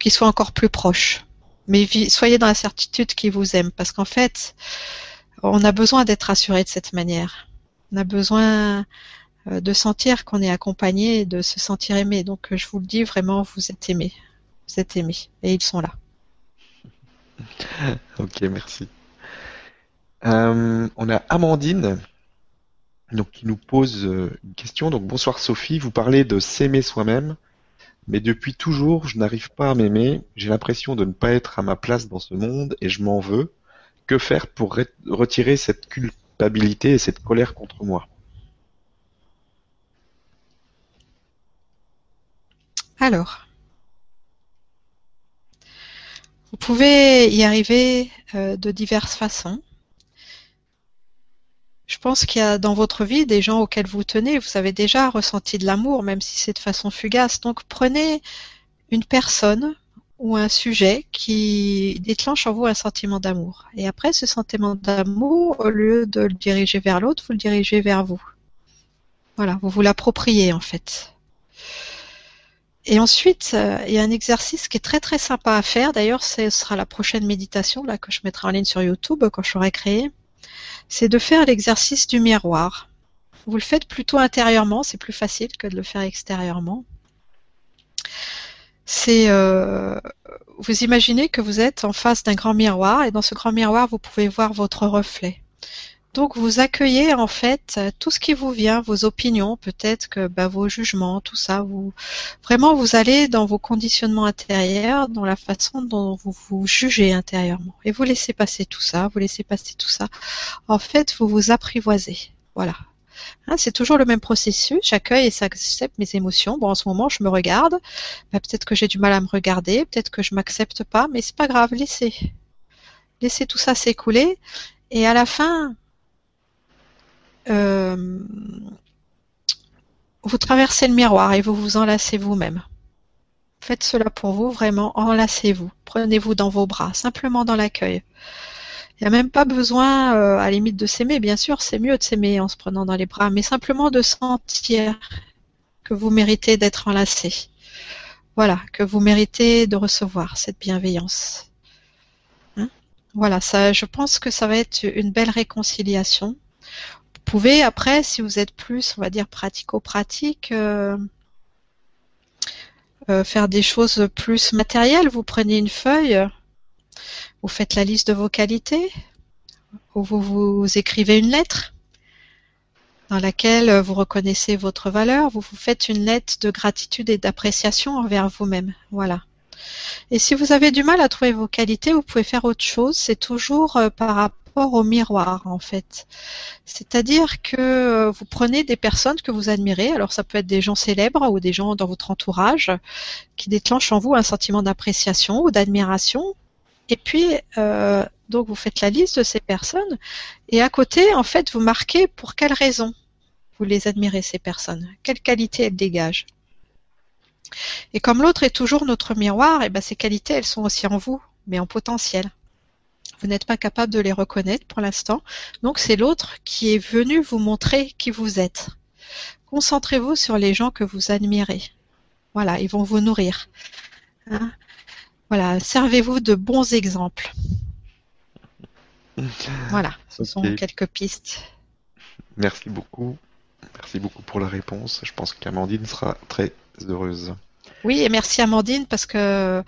Qu'il soit encore plus proche. Mais soyez dans la certitude qu'il vous aime, parce qu'en fait, on a besoin d'être rassuré de cette manière. On a besoin euh, de sentir qu'on est accompagné, de se sentir aimé. Donc je vous le dis vraiment, vous êtes aimé. Vous êtes aimé. Et ils sont là. ok, merci. Euh, on a Amandine donc, qui nous pose euh, une question. Donc bonsoir Sophie, vous parlez de s'aimer soi-même, mais depuis toujours je n'arrive pas à m'aimer. J'ai l'impression de ne pas être à ma place dans ce monde et je m'en veux que faire pour retirer cette culpabilité et cette colère contre moi? Alors, vous pouvez y arriver euh, de diverses façons. Je pense qu'il y a dans votre vie des gens auxquels vous tenez, vous avez déjà ressenti de l'amour, même si c'est de façon fugace. Donc prenez une personne ou un sujet qui déclenche en vous un sentiment d'amour. Et après, ce sentiment d'amour, au lieu de le diriger vers l'autre, vous le dirigez vers vous. Voilà, vous vous l'appropriez en fait. Et ensuite, euh, il y a un exercice qui est très très sympa à faire. D'ailleurs, ce sera la prochaine méditation là que je mettrai en ligne sur YouTube quand je l'aurai créé. C'est de faire l'exercice du miroir. Vous le faites plutôt intérieurement, c'est plus facile que de le faire extérieurement c'est euh, vous imaginez que vous êtes en face d'un grand miroir et dans ce grand miroir vous pouvez voir votre reflet. Donc vous accueillez en fait tout ce qui vous vient, vos opinions, peut-être que bah, vos jugements, tout ça. Vous vraiment vous allez dans vos conditionnements intérieurs, dans la façon dont vous vous jugez intérieurement, et vous laissez passer tout ça, vous laissez passer tout ça. En fait, vous vous apprivoisez. Voilà, Hein, c'est toujours le même processus. J'accueille et j'accepte mes émotions. Bon, en ce moment, je me regarde. Bah, peut-être que j'ai du mal à me regarder. Peut-être que je m'accepte pas, mais c'est pas grave. Laissez, laissez tout ça s'écouler. Et à la fin, euh, vous traversez le miroir et vous vous enlacez vous-même. Faites cela pour vous, vraiment, enlacez-vous. Prenez-vous dans vos bras, simplement dans l'accueil. Il n'y a même pas besoin, euh, à la limite, de s'aimer. Bien sûr, c'est mieux de s'aimer en se prenant dans les bras, mais simplement de sentir que vous méritez d'être enlacé. Voilà, que vous méritez de recevoir cette bienveillance. Hein? Voilà, ça, je pense que ça va être une belle réconciliation. Vous pouvez après, si vous êtes plus, on va dire, pratico-pratique, euh, euh, faire des choses plus matérielles. Vous prenez une feuille, vous faites la liste de vos qualités, ou vous vous écrivez une lettre dans laquelle vous reconnaissez votre valeur, vous vous faites une lettre de gratitude et d'appréciation envers vous-même. Voilà. Et si vous avez du mal à trouver vos qualités, vous pouvez faire autre chose. C'est toujours euh, par rapport au miroir, en fait. C'est-à-dire que euh, vous prenez des personnes que vous admirez. Alors, ça peut être des gens célèbres ou des gens dans votre entourage qui déclenchent en vous un sentiment d'appréciation ou d'admiration. Et puis, euh, donc vous faites la liste de ces personnes et à côté, en fait, vous marquez pour quelles raisons vous les admirez, ces personnes, quelles qualités elles dégagent. Et comme l'autre est toujours notre miroir, et eh ben ces qualités, elles sont aussi en vous, mais en potentiel. Vous n'êtes pas capable de les reconnaître pour l'instant, donc c'est l'autre qui est venu vous montrer qui vous êtes. Concentrez-vous sur les gens que vous admirez. Voilà, ils vont vous nourrir. Hein? Voilà, servez-vous de bons exemples. Voilà, ce sont quelques pistes. Merci beaucoup. Merci beaucoup pour la réponse. Je pense qu'Amandine sera très heureuse. Oui, et merci Amandine parce que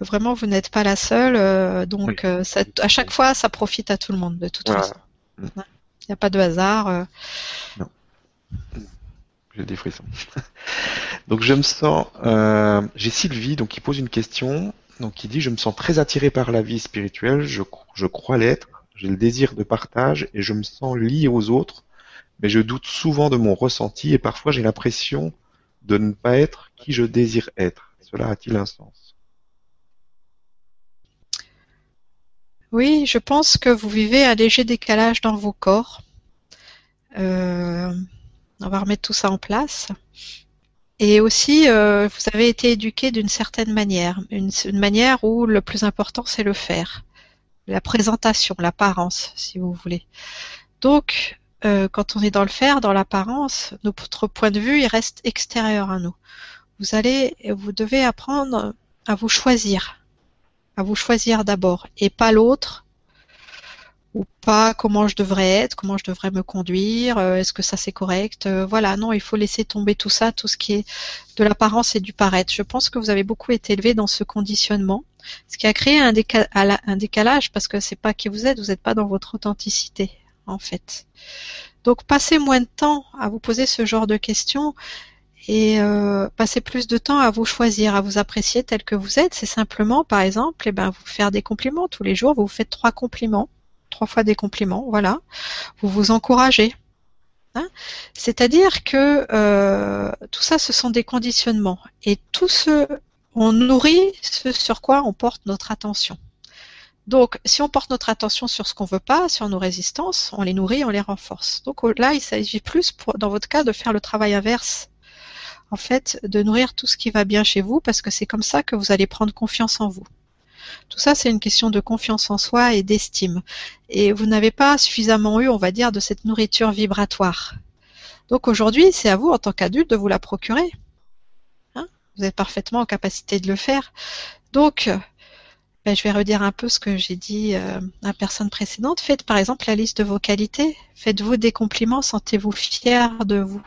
vraiment vous n'êtes pas la seule. euh, donc Oui. euh, ça- à chaque fois, ça profite à tout le monde de toute Voilà. façon. Il n'y a pas de hasard. euh. J'ai des frissons. donc je me sens. euh, J'ai Sylvie donc qui pose une question. Donc qui dit je me sens très attiré par la vie spirituelle. Je, je crois l'être. J'ai le désir de partage et je me sens lié aux autres. Mais je doute souvent de mon ressenti et parfois j'ai l'impression de ne pas être qui je désire être. Cela a-t-il un sens? Oui, je pense que vous vivez un léger décalage dans vos corps. Euh, on va remettre tout ça en place. Et aussi, euh, vous avez été éduqué d'une certaine manière, une, une manière où le plus important, c'est le faire, la présentation, l'apparence, si vous voulez. Donc, euh, quand on est dans le faire, dans l'apparence, notre point de vue, il reste extérieur à nous. Vous allez, vous devez apprendre à vous choisir, à vous choisir d'abord, et pas l'autre, ou pas comment je devrais être, comment je devrais me conduire, euh, est-ce que ça c'est correct, euh, voilà, non, il faut laisser tomber tout ça, tout ce qui est de l'apparence et du paraître. Je pense que vous avez beaucoup été élevé dans ce conditionnement, ce qui a créé un, déca- un décalage parce que c'est pas qui vous êtes, vous n'êtes pas dans votre authenticité, en fait. Donc passez moins de temps à vous poser ce genre de questions et euh, passez plus de temps à vous choisir, à vous apprécier tel que vous êtes. C'est simplement, par exemple, eh ben, vous faire des compliments tous les jours. Vous faites trois compliments, trois fois des compliments, voilà. Vous vous encouragez. Hein C'est-à-dire que euh, tout ça, ce sont des conditionnements. Et tout ce, on nourrit ce sur quoi on porte notre attention. Donc, si on porte notre attention sur ce qu'on veut pas, sur nos résistances, on les nourrit, on les renforce. Donc là, il s'agit plus, dans votre cas, de faire le travail inverse en fait, de nourrir tout ce qui va bien chez vous, parce que c'est comme ça que vous allez prendre confiance en vous. Tout ça, c'est une question de confiance en soi et d'estime. Et vous n'avez pas suffisamment eu, on va dire, de cette nourriture vibratoire. Donc aujourd'hui, c'est à vous, en tant qu'adulte, de vous la procurer. Hein? Vous êtes parfaitement en capacité de le faire. Donc, ben, je vais redire un peu ce que j'ai dit euh, à la personne précédente. Faites par exemple la liste de vos qualités. Faites-vous des compliments, sentez-vous fier de vous.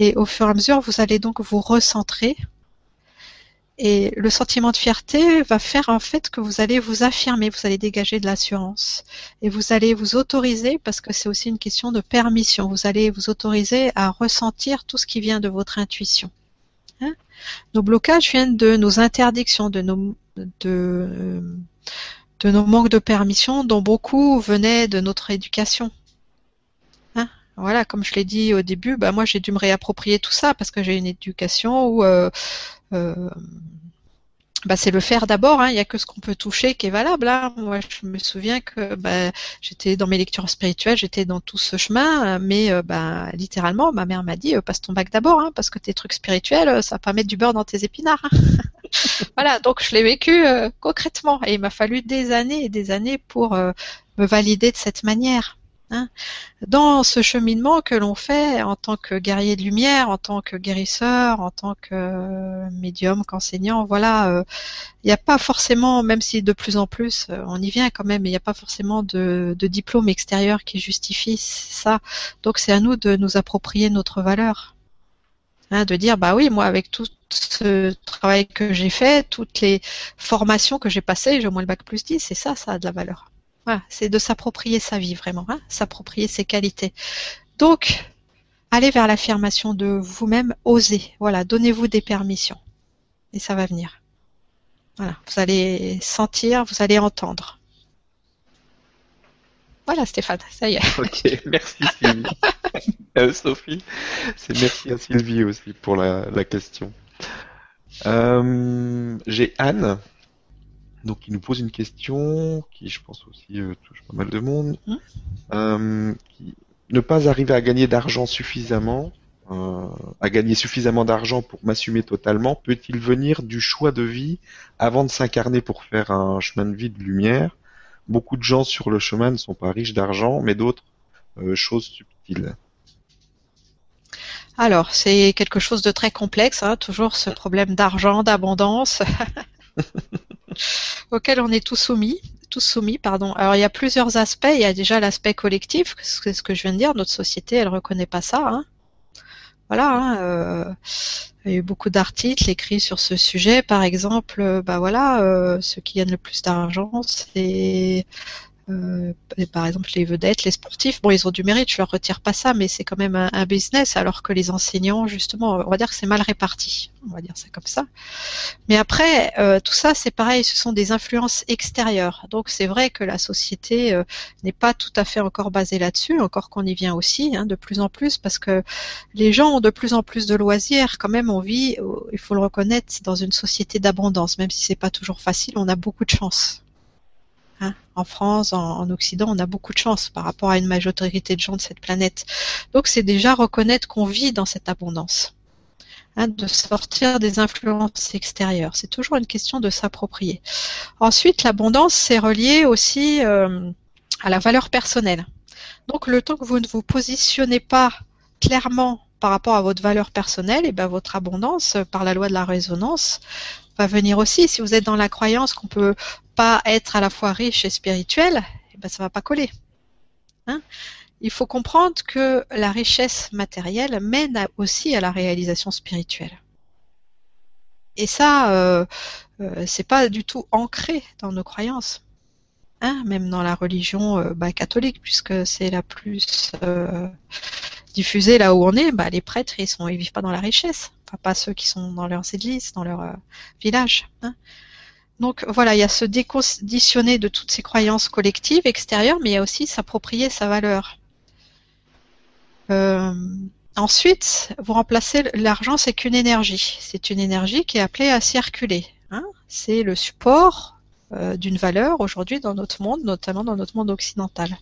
Et au fur et à mesure, vous allez donc vous recentrer. Et le sentiment de fierté va faire en fait que vous allez vous affirmer, vous allez dégager de l'assurance. Et vous allez vous autoriser, parce que c'est aussi une question de permission, vous allez vous autoriser à ressentir tout ce qui vient de votre intuition. Hein? Nos blocages viennent de nos interdictions, de nos, de, nos manques de permission, dont beaucoup venaient de notre éducation. Hein voilà, comme je l'ai dit au début, bah moi j'ai dû me réapproprier tout ça parce que j'ai une éducation où euh, euh, bah c'est le faire d'abord. Hein. Il n'y a que ce qu'on peut toucher qui est valable. Hein. Moi, je me souviens que bah, j'étais dans mes lectures spirituelles, j'étais dans tout ce chemin, mais euh, bah, littéralement, ma mère m'a dit passe ton bac d'abord, parce que tes trucs spirituels, ça va pas mettre du beurre dans tes épinards. Voilà, donc je l'ai vécu concrètement, et il m'a fallu des années et des années pour me valider de cette manière. Hein. Dans ce cheminement que l'on fait en tant que guerrier de lumière, en tant que guérisseur, en tant que médium, qu'enseignant, voilà, il euh, n'y a pas forcément, même si de plus en plus euh, on y vient quand même, il n'y a pas forcément de, de, diplôme extérieur qui justifie ça. Donc c'est à nous de nous approprier notre valeur. Hein, de dire bah oui moi avec tout ce travail que j'ai fait, toutes les formations que j'ai passées, j'ai au moins le bac plus 10, c'est ça, ça a de la valeur. Voilà, c'est de s'approprier sa vie vraiment, hein, s'approprier ses qualités. Donc, allez vers l'affirmation de vous-même, osez. Voilà, donnez-vous des permissions. Et ça va venir. Voilà, vous allez sentir, vous allez entendre. Voilà Stéphane, ça y est. Ok, merci Sylvie. euh, Sophie, c'est merci à Sylvie aussi pour la, la question. Euh, J'ai Anne donc il nous pose une question qui, je pense aussi, euh, touche pas mal de monde. Mmh. Euh, qui, ne pas arriver à gagner d'argent suffisamment, à gagner suffisamment d'argent pour m'assumer totalement, peut-il venir du choix de vie avant de s'incarner pour faire un chemin de vie de lumière? Beaucoup de gens sur le chemin ne sont pas riches d'argent, mais d'autres choses subtiles. Alors, c'est quelque chose de très complexe, hein, toujours ce problème d'argent, d'abondance. auquel on est tous soumis. Tous soumis, pardon. Alors il y a plusieurs aspects. Il y a déjà l'aspect collectif, c'est ce que je viens de dire. Notre société, elle reconnaît pas ça. Hein. Voilà. Hein, euh, il y a eu beaucoup d'articles écrits sur ce sujet. Par exemple, bah voilà, euh, ceux qui gagnent le plus d'argent, c'est euh, par exemple, les vedettes, les sportifs, bon, ils ont du mérite, je leur retire pas ça, mais c'est quand même un, business, alors que les enseignants, justement, on va dire que c'est mal réparti, on va dire ça comme ça. Mais après, euh, tout ça, c'est pareil, ce sont des influences extérieures. Donc, c'est vrai que la société euh, n'est pas tout à fait encore basée là-dessus, encore qu'on y vient aussi, hein, de plus en plus, parce que les gens ont de plus en plus de loisirs. Quand même, on vit, il faut le reconnaître, dans une société d'abondance, même si c'est pas toujours facile, on a beaucoup de chance. En France, en, Occident, on a beaucoup de chance par rapport à une majorité de gens de cette planète. Donc c'est déjà reconnaître qu'on vit dans cette abondance. Hein, de sortir des influences extérieures. C'est toujours une question de s'approprier. Ensuite, l'abondance, c'est relié aussi euh, à la valeur personnelle. Donc le temps que vous ne vous positionnez pas clairement par rapport à votre valeur personnelle, et eh ben votre abondance, par la loi de la résonance, va venir aussi. Si vous êtes dans la croyance qu'on peut pas être à la fois riche et spirituel, eh ben ça va pas coller. Hein Il faut comprendre que la richesse matérielle mène aussi à la réalisation spirituelle. Et ça, euh, euh, c'est pas du tout ancré dans nos croyances. Hein même dans la religion euh, bah, catholique, puisque c'est la plus euh, diffusée là où on est, bah, les prêtres ils sont vivent pas dans la richesse enfin pas ceux qui sont dans leurs églises, dans leur euh, village. Hein. Donc voilà, il y a se déconditionner de toutes ces croyances collectives extérieures, mais il y a aussi s'approprier sa valeur. Euh, ensuite, vous remplacez l'argent, c'est qu'une énergie. C'est une énergie qui est appelée à circuler. Hein. C'est le support euh, d'une valeur aujourd'hui dans notre monde, notamment dans notre monde occidental.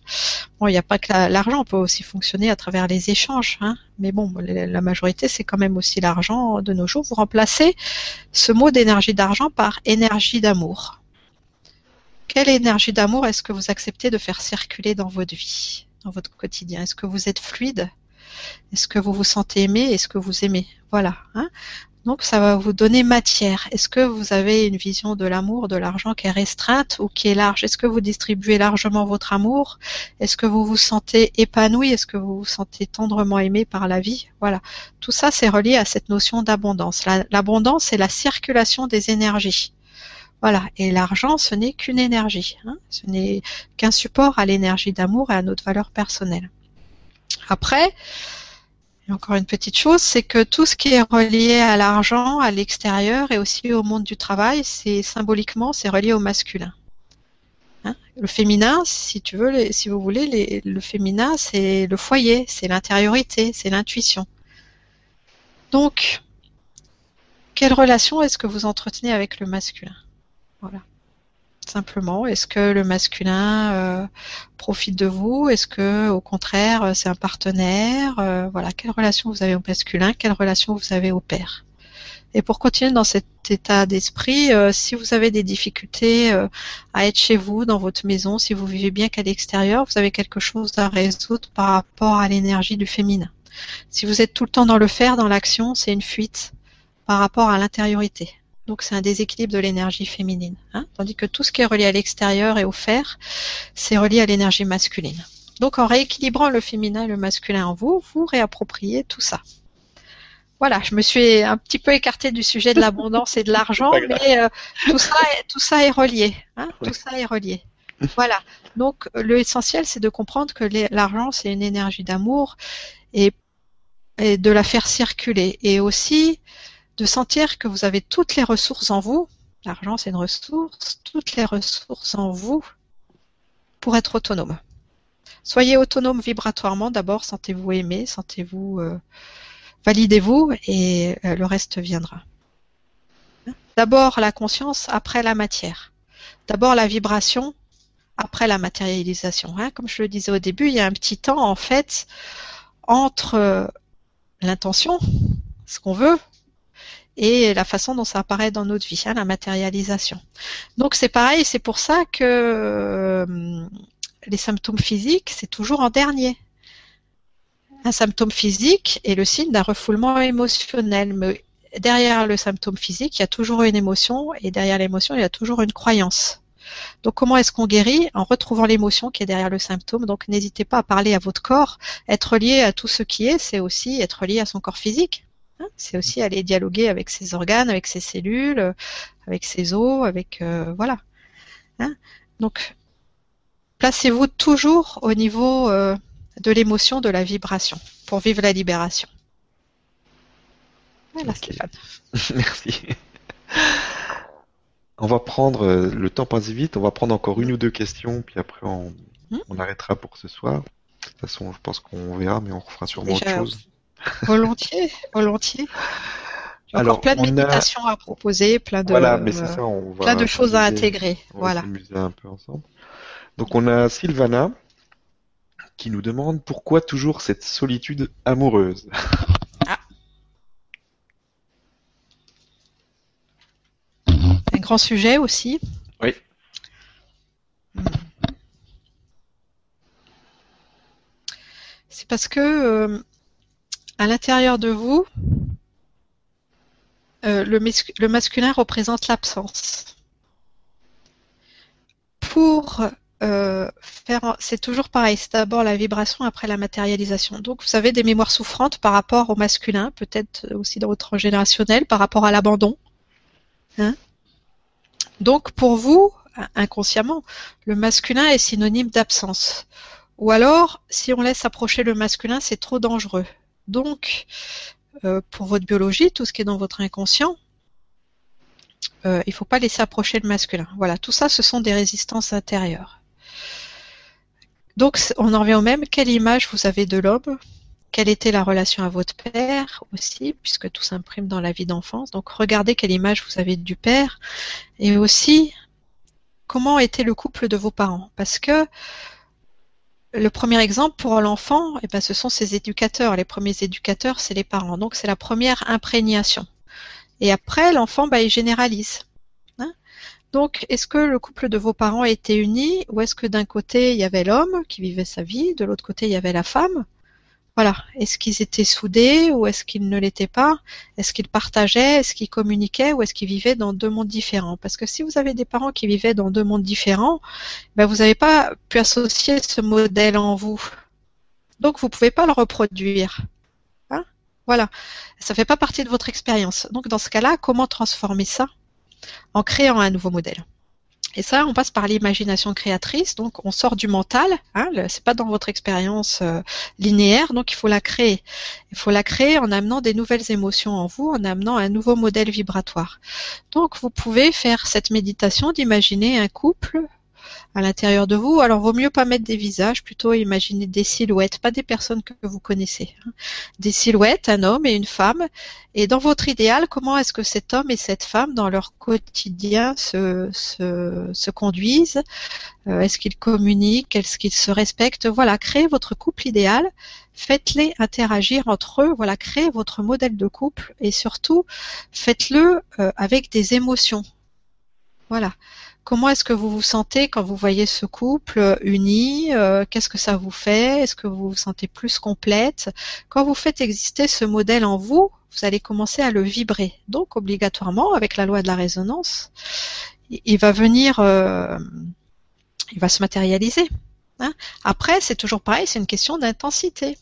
Bon, il n'y a pas que l'argent, peut aussi fonctionner à travers les échanges, hein, mais bon, la majorité c'est quand même aussi l'argent de nos jours. Vous remplacez ce mot d'énergie d'argent par énergie d'amour. Quelle énergie d'amour est-ce que vous acceptez de faire circuler dans votre vie, dans votre quotidien? Est-ce que vous êtes fluide? Est-ce que vous vous sentez aimé? Est-ce que vous aimez? Voilà. Hein donc ça va vous donner matière. Est-ce que vous avez une vision de l'amour, de l'argent qui est restreinte ou qui est large? Est-ce que vous distribuez largement votre amour? Est-ce que vous vous sentez épanoui? Est-ce que vous vous sentez tendrement aimé par la vie? Voilà. Tout ça, c'est relié à cette notion d'abondance. L'abondance, c'est la circulation des énergies. Voilà. Et l'argent, ce n'est qu'une énergie. Hein. ce n'est qu'un support à l'énergie d'amour et à notre valeur personnelle. Après, et encore une petite chose, c'est que tout ce qui est relié à l'argent, à l'extérieur et aussi au monde du travail, c'est symboliquement, c'est relié au masculin. Hein? Le féminin, si tu veux, si vous voulez, le féminin, c'est le foyer, c'est l'intériorité, c'est l'intuition. Donc, quelle relation est-ce que vous entretenez avec le masculin? Voilà simplement. Est-ce que le masculin euh, profite de vous? Est-ce que au contraire euh, c'est un partenaire? Euh, Voilà, quelle relation vous avez au masculin? Quelle relation vous avez au père? Et pour continuer dans cet état d'esprit, si vous avez des difficultés à être chez vous, dans votre maison, si vous vivez bien qu'à l'extérieur, vous avez quelque chose à résoudre par rapport à l'énergie du féminin. Si vous êtes tout le temps dans le faire, dans l'action, c'est une fuite par rapport à l'intériorité. Donc c'est un déséquilibre de l'énergie féminine. Hein. Tandis que tout ce qui est relié à l'extérieur et au fer, c'est relié à l'énergie masculine. Donc en rééquilibrant le féminin et le masculin en vous, vous réappropriez tout ça. Voilà, je me suis un petit peu écartée du sujet de l'abondance et de l'argent, mais euh, tout, ça est, tout ça est relié. Hein. Tout ça est relié. Voilà. Donc l'essentiel, c'est de comprendre que l'argent, c'est une énergie d'amour et, et, de la faire circuler. Et aussi, de sentir que vous avez toutes les ressources en vous, l'argent c'est une ressource, toutes les ressources en vous pour être autonome. Soyez autonome vibratoirement, d'abord sentez-vous aimé, sentez-vous, euh, validez-vous et euh, le reste viendra. D'abord la conscience, après la matière. D'abord la vibration, après la matérialisation. Hein. Comme je le disais au début, il y a un petit temps en fait entre l'intention, ce qu'on veut, et la façon dont ça apparaît dans notre vie, hein, la matérialisation. Donc c'est pareil, c'est pour ça que euh, les symptômes physiques, c'est toujours en dernier. Un symptôme physique est le signe d'un refoulement émotionnel, mais derrière le symptôme physique, il y a toujours une émotion et derrière l'émotion, il y a toujours une croyance. Donc comment est-ce qu'on guérit? En retrouvant l'émotion qui est derrière le symptôme. Donc n'hésitez pas à parler à votre corps. Être lié à tout ce qui est, c'est aussi être lié à son corps physique. Hein c'est aussi aller dialoguer avec ses organes, avec ses cellules, avec ses os, avec euh, voilà. Hein Donc placez-vous toujours au niveau euh, de l'émotion, de la vibration, pour vivre la libération. Voilà Stéphane. Merci. On va prendre, euh, le temps passe vite, on va prendre encore une ou deux questions, puis après on, hmm? arrêtera pour ce soir. De toute façon, je pense qu'on verra, mais on refera sûrement autre chose. Volontiers, volontiers. Alors, plein de méditations à proposer, plein de, voilà, mais ça, on va plein de choses à intégrer. On voilà. s'amuser un peu ensemble. Donc on a Sylvana qui nous demande pourquoi toujours cette solitude amoureuse. Ah. Un grand sujet aussi. Oui. C'est parce que euh, à l'intérieur de vous, euh, le, masculin représente l'absence. Pour euh, faire, c'est toujours pareil, c'est d'abord la vibration, après la matérialisation. Donc vous avez des mémoires souffrantes par rapport au masculin, peut-être aussi dans votre générationnel, par rapport à l'abandon. Hein Donc pour vous, inconsciemment, le masculin est synonyme d'absence. Ou alors, si on laisse approcher le masculin, c'est trop dangereux. Donc, euh, pour votre biologie, tout ce qui est dans votre inconscient, euh, il ne faut pas laisser approcher le masculin. Voilà, tout ça, ce sont des résistances intérieures. Donc, on en revient au même. Quelle image vous avez de l'homme? Quelle était la relation à votre père aussi, puisque tout s'imprime dans la vie d'enfance? Donc, regardez quelle image vous avez du père. Et aussi, comment était le couple de vos parents? Parce que le premier exemple pour l'enfant, eh ben, ce sont ses éducateurs. Les premiers éducateurs, c'est les parents. Donc, c'est la première imprégnation. Et après, l'enfant, bah, il généralise. Hein. Donc, est-ce que le couple de vos parents était uni ou est-ce que d'un côté, il y avait l'homme qui vivait sa vie, de l'autre côté, il y avait la femme? Voilà. Est-ce qu'ils étaient soudés ou est-ce qu'ils ne l'étaient pas? Est-ce qu'ils partageaient? Est-ce qu'ils communiquaient ou est-ce qu'ils vivaient dans deux mondes différents? Parce que si vous avez des parents qui vivaient dans deux mondes différents, ben vous n'avez pas pu associer ce modèle en vous. Donc, vous ne pouvez pas le reproduire. Voilà, ça ne fait pas partie de votre expérience. Donc dans ce cas-là, comment transformer ça en créant un nouveau modèle? Et ça, on passe par l'imagination créatrice. Donc, on sort du mental. Hein, c'est pas dans votre expérience euh, linéaire. Donc, il faut la créer. Il faut la créer en amenant des nouvelles émotions en vous, en amenant un nouveau modèle vibratoire. Donc, vous pouvez faire cette méditation d'imaginer un couple à l'intérieur de vous. Alors, vaut mieux pas mettre des visages, plutôt imaginer des silhouettes, pas des personnes que vous connaissez. Hein. Des silhouettes, un homme et une femme. Et dans votre idéal, comment est-ce que cet homme et cette femme, dans leur quotidien, se, se, se conduisent euh, Est-ce qu'ils communiquent Est-ce qu'ils se respectent? Voilà, créez votre couple idéal. Faites-les interagir entre eux. Voilà, créez votre modèle de couple et surtout, faites-le euh, avec des émotions. Voilà. Comment est-ce que vous vous sentez quand vous voyez ce couple uni euh, Qu'est-ce que ça vous fait? Est-ce que vous vous sentez plus complète? Quand vous faites exister ce modèle en vous, vous allez commencer à le vibrer. Donc obligatoirement, avec la loi de la résonance, il va venir, euh, il va se matérialiser. Hein. Après, c'est toujours pareil, c'est une question d'intensité.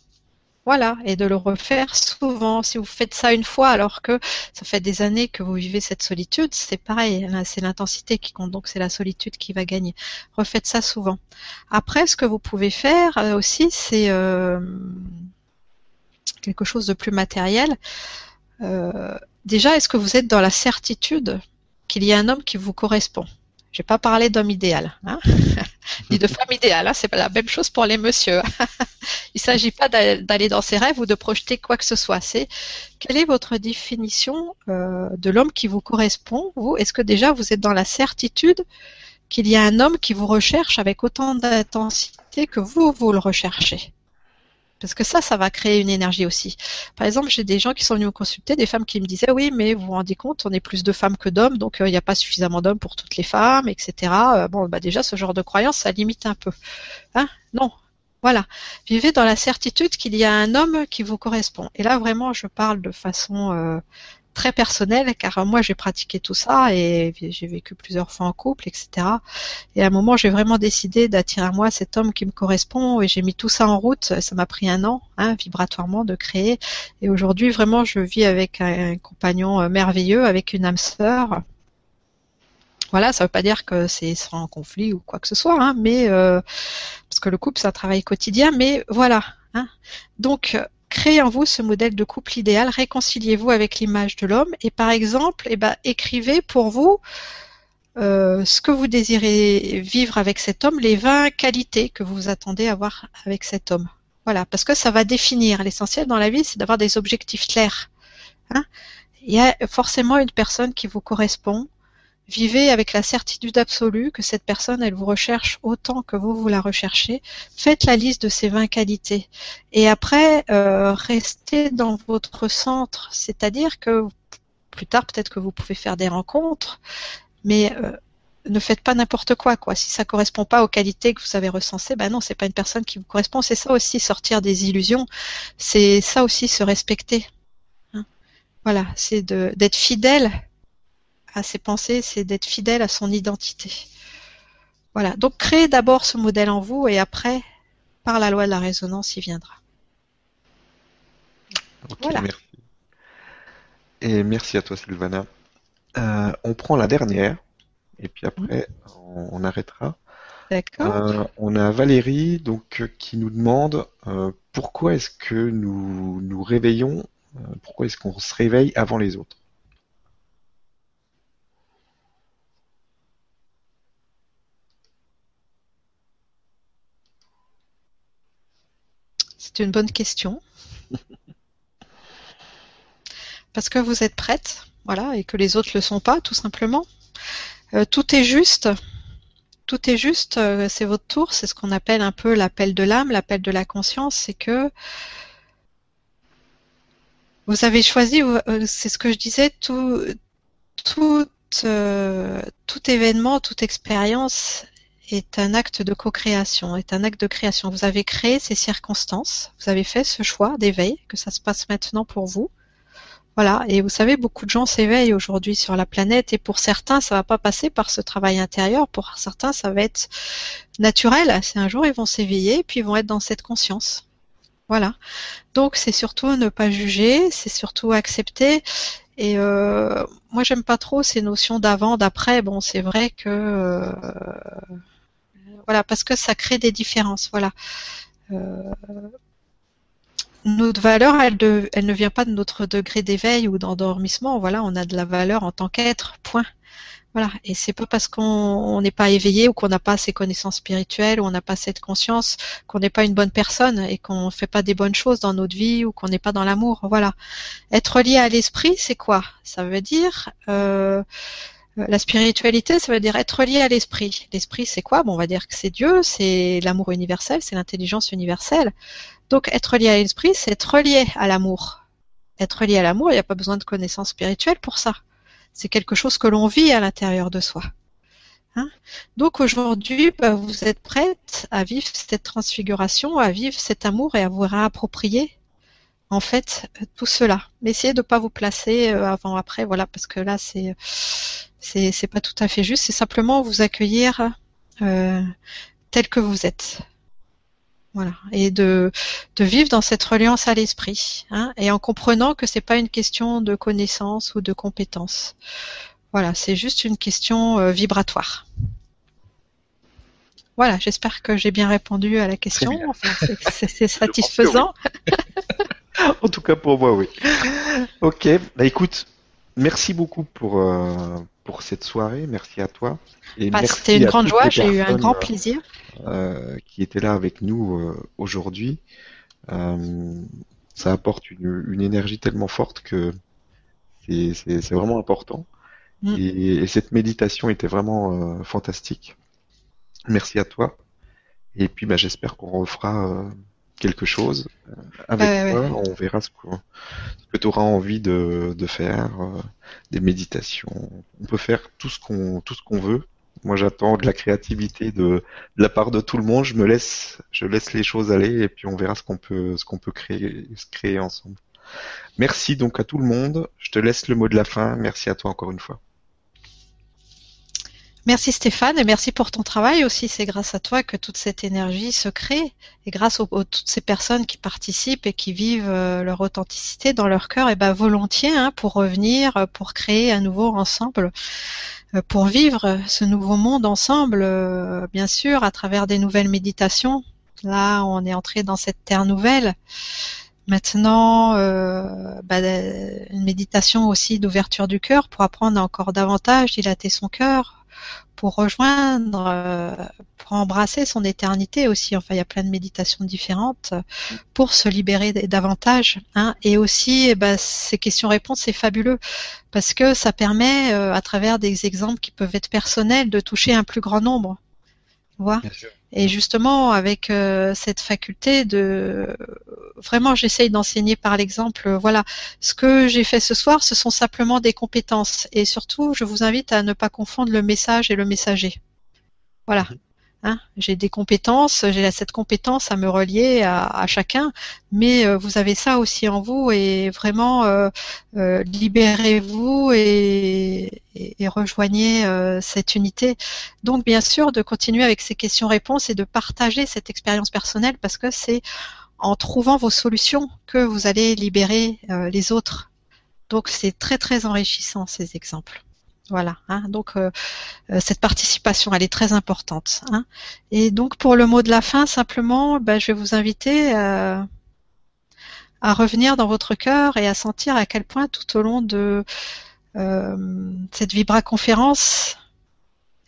Voilà, et de le refaire souvent. Si vous faites ça une fois alors que ça fait des années que vous vivez cette solitude, c'est pareil, c'est l'intensité qui compte, donc c'est la solitude qui va gagner. Refaites ça souvent. Après, ce que vous pouvez faire euh, aussi, c'est euh, quelque chose de plus matériel. Euh, déjà, est-ce que vous êtes dans la certitude qu'il y a un homme qui vous correspond? Je vais pas parler d'homme idéal, hein? ni de femme idéale. Hein c'est pas la même chose pour les messieurs. Il s'agit pas d'aller dans ses rêves ou de projeter quoi que ce soit. C'est quelle est votre définition euh, de l'homme qui vous correspond Vous, est-ce que déjà vous êtes dans la certitude qu'il y a un homme qui vous recherche avec autant d'intensité que vous vous le recherchez? Parce que ça, ça va créer une énergie aussi. Par exemple, j'ai des gens qui sont venus me consulter, des femmes qui me disaient oui, mais vous vous rendez compte, on est plus de femmes que d'hommes, donc euh, il n'y a pas suffisamment d'hommes pour toutes les femmes, etc. Euh, bon, bah déjà, ce genre de croyance, ça limite un peu. Hein? Non, Voilà. Vivez dans la certitude qu'il y a un homme qui vous correspond. Et là, vraiment, je parle de façon euh, très personnelle, car moi, j'ai pratiqué tout ça et j'ai vécu plusieurs fois en couple, etc. Et à un moment, j'ai vraiment décidé d'attirer à moi cet homme qui me correspond et j'ai mis tout ça en route. Ça m'a pris un an, hein, vibratoirement, de créer. Et aujourd'hui, vraiment, je vis avec un, compagnon euh, merveilleux, avec une âme sœur. Voilà, ça ne veut pas dire que c'est sans conflit ou quoi que ce soit, hein, mais euh, parce que le couple, c'est un travail quotidien, mais voilà. Hein. Donc, créez en vous ce modèle de couple idéal, réconciliez-vous avec l'image de l'homme, et par exemple, eh ben, écrivez pour vous euh, ce que vous désirez vivre avec cet homme, les 20 qualités que vous attendez avoir avec cet homme. Voilà, parce que ça va définir. L'essentiel dans la vie, c'est d'avoir des objectifs clairs. Hein. Il y a forcément une personne qui vous correspond, Vivez avec la certitude absolue que cette personne, elle vous recherche autant que vous, vous la recherchez. Faites la liste de ces 20 qualités. Et après, euh, restez dans votre centre. C'est-à-dire que plus tard, peut-être que vous pouvez faire des rencontres, mais euh, ne faites pas n'importe quoi, quoi. Si ça correspond pas aux qualités que vous avez recensées, ben non, c'est pas une personne qui vous correspond. C'est ça aussi sortir des illusions. C'est ça aussi se respecter. Hein. voilà, c'est d'être fidèle à ses pensées, c'est d'être fidèle à son identité. Voilà. Donc créez d'abord ce modèle en vous et après, par la loi de la résonance, il viendra. voilà. Merci. Et merci à toi, Sylvana. Euh, on prend la dernière et puis après, on, arrêtera. D'accord. Euh, on a Valérie donc euh, qui nous demande pourquoi est-ce que nous nous réveillons, pourquoi est-ce qu'on se réveille avant les autres? C'est une bonne question. Parce que vous êtes prête, voilà, et que les autres ne le sont pas, tout simplement. Euh, tout est juste. Tout est juste, euh, c'est votre tour, c'est ce qu'on appelle un peu l'appel de l'âme, l'appel de la conscience, c'est que vous avez choisi, euh, c'est ce que je disais, tout, tout, tout événement, toute expérience est un acte de co-création, est un acte de création. Vous avez créé ces circonstances, vous avez fait ce choix d'éveil, que ça se passe maintenant pour vous. Voilà, et vous savez, beaucoup de gens s'éveillent aujourd'hui sur la planète, et pour certains, ça va pas passer par ce travail intérieur, pour certains, ça va être naturel. C'est un jour, ils vont s'éveiller, puis ils vont être dans cette conscience. Voilà. Donc, c'est surtout ne pas juger, c'est surtout accepter. Et euh, moi, j'aime pas trop ces notions d'avant, d'après. Bon, c'est vrai que euh, voilà, parce que ça crée des différences. Voilà. Euh, notre valeur, elle, ne vient pas de notre degré d'éveil ou d'endormissement. Voilà, on a de la valeur en tant qu'être. Point. Voilà. Et c'est pas parce qu'on n'est pas éveillé ou qu'on n'a pas ces connaissances spirituelles ou on n'a pas cette conscience qu'on n'est pas une bonne personne et qu'on ne fait pas des bonnes choses dans notre vie ou qu'on n'est pas dans l'amour. Voilà. Être lié à l'esprit, c'est quoi? Ça veut dire euh, la spiritualité, ça veut dire être lié à l'esprit. L'esprit, c'est quoi? Bon, on va dire que c'est Dieu, c'est l'amour universel, c'est l'intelligence universelle. Donc, être lié à l'esprit, c'est être lié à l'amour. Être lié à l'amour, il n'y a pas besoin de connaissances spirituelles pour ça. C'est quelque chose que l'on vit à l'intérieur de soi. Hein? Donc aujourd'hui, bah, vous êtes prête à vivre cette transfiguration, à vivre cet amour et à vous réapproprier en fait tout cela. Mais essayez de ne pas vous placer euh, avant après, voilà, parce que là c'est c'est pas tout à fait juste. C'est simplement vous accueillir euh, tel que vous êtes. Voilà, et de, de vivre dans cette reliance à l'esprit, hein, et en comprenant que c'est pas une question de connaissance ou de compétence. Voilà, c'est juste une question euh, vibratoire. Voilà, j'espère que j'ai bien répondu à la question. c'est satisfaisant. en tout cas pour moi, oui. Ok, bah écoute, merci beaucoup pour, euh, pour cette soirée. Merci à toi. Bah, c'était une grande joie, j'ai eu un grand plaisir. Euh, qui étaient là avec nous euh, aujourd'hui. Euh, ça apporte une, une, énergie tellement forte que c'est vraiment important. Mm. Et, et, cette méditation était vraiment fantastique. Merci à toi. Et puis bah, j'espère qu'on refera quelque chose avec toi. On verra ce que, ce que tu auras envie de, de faire, des méditations. On peut faire tout ce qu'on tout ce qu'on veut Moi, j'attends de la créativité de, la part de tout le monde. Je me laisse, je laisse les choses aller et puis on verra ce qu'on peut, ce qu'on peut créer, créer ensemble. Merci donc à tout le monde. Je te laisse le mot de la fin. Merci à toi encore une fois. Merci Stéphane et merci pour ton travail aussi. C'est grâce à toi que toute cette énergie se crée et grâce aux, toutes ces personnes qui participent et qui vivent euh, leur authenticité dans leur cœur, et ben volontiers hein, pour revenir, euh, pour créer à nouveau ensemble, euh, pour vivre ce nouveau monde ensemble, bien sûr, à travers des nouvelles méditations. Là, on est entré dans cette terre nouvelle. Maintenant, euh, bah, une méditation aussi d'ouverture du cœur pour apprendre encore davantage, dilater son cœur, pour rejoindre, euh, pour embrasser son éternité aussi. Enfin, il y a plein de méditations différentes pour se libérer davantage. Hein. Et aussi, eh ben, ces questions-réponses, c'est fabuleux parce que ça permet, euh, à travers des exemples qui peuvent être personnels, de toucher un plus grand nombre. Tu et justement, avec euh, cette faculté de vraiment, j'essaye d'enseigner par l'exemple. Voilà, ce que j'ai fait ce soir, ce sont simplement des compétences. Et surtout, je vous invite à ne pas confondre le message et le messager. Voilà. Hein, j'ai des compétences, j'ai cette compétence à me relier à, chacun, mais euh, vous avez ça aussi en vous et vraiment euh, euh, libérez-vous et, rejoignez cette unité. Donc bien sûr de continuer avec ces questions-réponses et de partager cette expérience personnelle parce que c'est en trouvant vos solutions que vous allez libérer les autres. Donc c'est très très enrichissant ces exemples. Voilà. Hein. donc euh, euh, cette participation, elle est très importante. Hein. Et donc pour le mot de la fin, simplement, ben, je vais vous inviter euh, à revenir dans votre cœur et à sentir à quel point tout au long de cette vibra-conférence,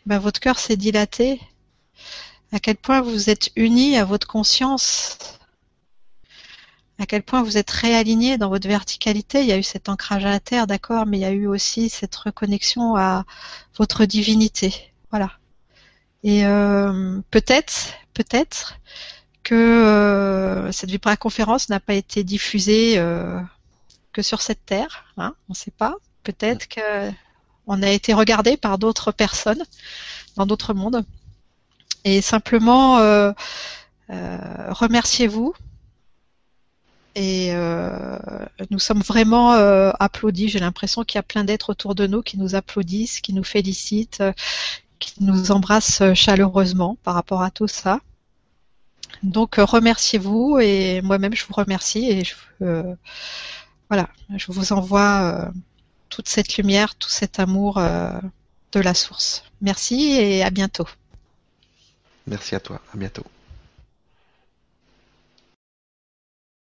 ben, votre cœur s'est dilaté, à quel point vous êtes unis à votre conscience à quel point vous êtes réaligné dans votre verticalité. Il y a eu cet ancrage à la terre, d'accord, mais il y a eu aussi cette reconnexion à votre divinité. Voilà. Et euh, peut-être, peut-être que euh, cette Vibra conférence n'a pas été diffusée euh, que sur cette terre. Hein, on ne sait pas. Peut-être que on a été regardé par d'autres personnes dans d'autres mondes. Et simplement, remerciez-vous et euh, nous sommes vraiment euh, applaudis. J'ai l'impression qu'il y a plein d'êtres autour de nous qui nous applaudissent, qui nous félicitent, qui nous embrassent chaleureusement par rapport à tout ça. Donc remerciez-vous et moi-même je vous remercie et je, voilà, je vous envoie toute cette lumière, tout cet amour de la source. Merci et à bientôt. Merci à toi, à bientôt.